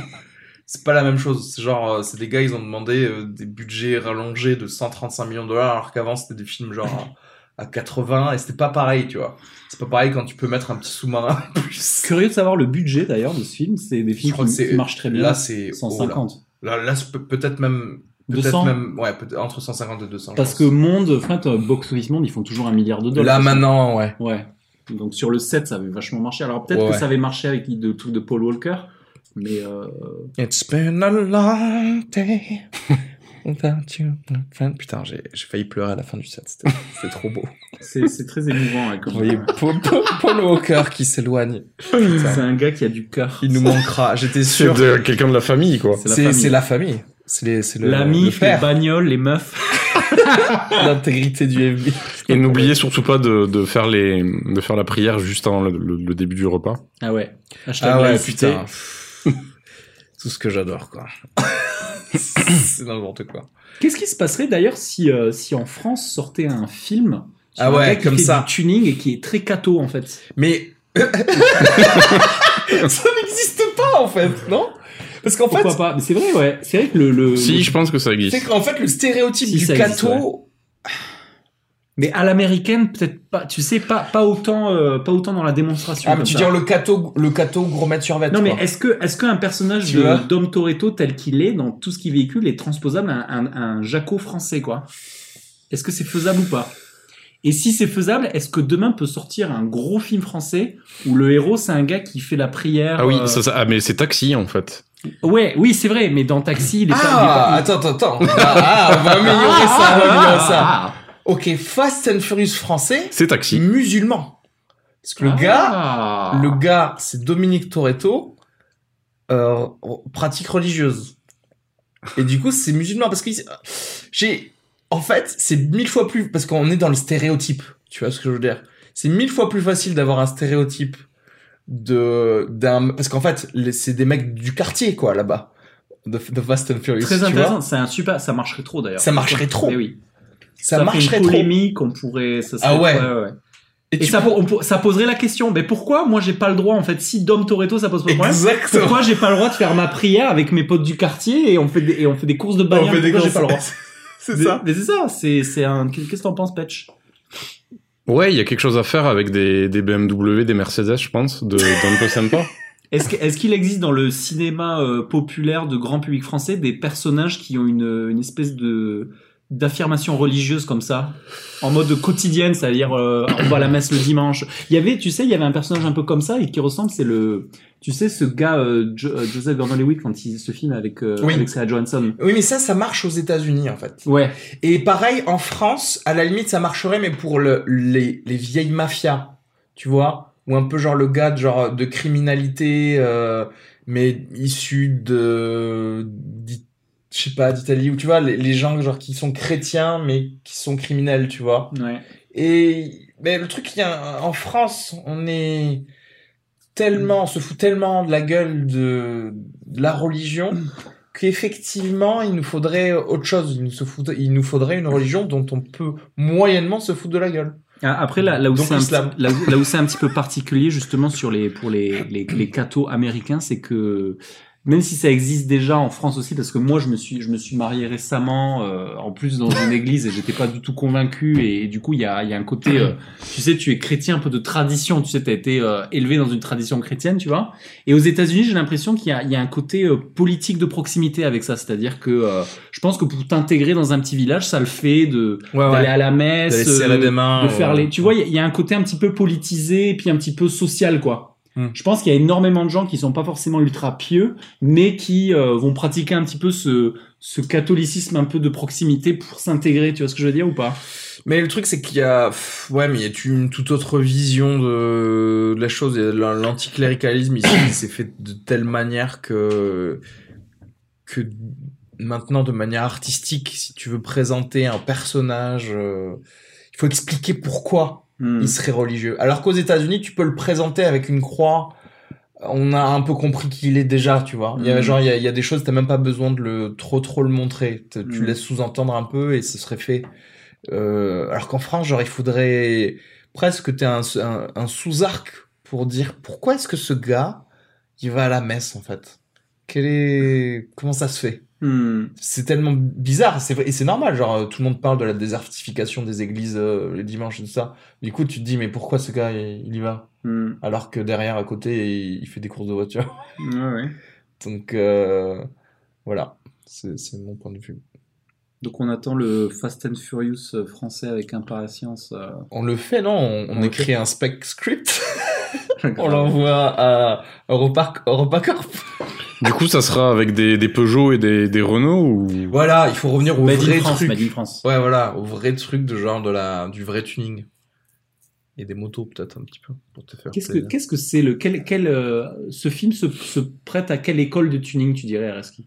c'est pas la même chose. C'est genre, euh, c'est des gars, ils ont demandé euh, des budgets rallongés de 135 millions de dollars, alors qu'avant c'était des films genre à, à 80 et c'était pas pareil, tu vois. C'est pas pareil quand tu peux mettre un petit sous-marin en plus. Curieux de savoir le budget d'ailleurs de ce film. C'est des Je films crois que qui, c'est qui marchent très bien. Là, c'est 150. oh là, là, peut-être même, 200. même, ouais, peut entre 150 et 200. je Parce que Monde, enfin, euh, Box Office Monde, ils font toujours un milliard de dollars. là maintenant, ouais. Ouais. Donc sur le 7, ça avait vachement marché. Alors peut-être Ouais, que ça avait marché avec le truc de Paul Walker. Mais euh, It's been a long day Putain, j'ai j'ai failli pleurer à la fin du set. C'était trop beau. C'est c'est très émouvant. comme- Vous voyez Paul, Paul- Paul Walker qui s'éloigne. C'est un gars qui a du cœur. Il nous manquera. J'étais C'est sûr. de quelqu'un de la famille, quoi. C'est c'est la famille. C'est c'est le, le L'ami, les bagnoles, les meufs. L'intégrité du FBI. Et n'oubliez surtout pas de, de faire les, de faire la prière juste avant le, le- le début du repas. Ah ouais. Hashtag Ah ouais, putain. Tout ce que j'adore, quoi. c'est n'importe quoi. Qu'est-ce qui se passerait d'ailleurs si, euh, si en France sortait un film sur Ah un gars qui comme fait ça. du tuning et qui est très cato en fait? Mais ça n'existe pas en fait, non? Parce qu'en fait, Pourquoi pas Mais c'est vrai, ouais. C'est vrai que le. le Si, le- je pense que ça c'est existe. qu'en fait le stéréotype Si, du existe, cato. Mais à l'américaine, peut-être pas. Tu sais, pas, pas autant, euh, pas autant dans la démonstration. Ah, mais tu ça. dis le cato, le cato gros mètre sur vêt. Non, mais est-ce que, est-ce qu'un personnage Tu de Dom Toretto tel qu'il est dans tout ce qu'il véhicule est transposable à un, un, un Jaco français, quoi? Est-ce que c'est faisable ou pas? Et si c'est faisable, est-ce que demain peut sortir un gros film français où le héros c'est un gars qui fait la prière Ah oui, euh, ça, ça- ah, mais c'est taxi, en fait. Ouais, oui, c'est vrai, mais dans Taxi, il est pas- il est Ah, attends, attends, attends. Ah, on va améliorer ça, on va améliorer ça. Ah, Ok, Fast and Furious français, C'est taxi. musulman. Parce que le ah. gars, Ah. le gars, c'est Dominique Toretto, euh, pratique religieuse. Et du coup, c'est musulman parce que j'ai, en fait, c'est mille fois plus parce qu'on est dans le stéréotype. Tu vois ce que je veux dire C'est mille fois plus facile d'avoir un stéréotype de d'un parce qu'en fait, c'est des mecs du quartier quoi là-bas. De, de Fast and Furious. Très intéressant, c'est un super, ça marcherait trop d'ailleurs. Ça marcherait trop. Mais oui. Ça, ferait marcherait une trop. polémique, on pourrait. Ça Ah ouais. ouais. Et, ça, on ça poserait la question, mais pourquoi moi j'ai pas le droit en fait Si Dom Toretto ça pose pas de problème, Exactement. pourquoi j'ai pas le droit de faire ma prière avec mes potes du quartier et on fait des, et on fait des courses de bagnole? On fait des Pourquoi j'ai courses. pas le droit? C'est ça. Mais c'est ça, c'est c'est un. Qu'est-ce que t'en penses, Patch? Ouais, il y a quelque chose à faire avec des, des BMW, des Mercedes, je pense, de, d'un peu sympa. Est-ce que- est-ce qu'il existe dans le cinéma euh, populaire de grand public français des personnages qui ont une, une espèce de d'affirmation religieuse comme ça en mode quotidienne c'est-à-dire euh, on va à la messe le dimanche il y avait tu sais il y avait un personnage un peu comme ça et qui ressemble c'est le tu sais ce gars euh, Jo- euh, Joseph Gordon-Levitt quand il se filme avec euh, Oui. avec Sarah Johansson Oui, mais ça, ça marche aux États-Unis en fait. ouais Et pareil, en France, à la limite, ça marcherait, mais pour le, les, les vieilles mafias, tu vois, ou un peu genre le gars de, genre de criminalité, euh, mais issu de, d'I- je sais pas, d'Italie, ou tu vois, les, les gens genre qui sont chrétiens, mais qui sont criminels, tu vois. ouais Et mais le truc, il y a, en France, on est tellement, on se fout tellement de la gueule de, de la religion qu'effectivement, il nous faudrait autre chose. Il nous, se fout- il nous faudrait une religion dont on peut moyennement se foutre de la gueule. Ah, Après, là, là, où Donc c'est un, l'islam. petit- là, où- là où c'est un petit peu particulier, justement, sur les, pour les, les, les cathos américains, c'est que même si ça existe déjà en France aussi, parce que moi, je me suis, je me suis marié récemment, euh, en plus dans une église, et j'étais pas du tout convaincu, et, du coup, il y a, il y a un côté, euh, tu sais, tu es chrétien un peu de tradition, tu sais, t'as été euh, élevé dans une tradition chrétienne, tu vois. Et aux États-Unis, j'ai l'impression qu'il y a, il y a un côté euh, politique de proximité avec ça, c'est-à-dire que euh, je pense que pour t'intégrer dans un petit village, ça le fait de Ouais, d'aller à la messe, euh, des mains, de faire ouais. les. Tu vois, il y y, a un côté un petit peu politisé, et puis un petit peu social, quoi. Hmm. Je pense qu'il y a énormément de gens qui sont pas forcément ultra pieux, mais qui euh, vont pratiquer un petit peu ce, ce catholicisme un peu de proximité pour s'intégrer. Tu vois ce que je veux dire ou pas? Mais le truc, c'est qu'il y a, ouais, mais il y a une toute autre vision de, de la chose. L'anticléricalisme ici, s'est fait de telle manière que, que maintenant, de manière artistique, si tu veux présenter un personnage, euh, il faut expliquer pourquoi Hmm. il serait religieux. Alors qu'aux États-Unis, tu peux le présenter avec une croix. On a un peu compris qui il est déjà, tu vois. Il y a Mm. genre, il y a, il y a des choses, t'as même pas besoin de le trop trop le montrer. Tu Mm. laisses sous-entendre un peu et ce serait fait. Euh, alors qu'en France, genre, il faudrait presque que t'aies un, un, un sous-arc pour dire pourquoi est-ce que ce gars, il va à la messe en fait? Quel est, comment ça se fait? Hmm. c'est tellement bizarre c'est vrai- et c'est normal genre euh, tout le monde parle de la désertification des églises euh, les dimanches et tout ça du coup tu te dis mais pourquoi ce gars il, il y va? Hmm. alors que derrière à côté il, il fait des courses de voiture Ouais, ouais. donc euh, voilà c'est mon point de vue Donc on attend le Fast and Furious euh, français avec impatience. euh. on le fait non? On, on On le écrit un spec script on l'envoie à Europark EuropaCorp Du coup, ça sera avec des, des Peugeot et des, des Renault ou? Voilà, il faut revenir au Made in vrai France, truc. Made in France. Ouais, voilà, au vrai truc de genre de la, du vrai tuning. Et des motos peut-être un petit peu pour te faire Qu'est-ce que plaisir. qu'est-ce que c'est le quel quel euh, ce film se, se prête à quelle école de tuning tu dirais Reski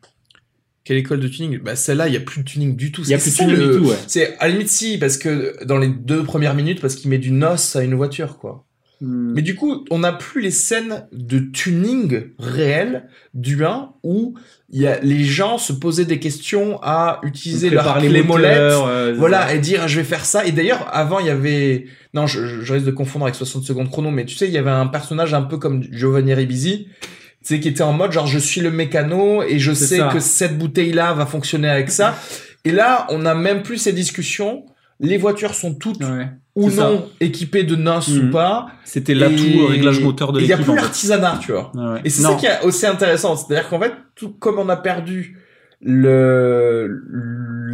Quelle école de tuning? Bah celle-là, il y a plus de tuning du tout. Il y a C'est plus de tuning le- du tout, ouais. C'est à la limite si parce que dans les deux premières minutes parce qu'il met du nos à une voiture quoi. Hmm. Mais du coup, on n'a plus les scènes de tuning réel du 1 où il y a, les gens se posaient des questions à utiliser On leur prépare les clé moteurs, molette, euh, voilà, ça. et dire je vais faire ça. Et d'ailleurs, avant, il y avait, non, je, je- risque de confondre avec 60 secondes chrono, mais tu sais, il y avait un personnage un peu comme Giovanni Ribisi, tu sais, qui était en mode genre je suis le mécano et je sais ça. que cette bouteille-là va fonctionner avec ça. Et là, on n'a même plus ces discussions. Les voitures sont toutes ou ça. non équipées de NOS ou Mhm. pas. C'était l'atout réglage moteur de et Il y a l'équipe, plus en fait. l'artisanat, tu vois. Ouais. Et c'est ça qui est aussi intéressant. C'est-à-dire qu'en fait, tout comme on a perdu le,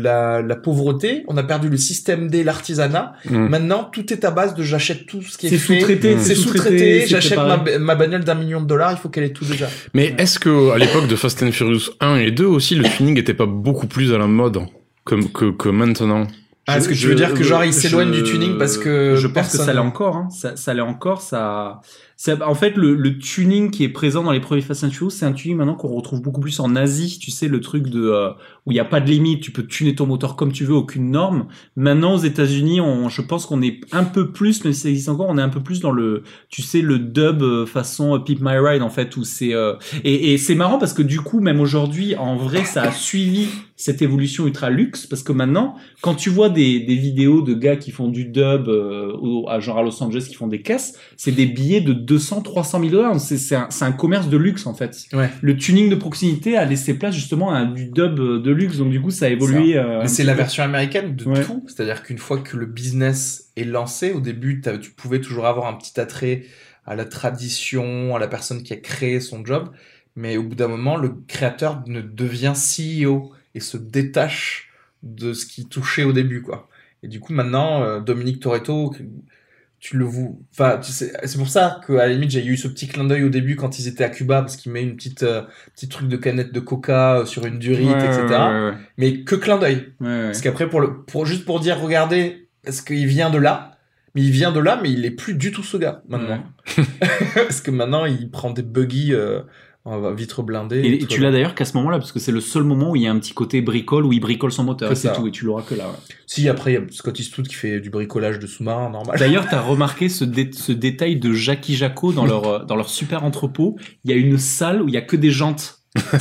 la, la pauvreté, on a perdu le système D, l'artisanat. Mm. Maintenant, tout est à base de j'achète tout ce qui est, C'est fait. sous-traité, C'est c'est sous-traité, J'achète ma, bagnole d'un million de dollars. Il faut qu'elle ait tout déjà. Mais est-ce que à l'époque de Fast and Furious 1 et 2 aussi, le tuning n'était pas beaucoup plus à la mode que, que, que maintenant? Ah, est-ce que tu veux dire que genre il s'éloigne du tuning parce que je pense que ça l'est encore hein. ça, ça l'est encore ça, ça en fait le, tuning qui est présent dans les premiers Fast and Furious c'est un tuning maintenant qu'on retrouve beaucoup plus en Asie. Tu sais le truc de euh, où il y a pas de limite tu peux tuner ton moteur comme tu veux aucune norme. Maintenant aux États-Unis on je pense qu'on est un peu plus même si ça existe encore on est un peu plus dans le tu sais le dub euh, façon euh, Pimp My Ride en fait où c'est et, c'est marrant parce que du coup même aujourd'hui en vrai ça a suivi cette évolution ultra luxe parce que maintenant quand tu vois des, vidéos de gars qui font du dub euh, à genre à Los Angeles qui font des caisses c'est des billets de 200 300 000 dollars c'est un, un commerce de luxe en fait Ouais. le tuning de proximité a laissé place justement à du dub de luxe donc du coup ça a évolué euh, c'est la peu. version américaine de Ouais. tout. C'est-à-dire qu'une fois que le business est lancé, au début, tu pouvais toujours avoir un petit attrait à la tradition, à la personne qui a créé son job. Mais au bout d'un moment, le créateur ne devient CEO et se détache de ce qui touchait au début, quoi. Et du coup, maintenant, euh, Dominique Toretto, tu le vous, enfin, tu sais, c'est pour ça qu'à la limite, j'ai eu ce petit clin d'œil au début quand ils étaient à Cuba, parce qu'il met une petite, euh, petit truc de canette de coca euh, sur une durite, Ouais, etc. ouais, ouais, ouais. Mais que clin d'œil. Parce qu'après, pour le, pour, juste pour dire, regardez, est-ce qu'il vient de là? Mais il vient de là, mais il est plus du tout ce gars, maintenant. parce que maintenant, il prend des buggy, euh, en vitre blindée. Et, tu l'as d'ailleurs qu'à ce moment-là, parce que c'est le seul moment où il y a un petit côté bricole, où il bricole son moteur, C'est tout, et tu l'auras que là. ouais. Si, après, il y a Scott Eastwood qui fait du bricolage de sous-marin, normal. D'ailleurs, t'as remarqué ce, dé- ce détail de Jackie Jaco dans leur, euh, dans leur super entrepôt? Il y a une salle où il y a que des jantes.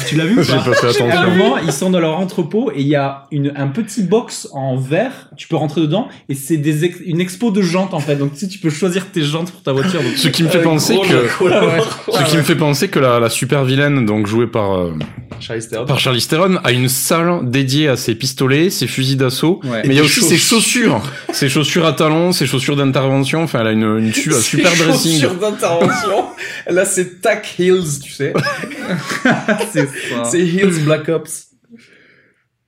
Tu l'as vu ou J'ai pas pas fait attention. À un moment, ils sont dans leur entrepôt et il y a une, un petit box en verre. Tu peux rentrer dedans et c'est des ex- une expo de jantes en fait. Donc tu sais, tu peux choisir tes jantes pour ta voiture. Donc, Ce qui me fait Avec penser gros que, logo, là, ouais. ce qui me fait penser que la, la super vilaine, donc jouée par, euh, Charlize Theron. par Charlize Theron, a une salle dédiée à ses pistolets, ses fusils d'assaut, Ouais. mais il y a aussi ses chaussures, ses chaussures à talons, ses chaussures d'intervention. Enfin, elle a une, une su- un super Ses dressing. chaussures d'intervention. Là, c'est Tac Heels, tu sais. c'est ça. C'est Heels Black Ops.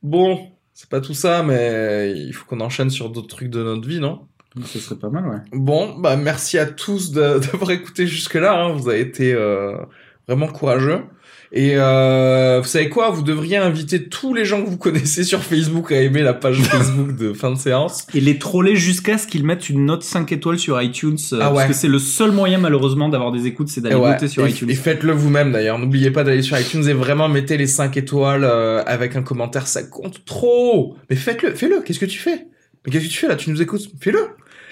Bon, c'est pas tout ça, mais il faut qu'on enchaîne sur d'autres trucs de notre vie, non? Ce serait pas mal, ouais. Bon, bah merci à tous d'avoir écouté jusque-là. hein. Vous avez été euh, vraiment courageux. Et euh, vous savez quoi? Vous devriez inviter tous les gens que vous connaissez sur Facebook à aimer la page Facebook de fin de séance. Et les troller jusqu'à ce qu'ils mettent une note 5 étoiles sur iTunes. euh, Ah ouais. Parce que c'est le seul moyen, malheureusement, d'avoir des écoutes, c'est d'aller ouais, voter sur et- iTunes. et faites-le vous-même d'ailleurs. N'oubliez pas d'aller sur iTunes et vraiment mettez les 5 étoiles euh, avec un commentaire. Ça compte trop. Mais faites-le, fais-le. Qu'est-ce que tu fais? Mais qu'est-ce que tu fais là? Tu nous écoutes? Fais-le.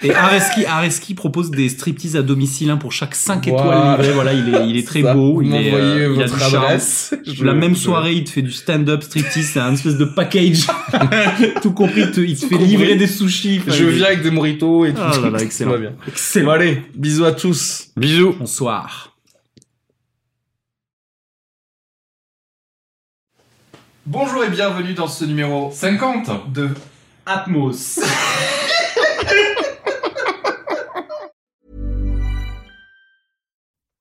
Et Areski, Areski propose des striptease à domicile hein, pour chaque 5 Voilà. étoiles livrées. Voilà, il est, il est très Ça, beau. il est, euh, il a du charme. adresse. Je- La même je- soirée, il te fait du stand-up striptease, c'est un espèce de package. Tout compris, il te, il te fait compris. livrer des sushis. Je viens avec des moritos et tout. Ah là là, Tout excellent. va bien. Excellent. Bon, allez, bisous à tous. Bisous. Bonsoir. Bonjour et bienvenue dans ce numéro 50 de Atmos.